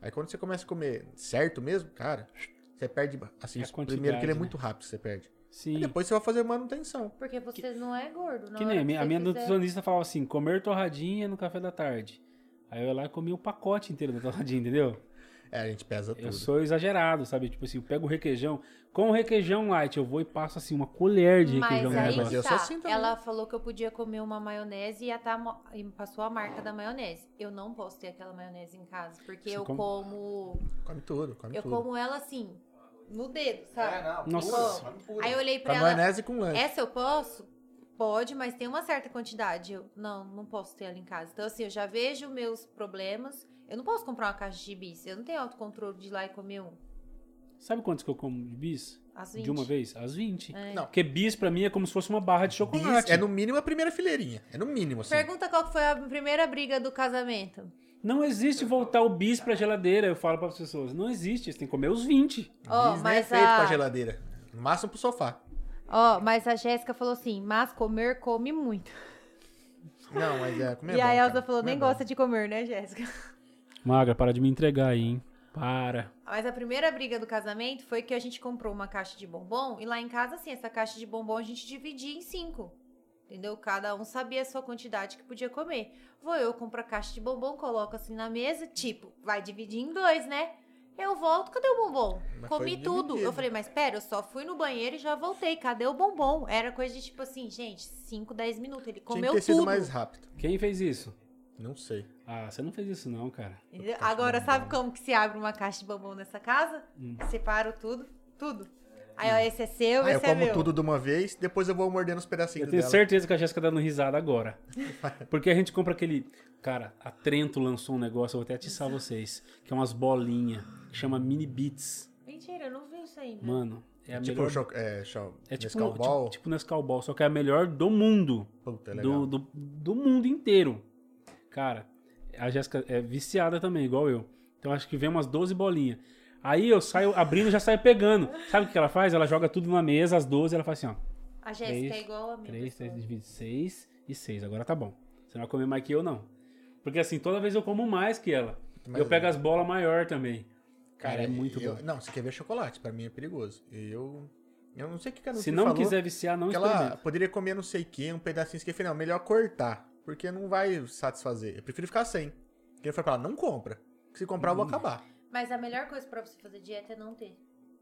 Aí quando você começa a comer certo mesmo, cara, você perde. Assim, É a primeiro que ele é né? muito rápido, você perde. Sim. Aí depois você vai fazer manutenção. Porque você não é gordo, não Que nem a minha, a minha nutricionista falava assim, comer torradinha no café da tarde. Aí eu ia lá e comia o pacote inteiro da torradinha, entendeu? É, a gente pesa Eu tudo. sou exagerado, sabe? Tipo assim, eu pego o requeijão, com o requeijão light, eu vou e passo assim uma colher de Mas requeijão no aí mas negócio. eu tá. sou assim. Ela falou que eu podia comer uma maionese e, até mo- e passou a marca da maionese. Eu não posso ter aquela maionese em casa, porque Você eu come? como. Come tudo, come Eu tudo. como ela assim, no dedo, sabe? não. Nossa. pura, pura. Aí eu olhei pra a ela. maionese com lanche. Essa eu posso? Pode, mas tem uma certa quantidade. Eu, não, não posso ter ela em casa. Então, assim, eu já vejo meus problemas. Eu não posso comprar uma caixa de bis. Eu não tenho autocontrole de ir lá e comer um. Sabe quantos que eu como de bis? Às 20. De uma vez? Às 20. É. Não. Porque bis pra mim é como se fosse uma barra de Bis chocolate. é no mínimo a primeira fileirinha. É no mínimo, assim. Pergunta qual foi a primeira briga do casamento. Não existe voltar o bis pra geladeira, eu falo para as pessoas. Não existe, você tem que comer os 20. Ó, Bis nem é mas feito a- pra geladeira. No máximo pro sofá. Ó, mas a Jéssica falou assim, mas comer come muito. Não, mas é, comer é e a bom, Elsa cara. falou, Comer nem é gosta de comer, né, Jéssica? Magra, para de me entregar aí, hein? Para. Mas a primeira briga do casamento foi que a gente comprou uma caixa de bombom e lá em casa, assim, essa caixa de bombom a gente dividia em cinco. Entendeu? Cada um sabia a sua quantidade que podia comer. Vou eu, compro a caixa de bombom, coloco assim na mesa, tipo, vai dividir em dois, né? Eu volto, cadê o bombom? Mas Comi tudo. dividido. Eu falei, mas pera, eu só fui no banheiro e já voltei. Cadê o bombom? Era coisa de tipo assim, gente, 5, 10 minutos. Ele Tinha comeu que ter sido tudo. mais rápido. Quem fez isso? Não sei. Ah, você não fez isso não, cara. Agora, sabe como que se abre uma caixa de bombom nessa casa? Hum. Separo tudo, tudo. Aí, ó, esse é seu, Ah, eu esse é como meu. tudo de uma vez, depois eu vou mordendo os Eu pedacinhos tenho dela. certeza que a Jéssica tá dando risada agora. Porque a gente compra aquele. Cara, a Trento lançou um negócio, eu vou até atiçar vocês. Que é umas bolinhas, que chama Mini Beats. Mentira, eu não vi isso ainda. Mano, é a Tipo, melhor. é, cho É tipo, Nescau Ball. tipo, tipo Nescau Ball, só que é a melhor do mundo. Puta, é legal. do, do, do mundo inteiro. Cara, a Jéssica é viciada também, igual eu. Então acho que vem umas 12 bolinhas. Aí eu saio abrindo e já saio pegando. Sabe o que ela faz? Ela joga tudo na mesa, as 12, ela faz assim, ó. A Jéssica é Três, igual a minha 3, pessoa. 3 divide 6 e 6. Agora tá bom. Você não vai comer mais que eu, não. Porque assim, toda vez eu como mais que ela. Mas- eu pego as bolas maior também. Cara, é muito eu- bom. Não, você quer ver chocolate, pra mim é perigoso. Eu. Eu não sei o que que a Se não falou, quiser viciar, não que ela poderia comer não sei o que, um pedacinho que não, melhor cortar, porque não vai satisfazer. Eu prefiro ficar sem. Porque ele foi pra ela, não compra. Se comprar, Hum. eu vou acabar. Mas a melhor coisa pra você fazer dieta é não ter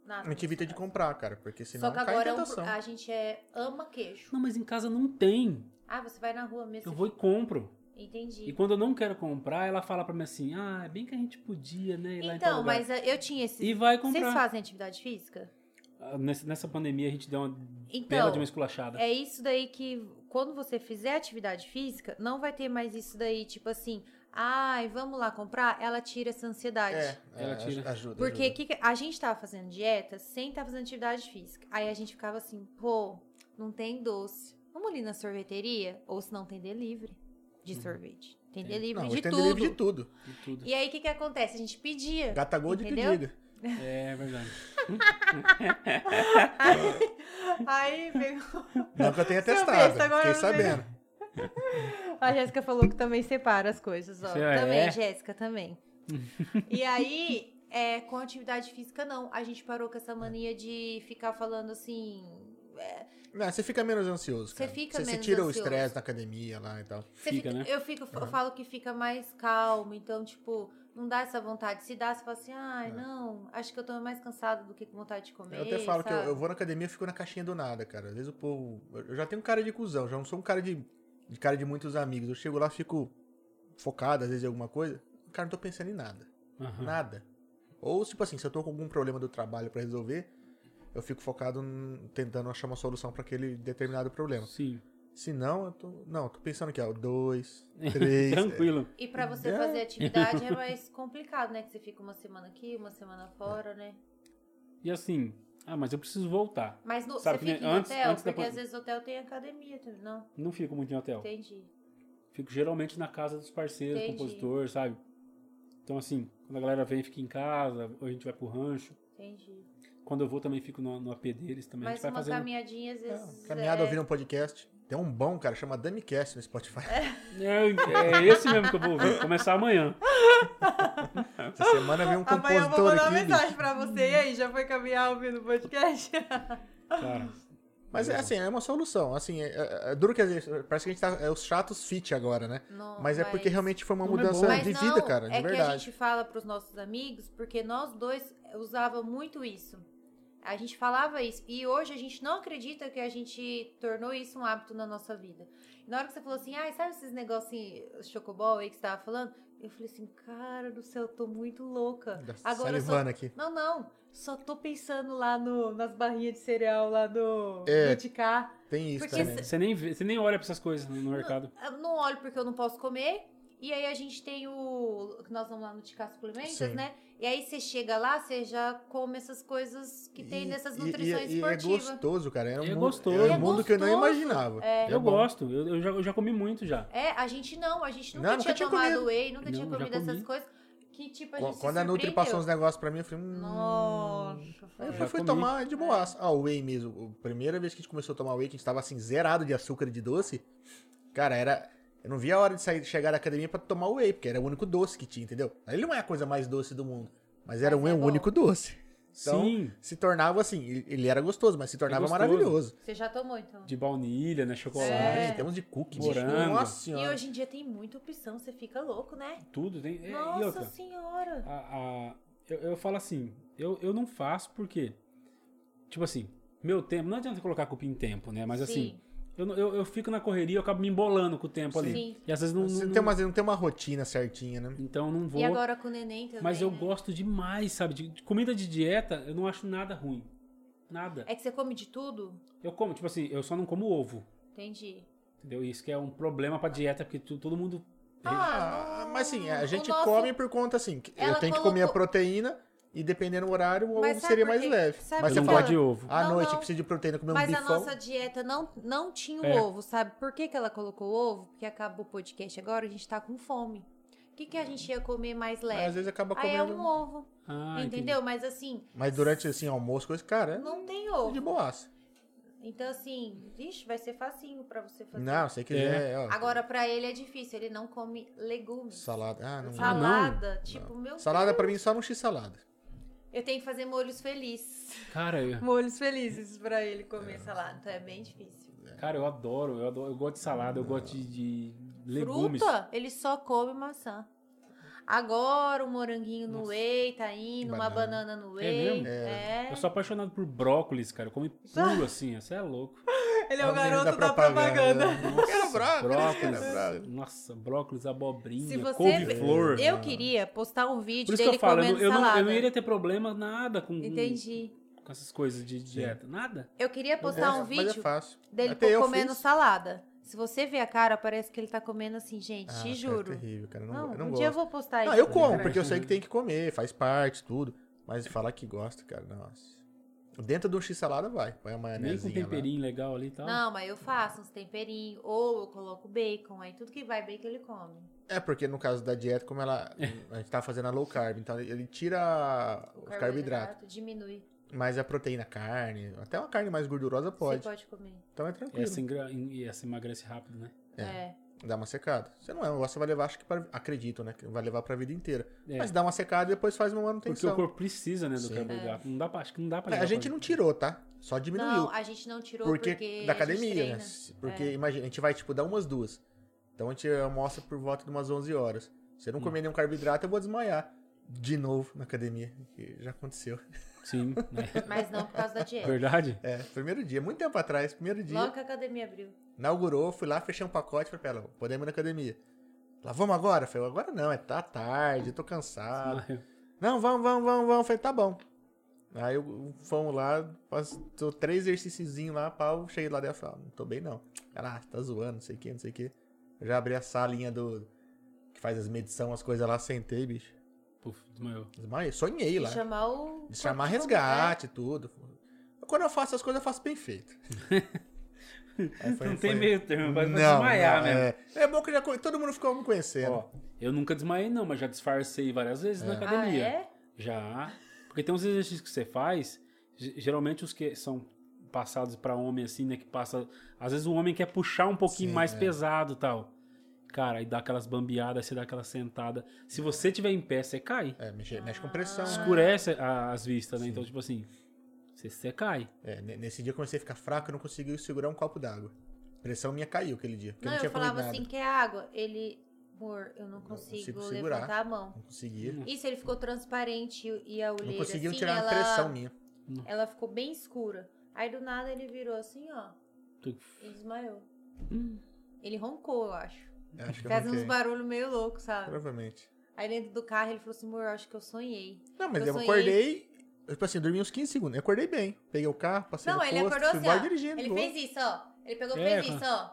nada. A gente evita de comprar, cara, porque senão Só que cai agora em é um- tentação. a gente é, ama queijo. Não, mas em casa não tem. Ah, você vai na rua mesmo. Eu vou e compro. Entendi. E quando eu não quero comprar, ela fala pra mim assim: ah, é bem que a gente podia, né? Ir lá em tal Então, lugar." mas eu tinha esse. E vai Vocês comprar. fazem atividade física? Ah, Nessa, nessa pandemia a gente deu uma bela Então, de uma esculachada. É isso daí que, quando você fizer atividade física, não vai ter mais isso daí, tipo assim, ai, vamos lá comprar, ela tira essa ansiedade. É, Ela é, tira. ajuda. Porque ajuda. que que- a gente tava fazendo dieta sem estar fazendo atividade física. Aí a gente ficava assim, pô, não tem doce. Vamos ali na sorveteria? Ou se não tem delivery de sorvete. Tem Tem. delivery Não, de tem tudo. delivery de tudo. E tudo. E aí o que que acontece? A gente pedia. Gata Gold Entendeu? pedida. É verdade. Aí pegou. Não que eu tenha testado, agora fiquei sabendo. A Jéssica falou que também separa as coisas, ó. Você é? Também, Jéssica, também. e aí, é, com atividade física, não. A gente parou com essa mania de ficar falando assim. é, Não, você fica menos ansioso. Você cara. fica você, você menos tira o ansioso. estresse na academia lá e tal. Você Fica, fica- né? Eu fico, eu falo que fica mais calmo, então, tipo, não dá essa vontade. Se dá, você fala assim, ai, não, acho que eu tô mais cansado do que com vontade de comer. É. Eu até falo que eu, sabe? eu vou na academia e fico na caixinha do nada, cara. Às vezes o povo. Eu já tenho cara de cuzão, já não sou um cara de, de cara de muitos amigos. Eu chego lá, fico focado, às vezes, em alguma coisa. Cara, não tô pensando em nada. Aham. Nada. Ou, tipo assim, se eu tô com algum problema do trabalho pra resolver, eu fico focado tentando achar uma solução pra aquele determinado problema. Sim. Se não, eu tô. Não, eu tô pensando aqui, ó. Dois, três. Tranquilo. E pra você É. fazer atividade é mais complicado, né? Que você fica uma semana aqui, uma semana fora, né? E assim, ah, mas eu preciso voltar. Mas no, Sabe você fica em antes- hotel? antes da porque pan- às vezes hotel tem academia, não? Não fico muito em hotel. Entendi. Fico geralmente na casa dos parceiros, Entendi. compositor, sabe? Então, assim, quando a galera vem, fica em casa, ou a gente vai pro rancho. Entendi. Quando eu vou, também fico no, no AP deles também. a Mas gente vai uma fazendo. caminhadinha, às vezes. Caminhada é... ouvindo um podcast. Tem um bom, cara, chama DamiCast no Spotify. É, é esse mesmo que eu vou ouvir. Começar amanhã. Essa semana veio um Amanhã eu vou compositor mandar uma aqui. mensagem pra você. E aí, já foi caminhar ouvindo o podcast? Cara, Mas é assim, é uma solução. Assim, é, é- é duro que às vezes. Parece que a gente tá. É os chatos fit agora, né? Não, Mas é porque realmente foi uma é mudança de não, vida, cara, de é que a verdade. gente fala pros nossos amigos, porque nós dois usava muito isso. A gente falava isso. E hoje a gente não acredita que a gente tornou isso um hábito na nossa vida. E na hora que você falou assim, ah, sabe esses negocinhos chocobol aí que você tava falando? Eu falei assim, cara do céu, eu tô muito louca. Agora só... aqui. Não, não. Só tô pensando lá no, nas barrinhas de cereal lá do É. Tem isso Porque também. você nem, vê- você nem olha pra essas coisas no, no mercado. Eu não olho porque eu não posso comer. E aí a gente tem o. que Nós vamos lá no Ticá Suplementos, Sim. né? E aí você chega lá, você já come essas coisas que tem E- nessas nutrições e, e é esportivas. gostoso, cara. É um, É mundo, gostoso. é um É mundo que eu não imaginava. É. eu bom. gosto, eu, eu já, eu já comi muito já. É, a gente não, a gente nunca Não, nunca tinha tinha tomado comido. whey, nunca tinha Não, já comido essas comi. coisas. Que tipo, a gente Quando a Nutri passou uns negócios pra mim, eu falei, hum. Nossa, Aí eu fui comi. tomar de boaça. Ah, o whey mesmo. A primeira vez que a gente começou a tomar whey, que a gente tava assim, zerado de açúcar e de doce. Cara, era. Eu não via a hora de sair, chegar da academia pra tomar o whey, porque era o único doce que tinha, entendeu? Ele não é a coisa mais doce do mundo. Mas era Mas um é é o bom. único doce. Então, Sim, se tornava assim, ele- era gostoso, mas se tornava gostoso. maravilhoso. Você já tomou, então? de baunilha, né? Chocolate, É. Temos de cookie, Morango. Nossa E senhora. hoje em dia tem muita opção, você fica louco, né? tudo. Tem, é, e Nossa outra, senhora. a, a- eu, eu falo assim, eu, eu não faço porque, tipo assim, meu tempo, não adianta colocar culpa em tempo, né? Mas assim, Sim. Eu, eu, eu fico na correria, eu acabo me embolando com o tempo ali. Sim. E às vezes não, Você não, não tem, uma, não tem uma rotina certinha, né? então não vou. E agora com o neném também. mas eu né? gosto demais, sabe? De, de comida de dieta, eu não acho nada ruim. Nada. É que você come de tudo? Eu como, tipo assim, eu só não como ovo. Entendi. Entendeu? Isso que é um problema pra dieta, porque tu- todo mundo. Ah, no- mas assim, a gente nosso- come por conta assim. que Eu Ela tenho que comer a colocou- proteína e dependendo do horário, o Mas ovo sabe seria por mais quê? leve. Sabe Mas eu você não fala, gosto de ovo. à Não, noite não. precisa de proteína, comer um Mas a bifão. nossa dieta não, não tinha o É. ovo, sabe? Por que, que ela colocou o ovo? Porque acaba o podcast agora, a gente tá com fome. O que, que a gente ia comer mais Mas às leve? vezes acaba Aí é comendo. um ovo, Ah, entendi. entendeu? Mas assim, Mas durante assim, almoço, coisa, cara, não tem é ovo. de boaça. Então assim, vixe, vai ser facinho pra você fazer. Não, se você quiser, ó, Agora pra ele é difícil, ele não come legumes. salada. Ah, não. Sal- Salada, tipo, meu Salada pra mim só no X salada. Eu tenho que fazer molhos felizes. Cara, eu, Molhos felizes pra ele comer salada, então é bem difícil. cara, eu adoro, eu adoro. Eu gosto de salada, eu gosto de, de legumes. Fruta, ele só come maçã. Agora o moranguinho no Nossa. whey tá indo, uma Banana. banana no É whey. mesmo? É. Eu sou apaixonado por brócolis, cara. Eu como puro assim, você é louco. Ele é o garoto da propaganda. Nossa, Quero brócolis, brócolis. brócolis. Nossa, brócolis, abobrinha, Se você couve-flor. Eu queria postar um vídeo Por isso que dele eu falo, eu, comendo não- eu não, salada. eu não iria ter problema nada com, Entendi. com essas coisas de dieta. Nada. Eu queria postar É, um é vídeo fácil. dele comendo fiz. salada. Se você ver a cara, parece que ele tá comendo assim, gente, Ah, te cara, juro. É terrível, cara. eu Não, Não, eu não um gosto. dia eu vou postar isso. Não, eu como, porque eu sei que tem que comer, faz parte, tudo. Mas falar que gosta, cara, nossa. Dentro do X salada vai. Põe a Nem maionese. com temperinho legal ali e tal. Não, mas eu faço uns temperinhos, ou eu coloco bacon, aí tudo que vai bacon ele come. É, porque no caso da dieta, como ela. A gente tá fazendo a low carb, então ele tira O o carboidrato. diminui. Mas a proteína, carne, até uma carne mais gordurosa pode. Você pode comer. Então é E tranquilo. essa, engra- e essa emagrece rápido, né? É. É. Dá uma secada. Você não é um negócio que vai levar, acho que pra, acredito, né? Que vai levar pra vida inteira. É. Mas dá uma secada e depois faz uma Porque manutenção. o corpo precisa, né, do Sim. carboidrato. Não dá pra, acho que não dá pra É, a gente pra- não tirou, tá? Só diminuiu. Não, a gente não tirou porque, porque, da a gente academia, né? Porque, É. imagina, a gente vai, tipo, dar umas duas. Então a gente almoça por volta de umas 11 horas. Se eu Hum. não comer nenhum carboidrato, eu vou desmaiar. De novo na academia. que já aconteceu. Sim, né? Mas não por causa da dieta. Verdade? É, primeiro dia, muito tempo atrás, primeiro dia. Logo que a academia abriu. Inaugurou, fui lá, fechei um pacote, falei pra ela, podemos ir na academia. Ela, vamos agora? Falei, agora não, é tá tarde, tô cansado. Não, vamos, vamos, vamos, vamos. Falei, tá bom. Aí eu, fomos lá, passou três exercíciozinhos lá, pau, cheguei lá dentro e falei, ah, não tô bem não. Ela, ah, tá zoando, não sei o que, não sei o que. Eu já abri a salinha do. que faz as medições, as coisas lá, sentei, bicho. Puf, desmaiou. Desmaiei, sonhei E lá. chamar o. De chamar resgate, tudo. Quando eu faço as coisas, eu faço bem feito. Foi- não tem foi- meio termo, vai Não, desmaiar não, mesmo. É, é bom que já, todo mundo ficou me conhecendo. Ó, eu nunca desmaiei não, mas já disfarcei várias vezes na É. Ah, academia. é? Já. Porque tem uns exercícios que você faz, ge- geralmente os que são passados pra homem assim, né, que passa, às vezes o homem quer puxar um pouquinho Sim, mais é. pesado, e tal. Cara, aí dá aquelas bambeadas, você dá aquela sentada. Se você tiver em pé, você cai. É, mexe, mexe com pressão. né? Escurece a- as vistas, né? Então, tipo assim, você, você cai. É, ne- nesse dia eu comecei a ficar fraco, eu não consegui segurar um copo d'água. A pressão minha caiu aquele dia, porque Não, eu não eu falava assim, quer água? Ele. Amor, eu não consigo, consigo segurar. levantar a mão. Não conseguia. Isso, ele ficou transparente e a Não olheira, conseguiam assim, tirar ela, a pressão minha. ela ficou bem escura. Aí do nada ele virou assim, ó, Tu- e desmaiou. Hum. Ele roncou, eu acho. Acho que eu Faz uns barulhos meio loucos, sabe? Provavelmente. Aí dentro do carro ele falou assim, amor, eu acho que eu sonhei. Não, mas Eu eu, sonhei- acordei. Tipo assim, eu dormi uns 15 segundos. Eu acordei bem. Peguei o carro, passei Não, no ele posto, acordou fui assim, ó. dirigindo. Ele fez isso, ó. Ele pegou e É, fez isso, ó.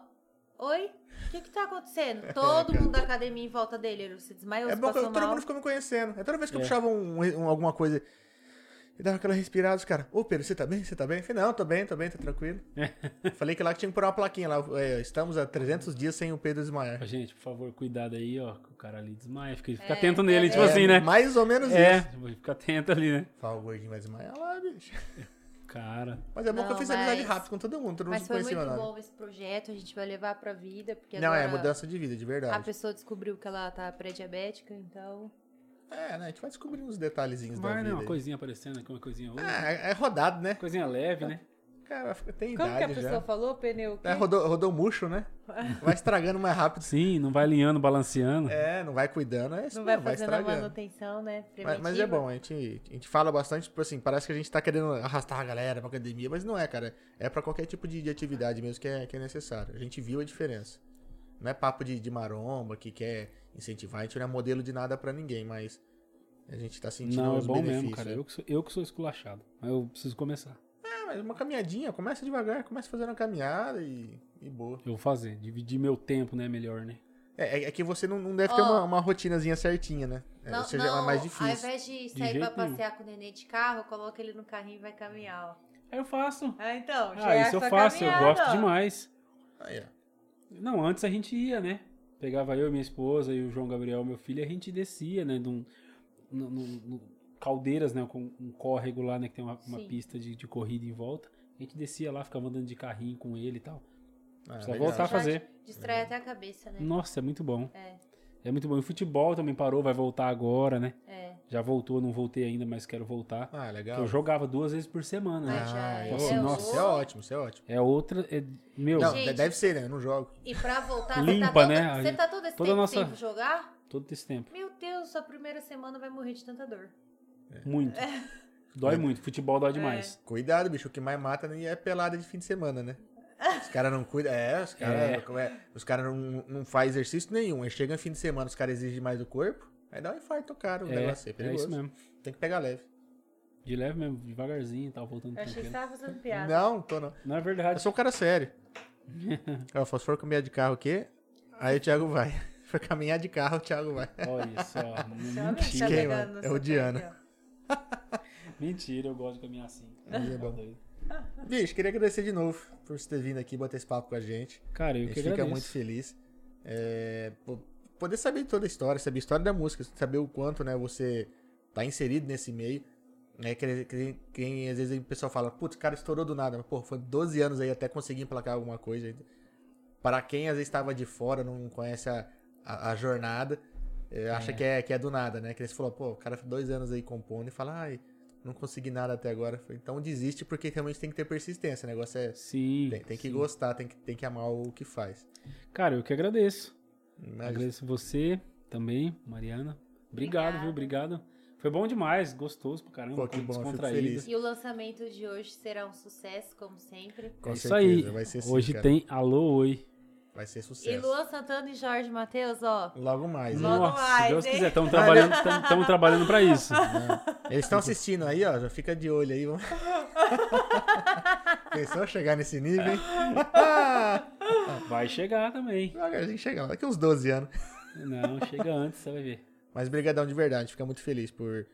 Oi? O que que tá acontecendo? Todo mundo da academia em volta dele. Ele se desmaiou, É bom que passou todo mal. mundo ficou me conhecendo. É toda vez que eu É. puxava um, um- alguma coisa e dava aquela respirada, os caras, ô Pedro, você tá bem? Você tá bem? Eu falei, não, tô bem, tô bem, tô tranquilo. Falei que lá que tinha que pôr uma plaquinha lá. é, estamos há 300 dias sem o Pedro desmaiar. Gente, por favor, cuidado aí, ó. que O cara ali desmaia. Fica, fica É, atento nele, é, tipo é. assim, né? Mais ou menos É, isso. tipo, fica atento ali, né? Fala, o gordinho vai desmaiar lá, bicho. Cara. Mas é bom que eu Não, fiz amizade mas- rápido com todo mundo, todo mundo Mas se foi conhecia muito meu nome. bom esse projeto. A gente vai levar pra vida. Porque Não, é mudança de vida, de A verdade. pessoa descobriu que ela tá pré-diabética, então... É, né? A gente vai descobrir uns detalhezinhos da Vai, vida. né? Uma aí. coisinha aparecendo aqui, uma coisinha outra. É, é rodado, né? Coisinha leve, né? Cara, tem Como que a idade pessoa já. falou, pneu? É, rodou, rodou murcho, né? Vai estragando mais rápido. Sim, não vai alinhando, balanceando. É, não vai cuidando, é isso Não vai mesmo, vai fazendo a estragando. manutenção, né? Mas, mas é bom, a gente, a gente fala bastante, tipo assim, parece que a gente tá querendo arrastar a galera pra academia, mas não é, cara. É pra qualquer tipo de, de atividade mesmo que é, que é necessário. A gente viu a diferença. Não é papo de, de maromba que quer incentivar, a gente não é modelo de nada pra ninguém, mas a gente tá sentindo Não, é os bom benefícios. mesmo, cara. Eu que, sou, eu que sou esculachado. Mas eu preciso começar. É, mas uma caminhadinha, começa devagar, começa fazendo uma caminhada e, e boa. Eu vou fazer. Dividir meu tempo, né? Melhor, né? É, é- é que você não, não deve ter Ó. uma, uma rotinazinha certinha, né? É, Não, seja, é não, mais Ao difícil. invés de De sair pra jeito nenhum. passear com o nenê de carro, coloca ele no carrinho e vai caminhar, ó. Aí eu faço. Ah, então. já Ah, é isso eu faço. Eu caminhada, gosto ó. demais. Aí, ó. Não, antes a gente ia, né? Pegava eu, minha esposa e o João Gabriel, meu filho, e a gente descia, né? Num, no- no- Caldeiras, né? Com um córrego lá, né? Que tem uma, uma pista de, de corrida em volta. A gente descia lá, ficava andando de carrinho com ele e tal. Ah, Precisa legal. voltar a fazer. Distrai até a cabeça, né? Nossa, é muito bom. É, É muito bom. E o futebol também parou, vai voltar agora, né? é. Já voltou, não voltei ainda, mas quero voltar. Ah, legal. Eu jogava duas vezes por semana, né? Ah, é. eu- Assim, É, nossa, Isso é ótimo, isso é ótimo. É outra. é- meu, Não, Gente. deve ser, né? Eu não jogo. E pra voltar, Limpa, você tá, né? todo, você tá todo esse Toda tempo nossa- sem jogar? todo esse tempo. Meu Deus, sua primeira semana vai morrer de tanta dor. Muito. Dói muito. Futebol dói demais. Cuidado, bicho. O que mais mata nem é pelada de fim de semana, né? Os caras não cuidam. É, os caras É. os cara não, não fazem exercício nenhum. Aí chega no fim de semana, os caras exigem mais do corpo. Aí dá um infarto, cara. O É, negócio é é perigoso. isso mesmo. Tem que pegar leve. De leve mesmo, devagarzinho e tal, voltando Eu achei que você tava fazendo piada. Não, tô não. Não é Eu verdade. sou um cara sério. Eu se for caminhar de carro aqui, aí o Thiago vai. Se for caminhar de carro, o Thiago vai. Olha só. Que tá Mentira. Quem, mano? no É o Diana. ó. Mentira, eu gosto de caminhar assim. É Tá bom. Bicho, queria agradecer de novo por você ter vindo aqui bater esse papo com a gente. Cara, A eu gente que fica agradeço. muito feliz. É, pô, poder saber toda a história, saber a história da música, saber o quanto né, você tá inserido nesse meio. Né, que, que, que às vezes o pessoal fala, putz, o cara estourou do nada, mas pô, foi 12 anos aí até conseguir emplacar alguma coisa. para quem às vezes estava de fora, não conhece a, a, a jornada, eh, acha que é, que é do nada, né? Que você falou, pô, o cara dois anos aí compondo e fala, ai, não consegui nada até agora. Então desiste porque realmente tem que ter persistência. O negócio é. Sim. Tem, tem que sim. gostar, tem que, tem que amar o que faz. Cara, eu que agradeço. Mas, Agradeço você também, Mariana. Obrigado, Obrigada. viu? Obrigado. Foi bom demais, gostoso pra caramba. Pô, que bom, feliz. E o lançamento de hoje será um sucesso, como sempre. com É isso certeza, aí. vai ser sim, Hoje cara. tem Alô Oi. Vai ser E sucesso. Luan Santana e Jorge Matheus, ó. Logo mais. Logo Nossa, mais, se Deus hein? quiser, estamos trabalhando, estamos trabalhando pra isso. Eles estão assistindo aí, ó. Já fica de olho aí. vamos- Pensou chegar nesse nível, hein? Vai chegar também. Devagarzinho chega lá, daqui uns 12 anos. Não, chega antes, você vai ver. Mas brigadão de verdade, fica muito feliz por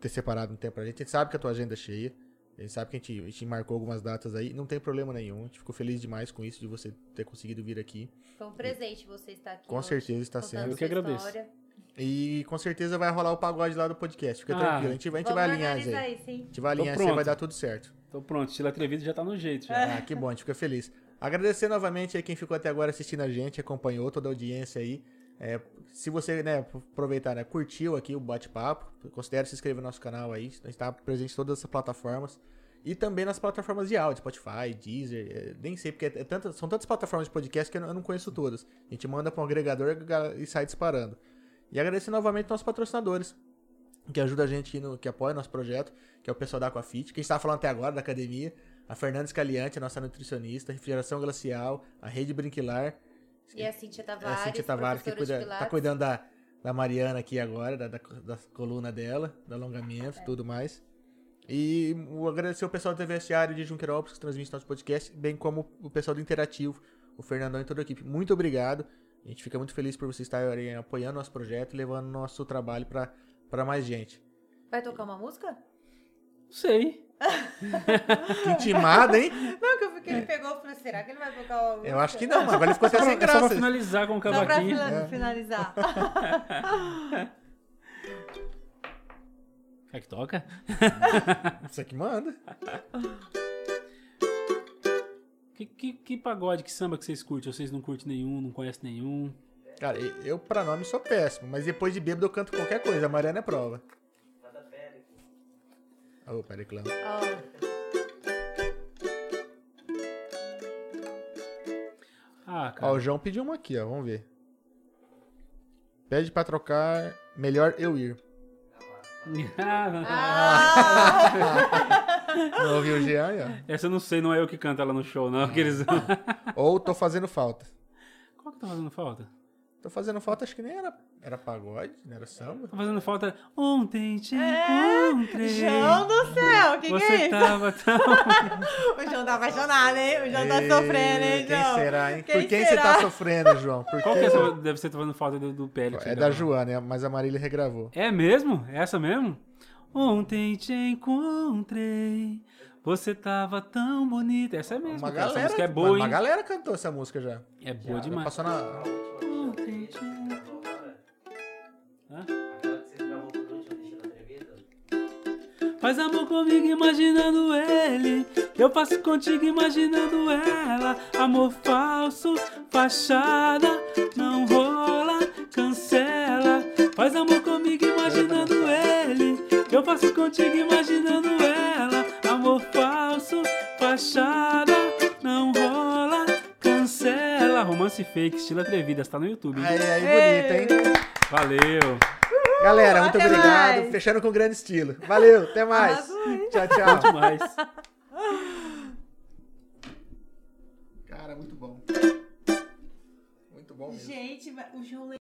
ter separado um tempo pra gente. A gente sabe que a tua agenda é cheia. A gente sabe que a gente, a gente marcou algumas datas aí. Não tem problema nenhum. A gente ficou feliz demais com isso, de você ter conseguido vir aqui. Foi um presente você estar aqui. Com hoje, certeza está sendo. Eu que agradeço. história. E com certeza vai rolar o pagode lá do podcast. Fica Ah. tranquilo. A gente, a gente vai alinhar isso aí. A gente vai alinhar isso aí, vai dar tudo certo. Tô pronto, estilo atrevido já tá no jeito. Já. Ah, que bom, a gente fica feliz. Agradecer novamente aí quem ficou até agora assistindo a gente, acompanhou toda a audiência aí. É, se você, né, aproveitar, né, curtiu aqui o bate-papo, considere se inscrever no nosso canal aí. A gente tá presente em todas essas plataformas. E também nas plataformas de áudio, Spotify, Deezer, é, nem sei, porque é são tantas plataformas de podcast que eu não, conheço todas. A gente manda para um agregador e sai disparando. E agradecer novamente nossos patrocinadores, que ajuda a gente, no, que apoia nosso projeto, que é o pessoal da Aquafit, que a gente tava falando até agora da academia, a Fernanda Scaliante, a nossa nutricionista, refrigeração glacial, a Rede Brinquilar, E a Cintia é Tavares, a Cintia Tavares, que cuida, tá cuidando da, da Mariana aqui agora, da, da, da coluna dela, do alongamento e tudo mais. E o- agradecer o pessoal do TV Vestiário de Junquerópolis, que transmite nosso podcast, bem como o pessoal do Interativo, o Fernandão e toda a equipe. Muito obrigado. A gente fica muito feliz por vocês estarem apoiando nosso projeto e levando nosso trabalho para mais gente. Vai tocar uma música? Não sei. Que intimada, hein? Não, que eu fiquei, ele pegou e falou, será que ele vai tocar uma música? Eu acho que não, mas agora ele ficou até sem pra, só pra graça. finalizar com o Só pra cavaquinho. É. finalizar. Quer que toca? Isso aqui manda. Que, que, que pagode, que samba que vocês curtem? Vocês não curtem nenhum, não conhecem nenhum? Cara, eu pra nome sou péssimo, mas depois de bêbado eu canto qualquer coisa. A Mariana é prova. Ó, Ah, Ó, cara. o João pediu uma aqui, ó. Vamos ver. Pede pra trocar. Melhor eu ir. Ah, Não ouviu o Jean aí, ó. Essa eu não sei, não é eu que canto ela no show, não. Aqueles... Ou tô fazendo falta. Qual que tá fazendo falta? Tô fazendo falta, acho que nem era, era pagode, não era samba. Tá fazendo falta. Ontem te É, encontrei. João do céu, o que, que Você é isso? tava tão. O João tá apaixonado, hein? O João tá Ei, sofrendo, hein, Quem João? será, hein? Quem Por quem será? você tá sofrendo, João? Por Qual que quem? é essa? Deve ser fazendo falta do, do Pélix. É da Joana, mas a Marília regravou. É mesmo? É essa mesmo? Ontem te encontrei. Você tava tão bonita. Essa é mesmo. Uma cara. Essa galera, música é boa, uma hein? galera cantou essa música já. É boa Já demais. Passou na... Hã? Faz amor comigo imaginando ele. Eu faço contigo imaginando ela. Amor falso, fachada, não rola, cancela. Faz amor comigo imaginando ele. Eu faço contigo imaginando ela. Amor falso, fachada, Romance fake, estilo atrevidas, tá no YouTube. hein? Aí, aí, bonita, hein? Valeu. Galera, muito Até obrigado. mais. Fechando com grande estilo. Valeu, até mais. Tchau, tchau. Demais. Cara, muito bom. Muito bom mesmo. Gente, o João